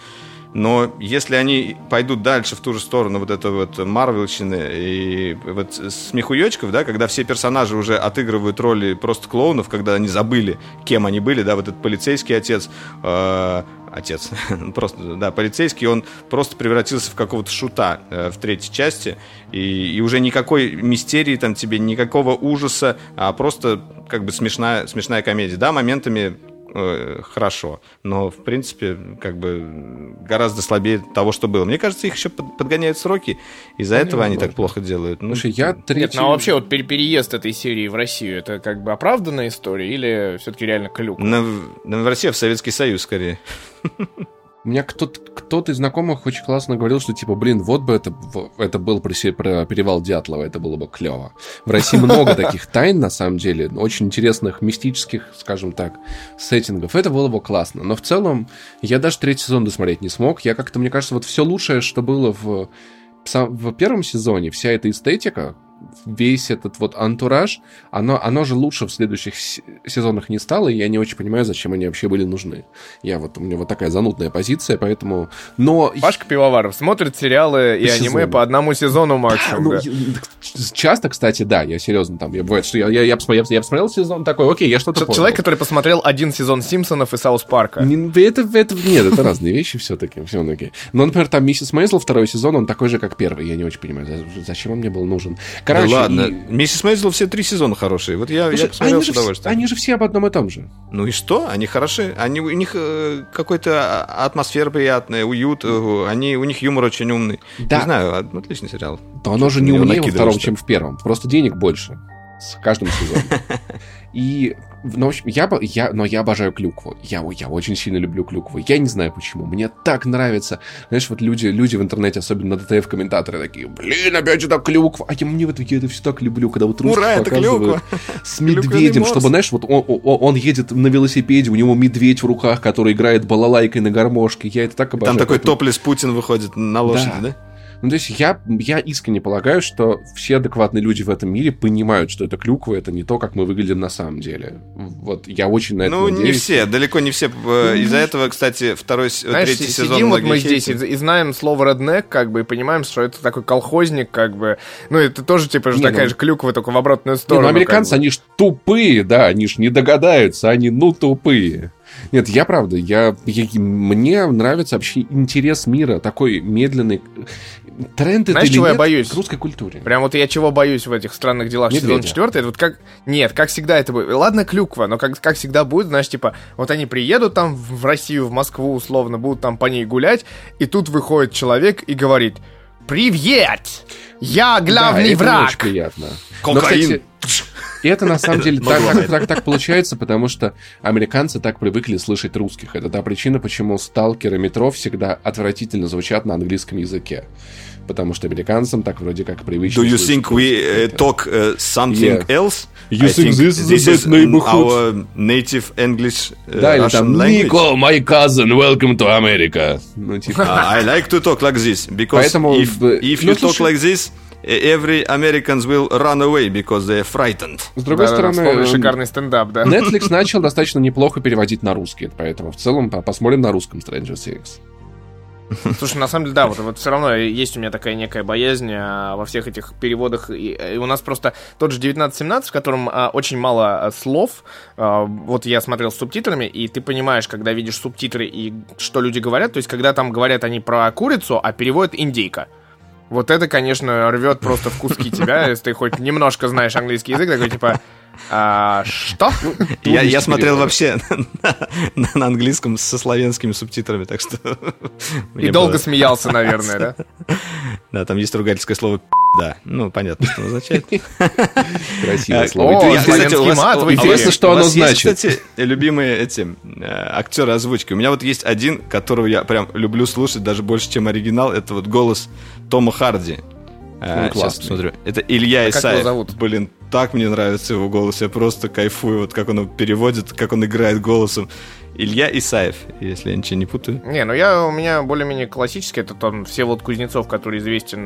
A: Но если они пойдут дальше в ту же сторону вот это вот Марвелщины и вот смехуёчков, да, когда все персонажи уже отыгрывают роли просто клоунов, когда они забыли, кем они были, да, вот этот полицейский отец, э, отец, просто, да, полицейский, он просто превратился в какого-то шута э, в третьей части, и, и уже никакой мистерии там тебе, никакого ужаса, а просто как бы смешная, смешная комедия. Да, моментами э, хорошо, но в принципе как бы гораздо слабее того, что было. Мне кажется, их еще под- подгоняют сроки, из-за этого они так плохо делают. Ну,
C: Слушай, я
B: Нет,
C: третий...
B: ну а вообще вот пере- переезд этой серии в Россию, это как бы оправданная история или все-таки реально клюк?
A: на, на в России в Советский Союз скорее.
C: У меня кто-то, кто-то из знакомых очень классно говорил, что типа, блин, вот бы это, это был про, про перевал Дятлова, это было бы клево. В России много таких тайн, на самом деле, очень интересных, мистических, скажем так, сеттингов. Это было бы классно. Но в целом, я даже третий сезон досмотреть не смог. Я как-то, мне кажется, вот все лучшее, что было в, в первом сезоне, вся эта эстетика, весь этот вот антураж, оно, оно же лучше в следующих сезонах не стало, и я не очень понимаю, зачем они вообще были нужны. Я вот, у меня вот такая занудная позиция, поэтому... Но...
B: Пашка Пивоваров смотрит сериалы и
C: По
B: аниме
C: сезону.
B: по одному сезону максимум.
C: Ну,
B: да.
C: я- часто, кстати, да, я серьезно там, я, бывает, что я, я, я, посмотрел, я посмотрел сезон такой, окей, я что-то
B: Ч-
C: понял.
B: Человек, который посмотрел один сезон Симпсонов и Саус Парка.
C: Не- Это, это, нет, это разные вещи все-таки, все-таки. Но, например, там Миссис Мейзел второй сезон, он такой же, как первый. Я не очень понимаю, за- зачем он мне был нужен. Короче,
A: Да ладно,
C: и-
A: Миссис Мейзел все три сезона хорошие. Вот я, я
C: Слушай,
A: посмотрел
C: они,
A: с удовольствием.
C: они же все об одном и том же.
A: Ну и что? Они хороши. Они, у них э, какой-то а- атмосфера приятная, уют. э, Они, у них юмор очень умный.
C: Да.
A: Не знаю, а- отличный сериал.
C: То оно же не
A: Мне
C: умнее во втором,
A: что
C: чем в первом. Просто денег больше с каждым сезоном. И, ну, в общем, я, я, но я обожаю клюкву. Я, я очень сильно люблю клюкву. Я не знаю почему. Мне так нравится. Знаешь, вот люди, люди в интернете, особенно на ДТФ комментаторы, такие, блин, опять это клюква. А я, мне вот я это все так люблю, когда вот русских
A: Ура,
C: показывают с медведем, чтобы, знаешь, вот он, он, он едет на велосипеде, у него медведь в руках, который играет балалайкой на гармошке. Я это так обожаю.
A: Там такой топлес Путин выходит на лошади, да?
C: Ну, то есть я, я искренне полагаю, что все адекватные люди в этом мире понимают, что это клюква, это не то, как мы выглядим на самом деле. Вот я очень на это
A: Ну,
C: надеюсь.
A: не все, далеко не все. Э, Из-за этого, кстати, второй,
B: Знаешь,
A: третий сезон
B: сидим вот мы здесь и, и знаем слово redneck, как бы, и понимаем, что это такой колхозник, как бы. Ну, это тоже, типа, же
C: Не,
B: такая
C: ну-
B: же клюква, только в обратную
C: Не,
B: сторону.
C: ну, американцы,
B: как бы.
C: они ж тупые, да, они ж не догадаются, они ну тупые. Нет, я правда, я, я- мне нравится вообще интерес мира, такой медленный. Тренд
B: Знаешь, чего я боюсь?
C: к русской культуре.
B: Прям вот я чего боюсь в этих странных делах сезон
C: Медведя.
B: 4, это вот как... Нет, как всегда это будет. Ладно, клюква, но как, как всегда будет, знаешь, типа, вот они приедут там в Россию, в Москву, условно, будут там по ней гулять, и тут выходит человек и говорит, «Привет! Я главный
C: Да, это
B: враг!»
C: очень приятно.
A: Кокаин.
C: Но, кстати, и это на самом деле так, так- так- так получается, потому что американцы так привыкли слышать русских. Это та причина, почему сталкер и метро всегда отвратительно звучат на английском языке. Потому что американцам так вроде как привычно.
A: Do you think we uh, talk uh, something
C: Yeah.
A: else?
C: You
A: I
C: think this is a bad neighborhood?
A: our native English uh,
C: Да, или
A: Russian
C: там
A: language?
C: Nico, my cousin, welcome to America. Ну, типа...
A: Uh, I like to talk like this because
C: Поэтому,
A: if, if
C: ну,
A: you talk
C: слушай-
A: like this, every Americans will run away because they're frightened.
C: С другой
B: Да-да-да,
C: стороны, эм,
B: шикарный стендап, да.
C: Netflix начал достаточно неплохо переводить на русский, поэтому в целом по- посмотрим на русском Stranger Things.
B: Слушай, на самом деле, да, вот, вот все равно есть у меня такая некая боязнь а, во всех этих переводах. И, и у нас просто тот же 1917, в котором а, очень мало а, слов. А, вот я смотрел с субтитрами, и ты понимаешь, когда видишь субтитры и что люди говорят. То есть, когда там говорят они про курицу, а переводят индейка. Вот это, конечно, рвет просто в куски тебя, если ты хоть немножко знаешь английский язык, такой типа. «А, что?
A: Я, я
C: Трудности
A: смотрел вообще на, на- на английском со славянскими субтитрами, так что...
B: И долго
A: было-
B: смеялся, наверное, да?
A: Да, там есть ругательское слово да. Ну, понятно, что оно означает.
C: Красивое
A: А,
C: слово.
B: о,
A: Я, кстати, у вас-
B: мат.
C: Интересно, что оно
A: есть,
C: значит.
A: кстати, любимые эти э, актеры озвучки. У меня вот есть один, которого я прям люблю слушать даже больше, чем оригинал. Это вот голос Тома Харди. Э,
C: Он
A: Сейчас посмотрю. Это Илья
B: А как его
A: Исаев.
B: зовут?
A: Блин, так мне нравится его голос. Я просто кайфую, вот как он его переводит, как он играет голосом. Илья Исаев, если я ничего не путаю.
B: Не, ну я у меня более-менее классический, это там Всеволод Кузнецов, который известен,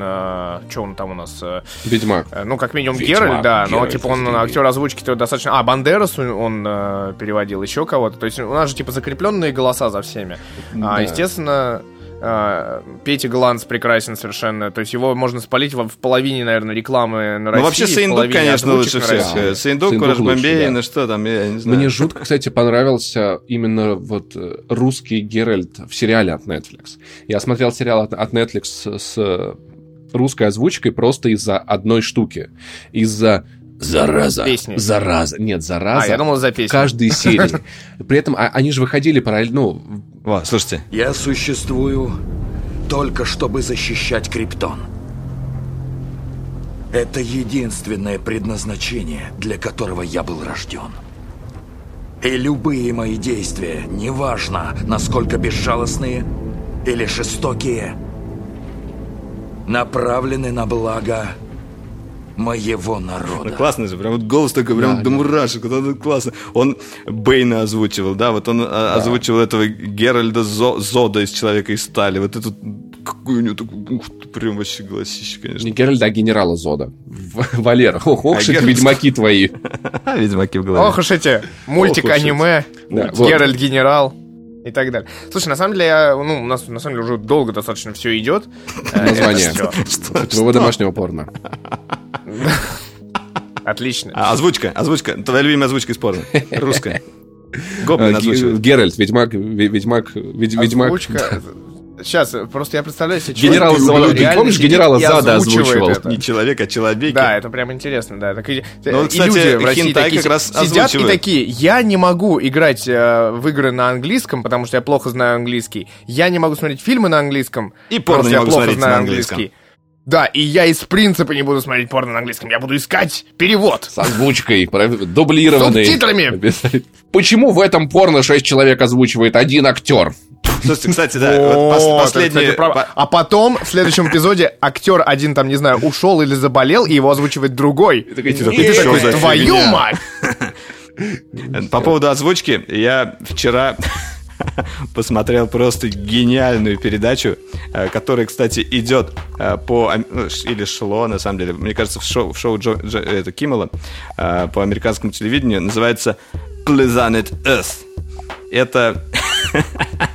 B: что он там у нас, э,
C: Ведьмак.
B: э, ну как минимум
C: Ведьмак,
B: Геральт, да, но
C: Геральт
B: типа он актер озвучки-то достаточно, а Бандерас он, э, переводил, еще кого-то, то есть у нас же типа закрепленные голоса за всеми,
C: Да.
B: а естественно э, Петя Гланс прекрасен совершенно, то есть его можно спалить в половине, наверное, рекламы на России.
A: Ну, вообще, Саиндук, конечно, лучше всех.
B: России.
A: Э, Саиндук, Кураж
C: лучше,
A: Бомбей,
C: да.
A: ну что там, я не знаю.
C: Мне жутко, кстати, понравился именно вот э, русский Геральт в сериале от Netflix. Я смотрел сериал от, Netflix с, с русской озвучкой просто из-за одной штуки. Из-за зараза.
B: Песни.
C: Зараза. Нет, зараза.
B: А, я думал за песню.
C: Каждой серии. При этом а- они же выходили параллельно. Ну,
A: Во, слушайте,
D: Я существую только чтобы защищать Криптон. Это единственное предназначение, для которого я был рожден. И любые мои действия, неважно, насколько безжалостные или жестокие, направлены на благо моего народа.
A: Ну, классный же, прям вот голос такой, прям
C: Да,
A: до
C: да.
A: мурашек, вот он классно. Он Бейна озвучивал, да, вот он а, озвучивал этого Геральда Зо- Зода из Человека из Стали, вот этот, какой у него такой, ух ты, прям вообще голосище, конечно.
C: не Геральда, а генерала Зода. В- Валера, ох, ох,
A: А
C: эти ведьмаки твои.
A: Ведьмаки в голове.
B: Ох уж эти, мультик,
A: Ох
B: и так далее. Слушай, на самом деле, я, ну, у нас на самом деле уже долго достаточно все идет. Э,
C: Название. Твоего домашнего порно.
B: Отлично.
A: А, озвучка, озвучка, твоя любимая озвучка из порно, русская. Гоблин
C: Э,
A: озвучивает.
C: Ге- Геральт, ведьмак, ве- ведьмак, ведь- ведьмак.
B: Озвучка. Сейчас, просто я представляю себе
C: Генерал Зада. Ты
B: реально
C: помнишь, генерала
B: и
C: Зада озвучивал?
B: это.
A: Не человек, а человек.
B: Да, это прям интересно, да. Так и-
A: Ну, вот,
B: и
A: кстати,
B: люди в России такие
A: как раз
B: сидят и
A: озвучивают.
B: такие, я не могу играть э, в игры на английском, потому что я плохо знаю английский. Я не могу смотреть фильмы на английском,
A: И
B: потому
A: порно
B: что
A: не
B: я плохо
A: смотреть
B: знаю
A: на английском.
B: английский. Да, и я из принципа не буду смотреть порно на английском. Я буду искать перевод.
C: С озвучкой, дублированный.
B: Субтитрами.
C: Почему в этом порно шесть человек озвучивает один актер?
A: Слушайте, кстати, да, последний...
B: А потом, в следующем эпизоде, актер один там, не знаю, ушел или заболел, и его озвучивает другой. И
A: такой,
B: ты
A: «Что
B: такой, твою
A: фигня?»
B: мать!
A: По поводу озвучки, я вчера посмотрел просто гениальную передачу, э, которая, кстати, идет э, по... Ну, или шло, на самом деле, мне кажется, в шоу, в шоу Джо, Джо, это Киммела э, по американскому телевидению, называется Planet Earth. Это...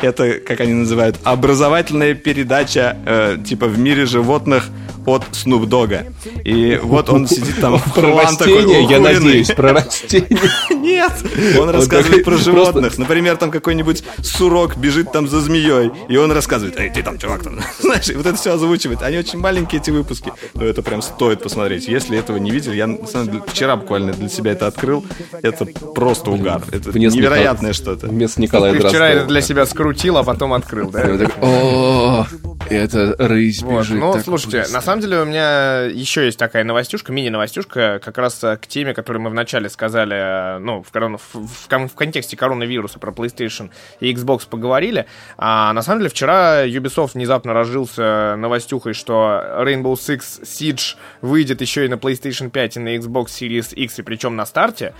A: Это, как они называют, образовательная передача э, типа в мире животных от Snoop Dogg. И вот он сидит там в
C: Про растения, я надеюсь, про растения.
A: Нет, он рассказывает про животных. Например, там какой-нибудь сурок бежит там за змеей, и он рассказывает, эй, ты там, чувак, там. Знаешь, вот это все озвучивает. Они очень маленькие, эти выпуски. Но это прям стоит посмотреть. Если этого не видели, я на самом деле, вчера буквально для себя это открыл. Это просто угар. Это невероятное что-то.
C: Вместо Николая
B: Ты вчера это для себя скрутил, а потом открыл, да?
C: Это рысь
B: Вот,
C: бежит.
B: ну, слушайте,
C: вкусно».
B: на самом деле у меня еще есть такая новостюшка, мини-новостюшка, как раз э, к теме, которую мы вначале сказали, э, ну, в, корона- в- в в контексте коронавируса про PlayStation и Xbox поговорили. А на самом деле вчера Ubisoft внезапно разжился новостюхой, что Rainbow Six Siege выйдет еще и на PlayStation 5 и на Xbox Series X, и причем на старте.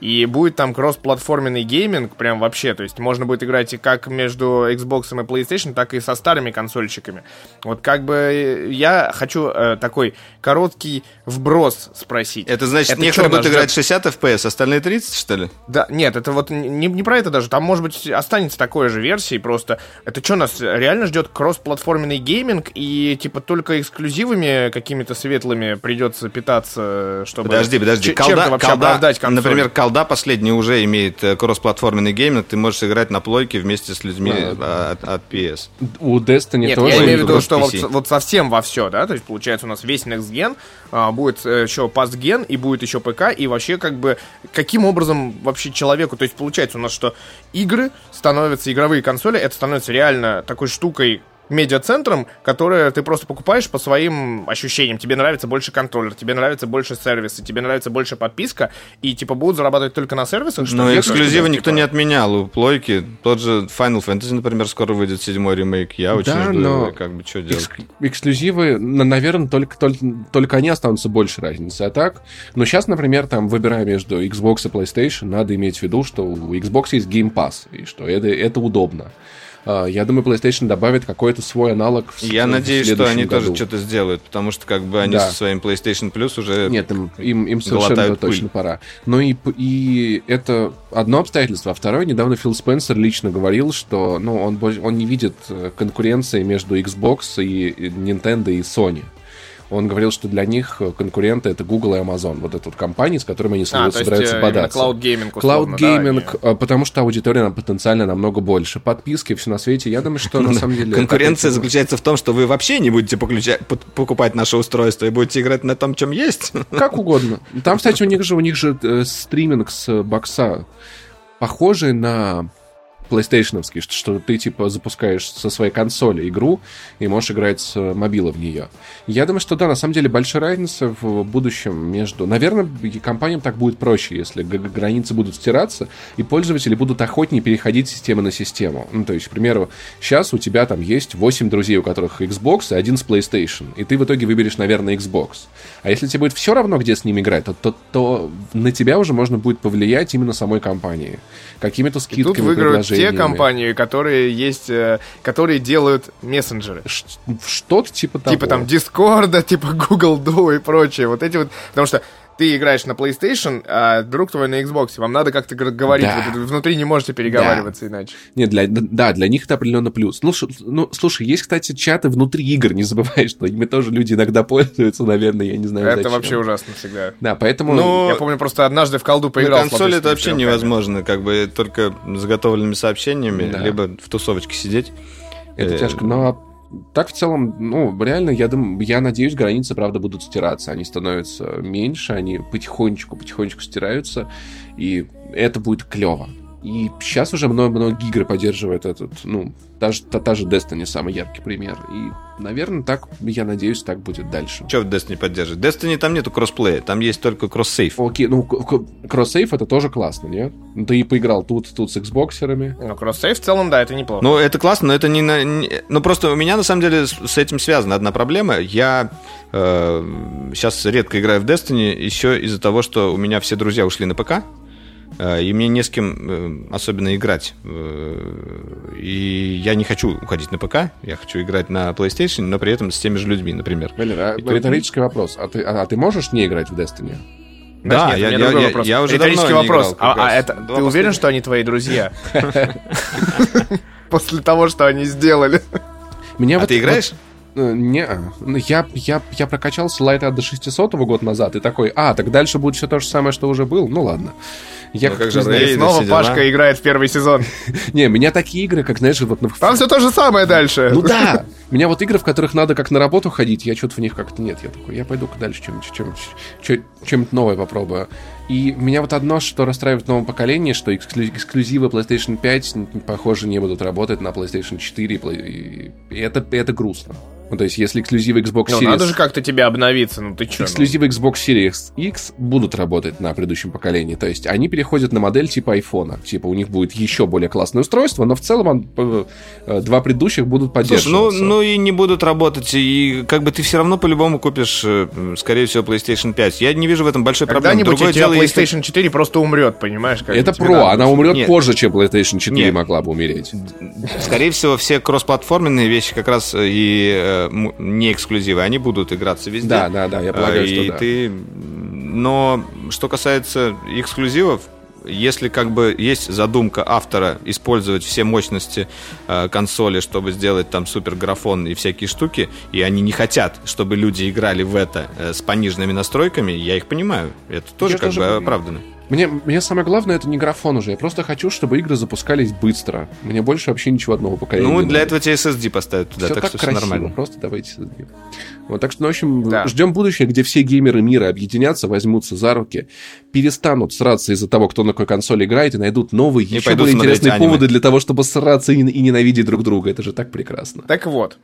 B: И будет там кроссплатформенный гейминг, прям вообще. То есть можно будет играть и как между Xbox и PlayStation, так и со старыми консольщиками. Вот как бы э, я хочу э, такой короткий вброс спросить.
A: Это значит,
B: Это
A: некоторые будут играть
B: ждёт?
A: 60 FPS, остальные 30, что ли?
B: Да, нет, это вот не, не про это даже. Там, может быть, останется такой же версии, просто это что, нас реально ждет кроссплатформенный гейминг, и типа только эксклюзивами какими-то светлыми придется питаться, чтобы...
A: Подожди, подожди.
B: ч- чем-то вообще оправдать консоль.
A: например, колда последний уже имеет э, кроссплатформенный гейминг. Ты можешь играть на плойке вместе с людьми
C: Да.
A: э, от, от PS.
C: У Destiny
B: Нет,
C: тоже...
B: я имею в виду, что вот, вот совсем во все, да, то есть получается у нас весь Next Gen, а, будет э, еще пастген и будет еще ПК, и вообще как бы каким образом вообще человеку, то есть получается у нас, что игры становятся, игровые консоли, это становится реально такой штукой, медиацентром, которое ты просто покупаешь по своим ощущениям. Тебе нравится больше контроллер, тебе нравится больше сервисы, тебе нравится больше подписка, и типа будут зарабатывать только на сервисах. что
A: Но эксклюзивы никто
B: типа,
A: не отменял. У плойки тот же Final Fantasy, например, скоро выйдет седьмой ремейк. Я очень
C: Да,
A: жду
C: но
A: как бы, что делать.
C: Экск- эксклюзивы, наверное, только, только, только они останутся больше разницы. А так, ну сейчас, например, там, выбирая между Xbox и PlayStation, надо иметь в виду, что у Xbox есть Game Pass, и что это, это удобно. А, Я думаю, PlayStation добавит какой-то свой аналог в
A: Я
C: в
A: надеюсь, что они
C: году.
A: тоже что-то сделают, потому что как бы они
C: Да.
A: со своим PlayStation Plus уже...
C: Нет, им, им, им совершенно
A: Глотают
C: точно
A: пыль.
C: пора. Но и, п- и это одно обстоятельство. А второе, недавно Фил Спенсер лично говорил, что ну, он, он не видит э, конкуренции между Xbox и и Nintendo и Sony. Он говорил, что для них конкуренты это Google и Amazon. Вот это вот компании, с которыми они
B: А,
C: собираются
B: есть э,
C: бодаться.
B: cloud
C: gaming, Cloud
B: условно, да,
C: gaming,
B: они-
C: э, потому что аудитория нам потенциально намного больше. Подписки, все на свете. Я думаю, что на самом деле...
A: Конкуренция заключается в том, что вы вообще не будете покупать наше устройство и будете играть на том, чем есть.
C: Как угодно. Там, кстати, у них же, у них же э, стриминг с бокса похожий на PlayStation, что, что ты типа запускаешь со своей консоли игру и можешь играть с э, мобила в нее. Я думаю, что да, на самом деле большая разница в будущем между... Наверное, компаниям так будет проще, если границы будут стираться, и пользователи будут охотнее переходить с системы на систему. Ну, то есть, к примеру, сейчас у тебя там есть 8 друзей, у которых Xbox и один с PlayStation, и ты в итоге выберешь, наверное, Xbox. А если тебе будет все равно, где с ними играть, то, то, то на тебя уже можно будет повлиять именно самой компанией. Какими-то скидками,
B: выиграют те компании, которые есть, э, которые делают мессенджеры.
C: Что-то типа того.
B: Типа там Discord, типа Google Duo и прочее. Вот эти вот. Потому что ты играешь на PlayStation, а друг твой на Xbox. Вам надо как-то говорить.
C: Да.
B: Вот внутри не можете переговариваться иначе.
C: Нет, для, да, для них это определенно плюс. Ну, ш- ну, слушай, есть, кстати, чаты внутри игр, не забывай, что ими тоже люди иногда пользуются, наверное, я не знаю
B: это
C: зачем.
B: вообще ужасно всегда.
C: Да, поэтому...
A: Ну,
B: Я помню, просто однажды в колду поиграл.
A: На консоли это вообще невозможно, как бы только заготовленными сообщениями,
C: Да.
A: либо в тусовочке сидеть.
C: Это
A: Э,
C: тяжко, но так в целом, ну, реально, я думаю, я надеюсь, границы, правда, будут стираться. Они становятся меньше, они потихонечку, потихонечку стираются, и это будет клево. И сейчас уже много, многие игры поддерживают этот, ну, та же, та, та же Destiny самый яркий пример. И, наверное, так, я надеюсь, так будет дальше.
A: Что в Destiny поддерживает? Destiny там нету кроссплея, там есть только кросс-сейф.
C: Окей, ну, кросс-сейф это тоже классно, нет? Ну, Ты и поиграл тут, тут с Xboxерами.
B: Ну, кросс-сейв в целом, да, это неплохо.
A: Ну, это классно, но это не, на, не- Ну, просто у меня, на самом деле, с, с этим связана одна проблема. Я сейчас редко играю в Destiny еще из-за того, что у меня все друзья ушли на ПК. Э, и мне не с кем э, особенно играть. Э, И я не хочу уходить на ПК, я хочу играть на PlayStation, но при этом с теми же людьми, например.
C: Валер, а
A: поэтому-
C: риторический вопрос. А ты, а, а ты можешь не играть в Destiny?
A: Да,
B: Знаешь, нет,
A: я- я- я-
B: вопрос.
A: я уже
B: Риторический
A: давно не
B: вопрос.
A: играл, как
B: а, а это,
A: Два
B: ты уверен,
A: последних.
B: что они твои друзья? После того, что они сделали.
C: Меня
A: А
C: вот-
A: ты играешь?
C: вот, не, ну, я, я, я прокачался лайта до 600 год назад и такой, а, так дальше будет все то же самое, что уже был. Ну ладно. Я
A: Ну,
C: как
A: же
C: знаю.
B: Снова
A: все дела.
B: Пашка играет в первый сезон.
C: Не, меня такие игры, как, знаешь, вот...
B: Там все то же самое дальше.
C: Ну да! Меня вот игры, в которых надо как на работу ходить, я что-то в них как-то нет. Я такой, я пойду-ка дальше чем-нибудь чем, чем, чем-нибудь новое попробую. И меня вот одно, что расстраивает в новом поколении, что эксклю- эксклюзивы PlayStation 5, н- похоже, не будут работать на PlayStation 4. и Play- И и это, это грустно. Ну, то есть, если эксклюзивы Xbox
B: Ну,
C: Series...
B: надо же как-то тебе обновиться, ну ты чё? ну?
C: Эксклюзивы Xbox Series X будут работать на предыдущем поколении. То есть они переходят на модель типа айфона. Типа у них будет еще более классное устройство, но в целом он, э, э, два предыдущих будут
A: Слушай, ну,
C: поддерживаться.
A: ну и не будут работать, и как бы ты все равно по-любому купишь, э, скорее всего, PlayStation 5. Я не вижу в этом большой проблемы.
B: Когда-нибудь у
A: Другое
B: тебя
A: дело,
B: PlayStation 4 просто умрет, понимаешь? как
C: Это про, она умрет
A: Нет.
C: позже, чем PlayStation 4
A: Нет.
C: могла бы умереть.
A: Скорее всего, все кроссплатформенные вещи как раз э, и э, не эксклюзивы, они будут играться везде.
C: Да, да, да, я полагаю,
A: Э,
C: что
A: и
C: да.
A: ты... Но что касается эксклюзивов, если как бы есть задумка автора использовать все мощности э, консоли, чтобы сделать там супер графон и всякие штуки, и они не хотят, чтобы люди играли в это э, с пониженными настройками, я их понимаю. Это тоже
C: Я
A: как
C: тоже
A: бы
C: понимаю.
A: оправдано.
C: Мне, мне самое главное это не графон уже. Я просто хочу, чтобы игры запускались быстро. Мне больше вообще ничего одного поколения.
A: Ну, для
C: надо.
A: этого тебе SSD поставят туда,
C: Всё
A: так,
C: так
A: что все
C: красиво,
A: нормально.
C: просто давайте SSD. Вот, так что, ну, в общем,
B: Да.
C: ждем будущее, где все геймеры мира объединятся, возьмутся за руки, перестанут сраться из-за того, кто на какой консоли играет, и найдут новые, еще
A: пойдут
C: более интересные
A: аниме.
C: поводы для того, чтобы сраться и, и ненавидеть друг друга. Это же так прекрасно.
B: Так вот,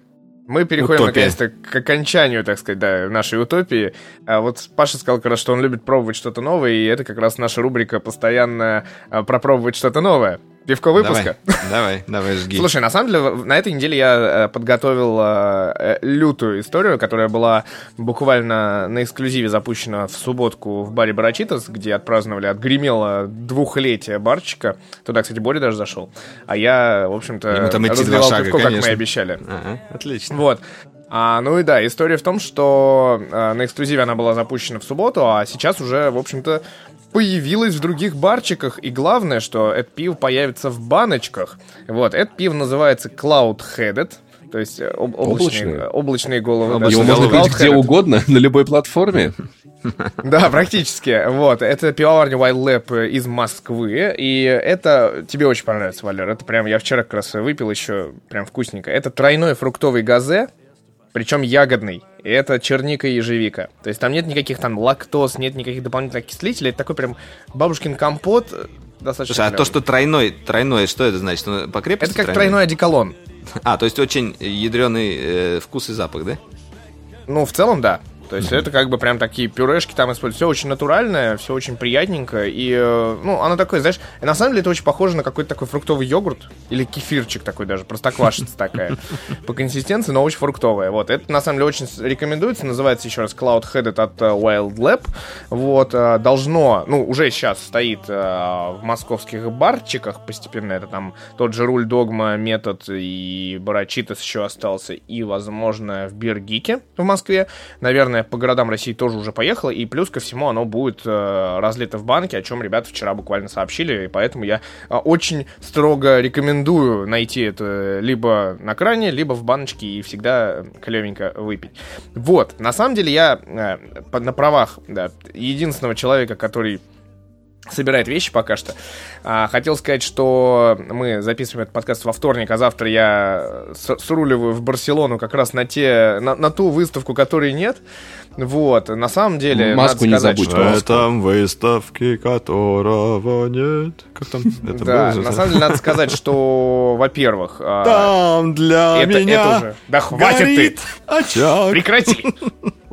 B: мы переходим
A: Утопия.
B: наконец-то к окончанию, так сказать, да, нашей утопии. А вот Паша сказал как раз, что он любит пробовать что-то новое, и это как раз наша рубрика постоянно а, пропробовать что-то новое. Пивко выпуска.
A: Давай, давай, давай, жги.
B: Слушай, на самом деле, на этой неделе я э, подготовил э, э, лютую историю, которая была буквально на эксклюзиве запущена в субботку в баре Барачитас, где отпраздновали, отгремело двухлетие барчика. Туда, кстати, Боря даже зашел. А я, в общем-то,
A: Ему там идти два шага,
B: пивко, как мы
A: конечно.
B: и обещали.
A: Ага, отлично.
B: Вот. А, ну и да, история в том, что а, на эксклюзиве она была запущена в субботу, а сейчас уже, в общем-то, появилась в других барчиках. И главное, что это пиво появится в баночках. Вот, это пиво называется Cloud Headed. То есть э, об- облачные,
C: Облачные?
B: облачные головы. да,
A: Облачные
C: Его можно
A: головы.
C: пить где угодно, на любой платформе.
B: Да, практически. Вот, это пивоварня Wild Lab из Москвы, и это тебе очень понравится, Валер. Это прям, я вчера как раз выпил еще, прям вкусненько. Это тройной фруктовый газе, причем ягодный. И это черника и ежевика. То есть там нет никаких там лактоз, нет никаких дополнительных окислителей. Это такой прям бабушкин компот. э, Достаточно
A: Слушай, а то, что тройной, тройной, что это значит? Он по крепости
B: Это как тройной одеколон.
A: А, то есть очень ядреный э, вкус и запах, да?
B: Ну, в целом, да. То есть это как бы прям такие пюрешки там используют. Все очень натуральное, все очень приятненько. И, э, ну, оно такое, знаешь, на самом деле это очень похоже на какой-то такой фруктовый йогурт. Или кефирчик такой даже, простоквашица такая. По консистенции, но очень фруктовая. Вот, это на самом деле очень рекомендуется. Называется еще раз Cloud Headed от э, Wild Lab. Вот, э, должно, ну, уже сейчас стоит в московских барчиках постепенно. Это там тот же Руль Догма, Метод и Барачитас еще остался. И, возможно, в Биргике в Москве. Наверное, по городам России тоже уже поехало. И плюс ко всему оно будет э, разлито в банке, о чем ребята вчера буквально сообщили. И поэтому я э, очень строго рекомендую найти это либо на кране, либо в баночке и всегда клевенько выпить. Вот, на самом деле я э, на правах да, единственного человека, который собирает вещи пока что. А, хотел сказать, что мы записываем этот подкаст во вторник, а завтра я с- сруливаю в Барселону как раз на те, на, на ту выставку, которой нет. Вот, на самом деле,
C: Маску не
B: надо сказать,
C: забудь,
B: что...
C: Маску.
A: этом выставки, которого нет. Как там? Это
B: Да,
A: было
B: на самом деле надо сказать, что, во-первых, а,
A: Там для
B: это,
A: меня
B: это уже... Да хватит
A: горит
B: ты!
A: очаг.
B: Прекрати!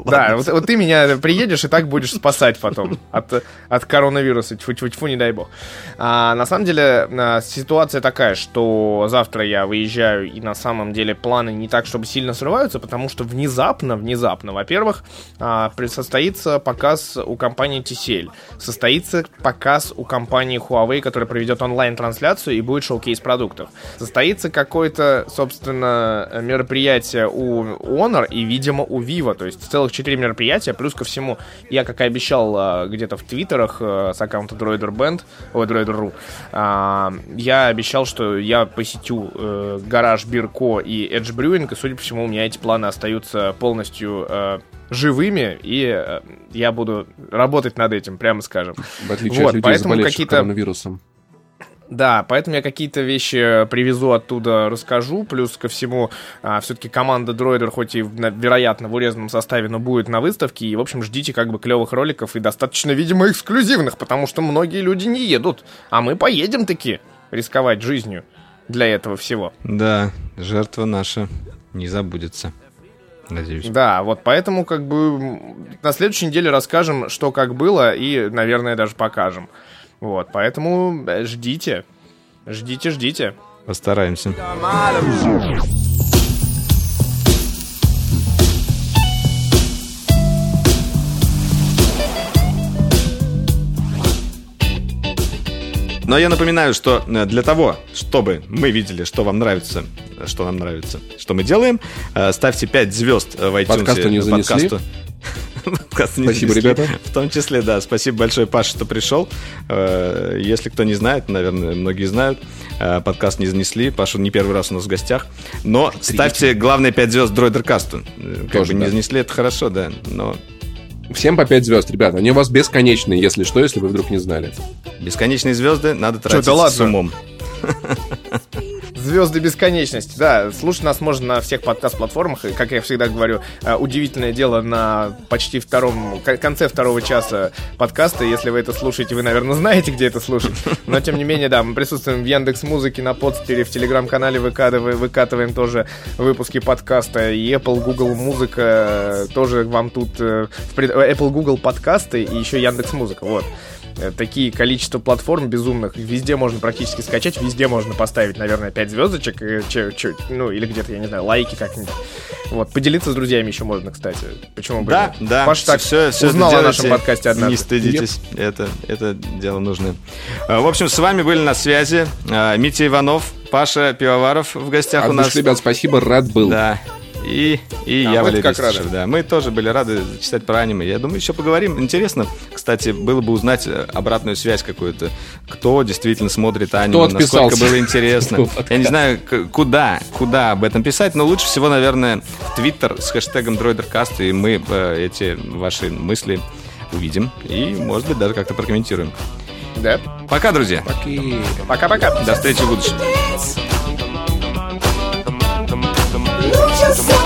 B: Да, вот, вот ты меня приедешь и так будешь спасать потом от, от коронавируса. Тьфу-тьфу-тьфу, не дай бог. А, на самом деле, а, ситуация такая, что завтра я выезжаю, и на самом деле планы не так, чтобы сильно срываются, потому что внезапно, внезапно, во-первых, а, состоится показ у компании TCL, состоится показ у компании Huawei, которая проведет онлайн-трансляцию и будет шоу-кейс продуктов. Состоится какое-то, собственно, мероприятие у Honor и, видимо, у Vivo, то есть целых четыре мероприятия, плюс ко всему, я, как и обещал а, где-то в твиттерах а, с аккаунта Droider Band, ой, Droider.ru, а, я обещал, что я посетю э, гараж Бирко и Edge Brewing, и, судя по всему, у меня эти планы остаются полностью э, живыми, и э, я буду работать над этим, прямо скажем.
C: В отличие вот, от людей, поэтому какие-то коронавирусом.
B: Да, поэтому я какие-то вещи привезу оттуда, расскажу. Плюс ко всему, а, все-таки команда Дроидер, хоть и, вероятно, в урезанном составе, но будет на выставке. И, в общем, ждите как бы клевых роликов и достаточно, видимо, эксклюзивных, потому что многие люди не едут. А мы поедем таки рисковать жизнью для этого всего.
A: Да, жертва наша не забудется. Надеюсь.
B: Да, вот поэтому как бы на следующей неделе расскажем, что как было, и, наверное, даже покажем. Вот, поэтому э, ждите. Ждите, ждите.
A: Постараемся. Но я напоминаю, что э, для того, чтобы мы видели, что вам нравится, что нам нравится, что мы делаем, э, ставьте 5 звезд в iTunes
C: подкасту не занесли. подкасту. Спасибо, ребята.
A: В том числе, да. Спасибо большое, Паша, что пришел. Э, если кто не знает, наверное, многие знают, э, подкаст не занесли. Паша не первый раз у нас в гостях. Но ставьте главные 5 звезд Дройдеркасту. Э, как бы не занесли, это хорошо, да. Но
C: Всем по 5 звезд, ребята. Они у вас бесконечные, если что, если вы вдруг не знали.
A: Бесконечные звезды надо тратить Что, да ладно? с умом.
B: Звезды бесконечности. Да, слушать нас можно на всех подкаст-платформах. И, как я всегда говорю, э, удивительное дело на почти втором, конце второго часа подкаста. Если вы это слушаете, вы, наверное, знаете, где это слушать. Но, тем не менее, да, мы присутствуем в Яндекс Музыке, на подстере, в Телеграм-канале выкатываем, выкатываем тоже выпуски подкаста. И Apple, Google Музыка тоже вам тут... Э, Apple, Google подкасты и еще Яндекс Музыка. Вот. Э, такие количество платформ безумных. Везде можно практически скачать, везде можно поставить, наверное, 5 звездочек, и, че, че, ну, или где-то, я не знаю, лайки как-нибудь. Вот, поделиться с друзьями еще можно, кстати. Почему бы
A: Да, нет? да.
B: Паша так все, все узнал о нашем подкасте однажды.
A: Не стыдитесь, Нет. это, это дело нужное. А, в общем, с вами были на связи а, Митя Иванов, Паша Пивоваров в гостях
C: От
A: у нас.
C: ребят, спасибо, рад был.
A: Да, и, и а я, Валерий как рады. Да, мы тоже были рады читать про аниме. Я думаю, еще поговорим. Интересно, кстати, было бы узнать э, обратную связь какую-то. Кто действительно смотрит аниме,
C: кто
A: насколько было интересно. Я не знаю, куда, куда об этом писать, но лучше всего, наверное, в Твиттер с хэштегом DroiderCast, и мы э, эти ваши мысли увидим и, может быть, даже как-то прокомментируем.
B: Да.
A: Пока, друзья.
B: Пока-пока.
A: До встречи в будущем. Come on.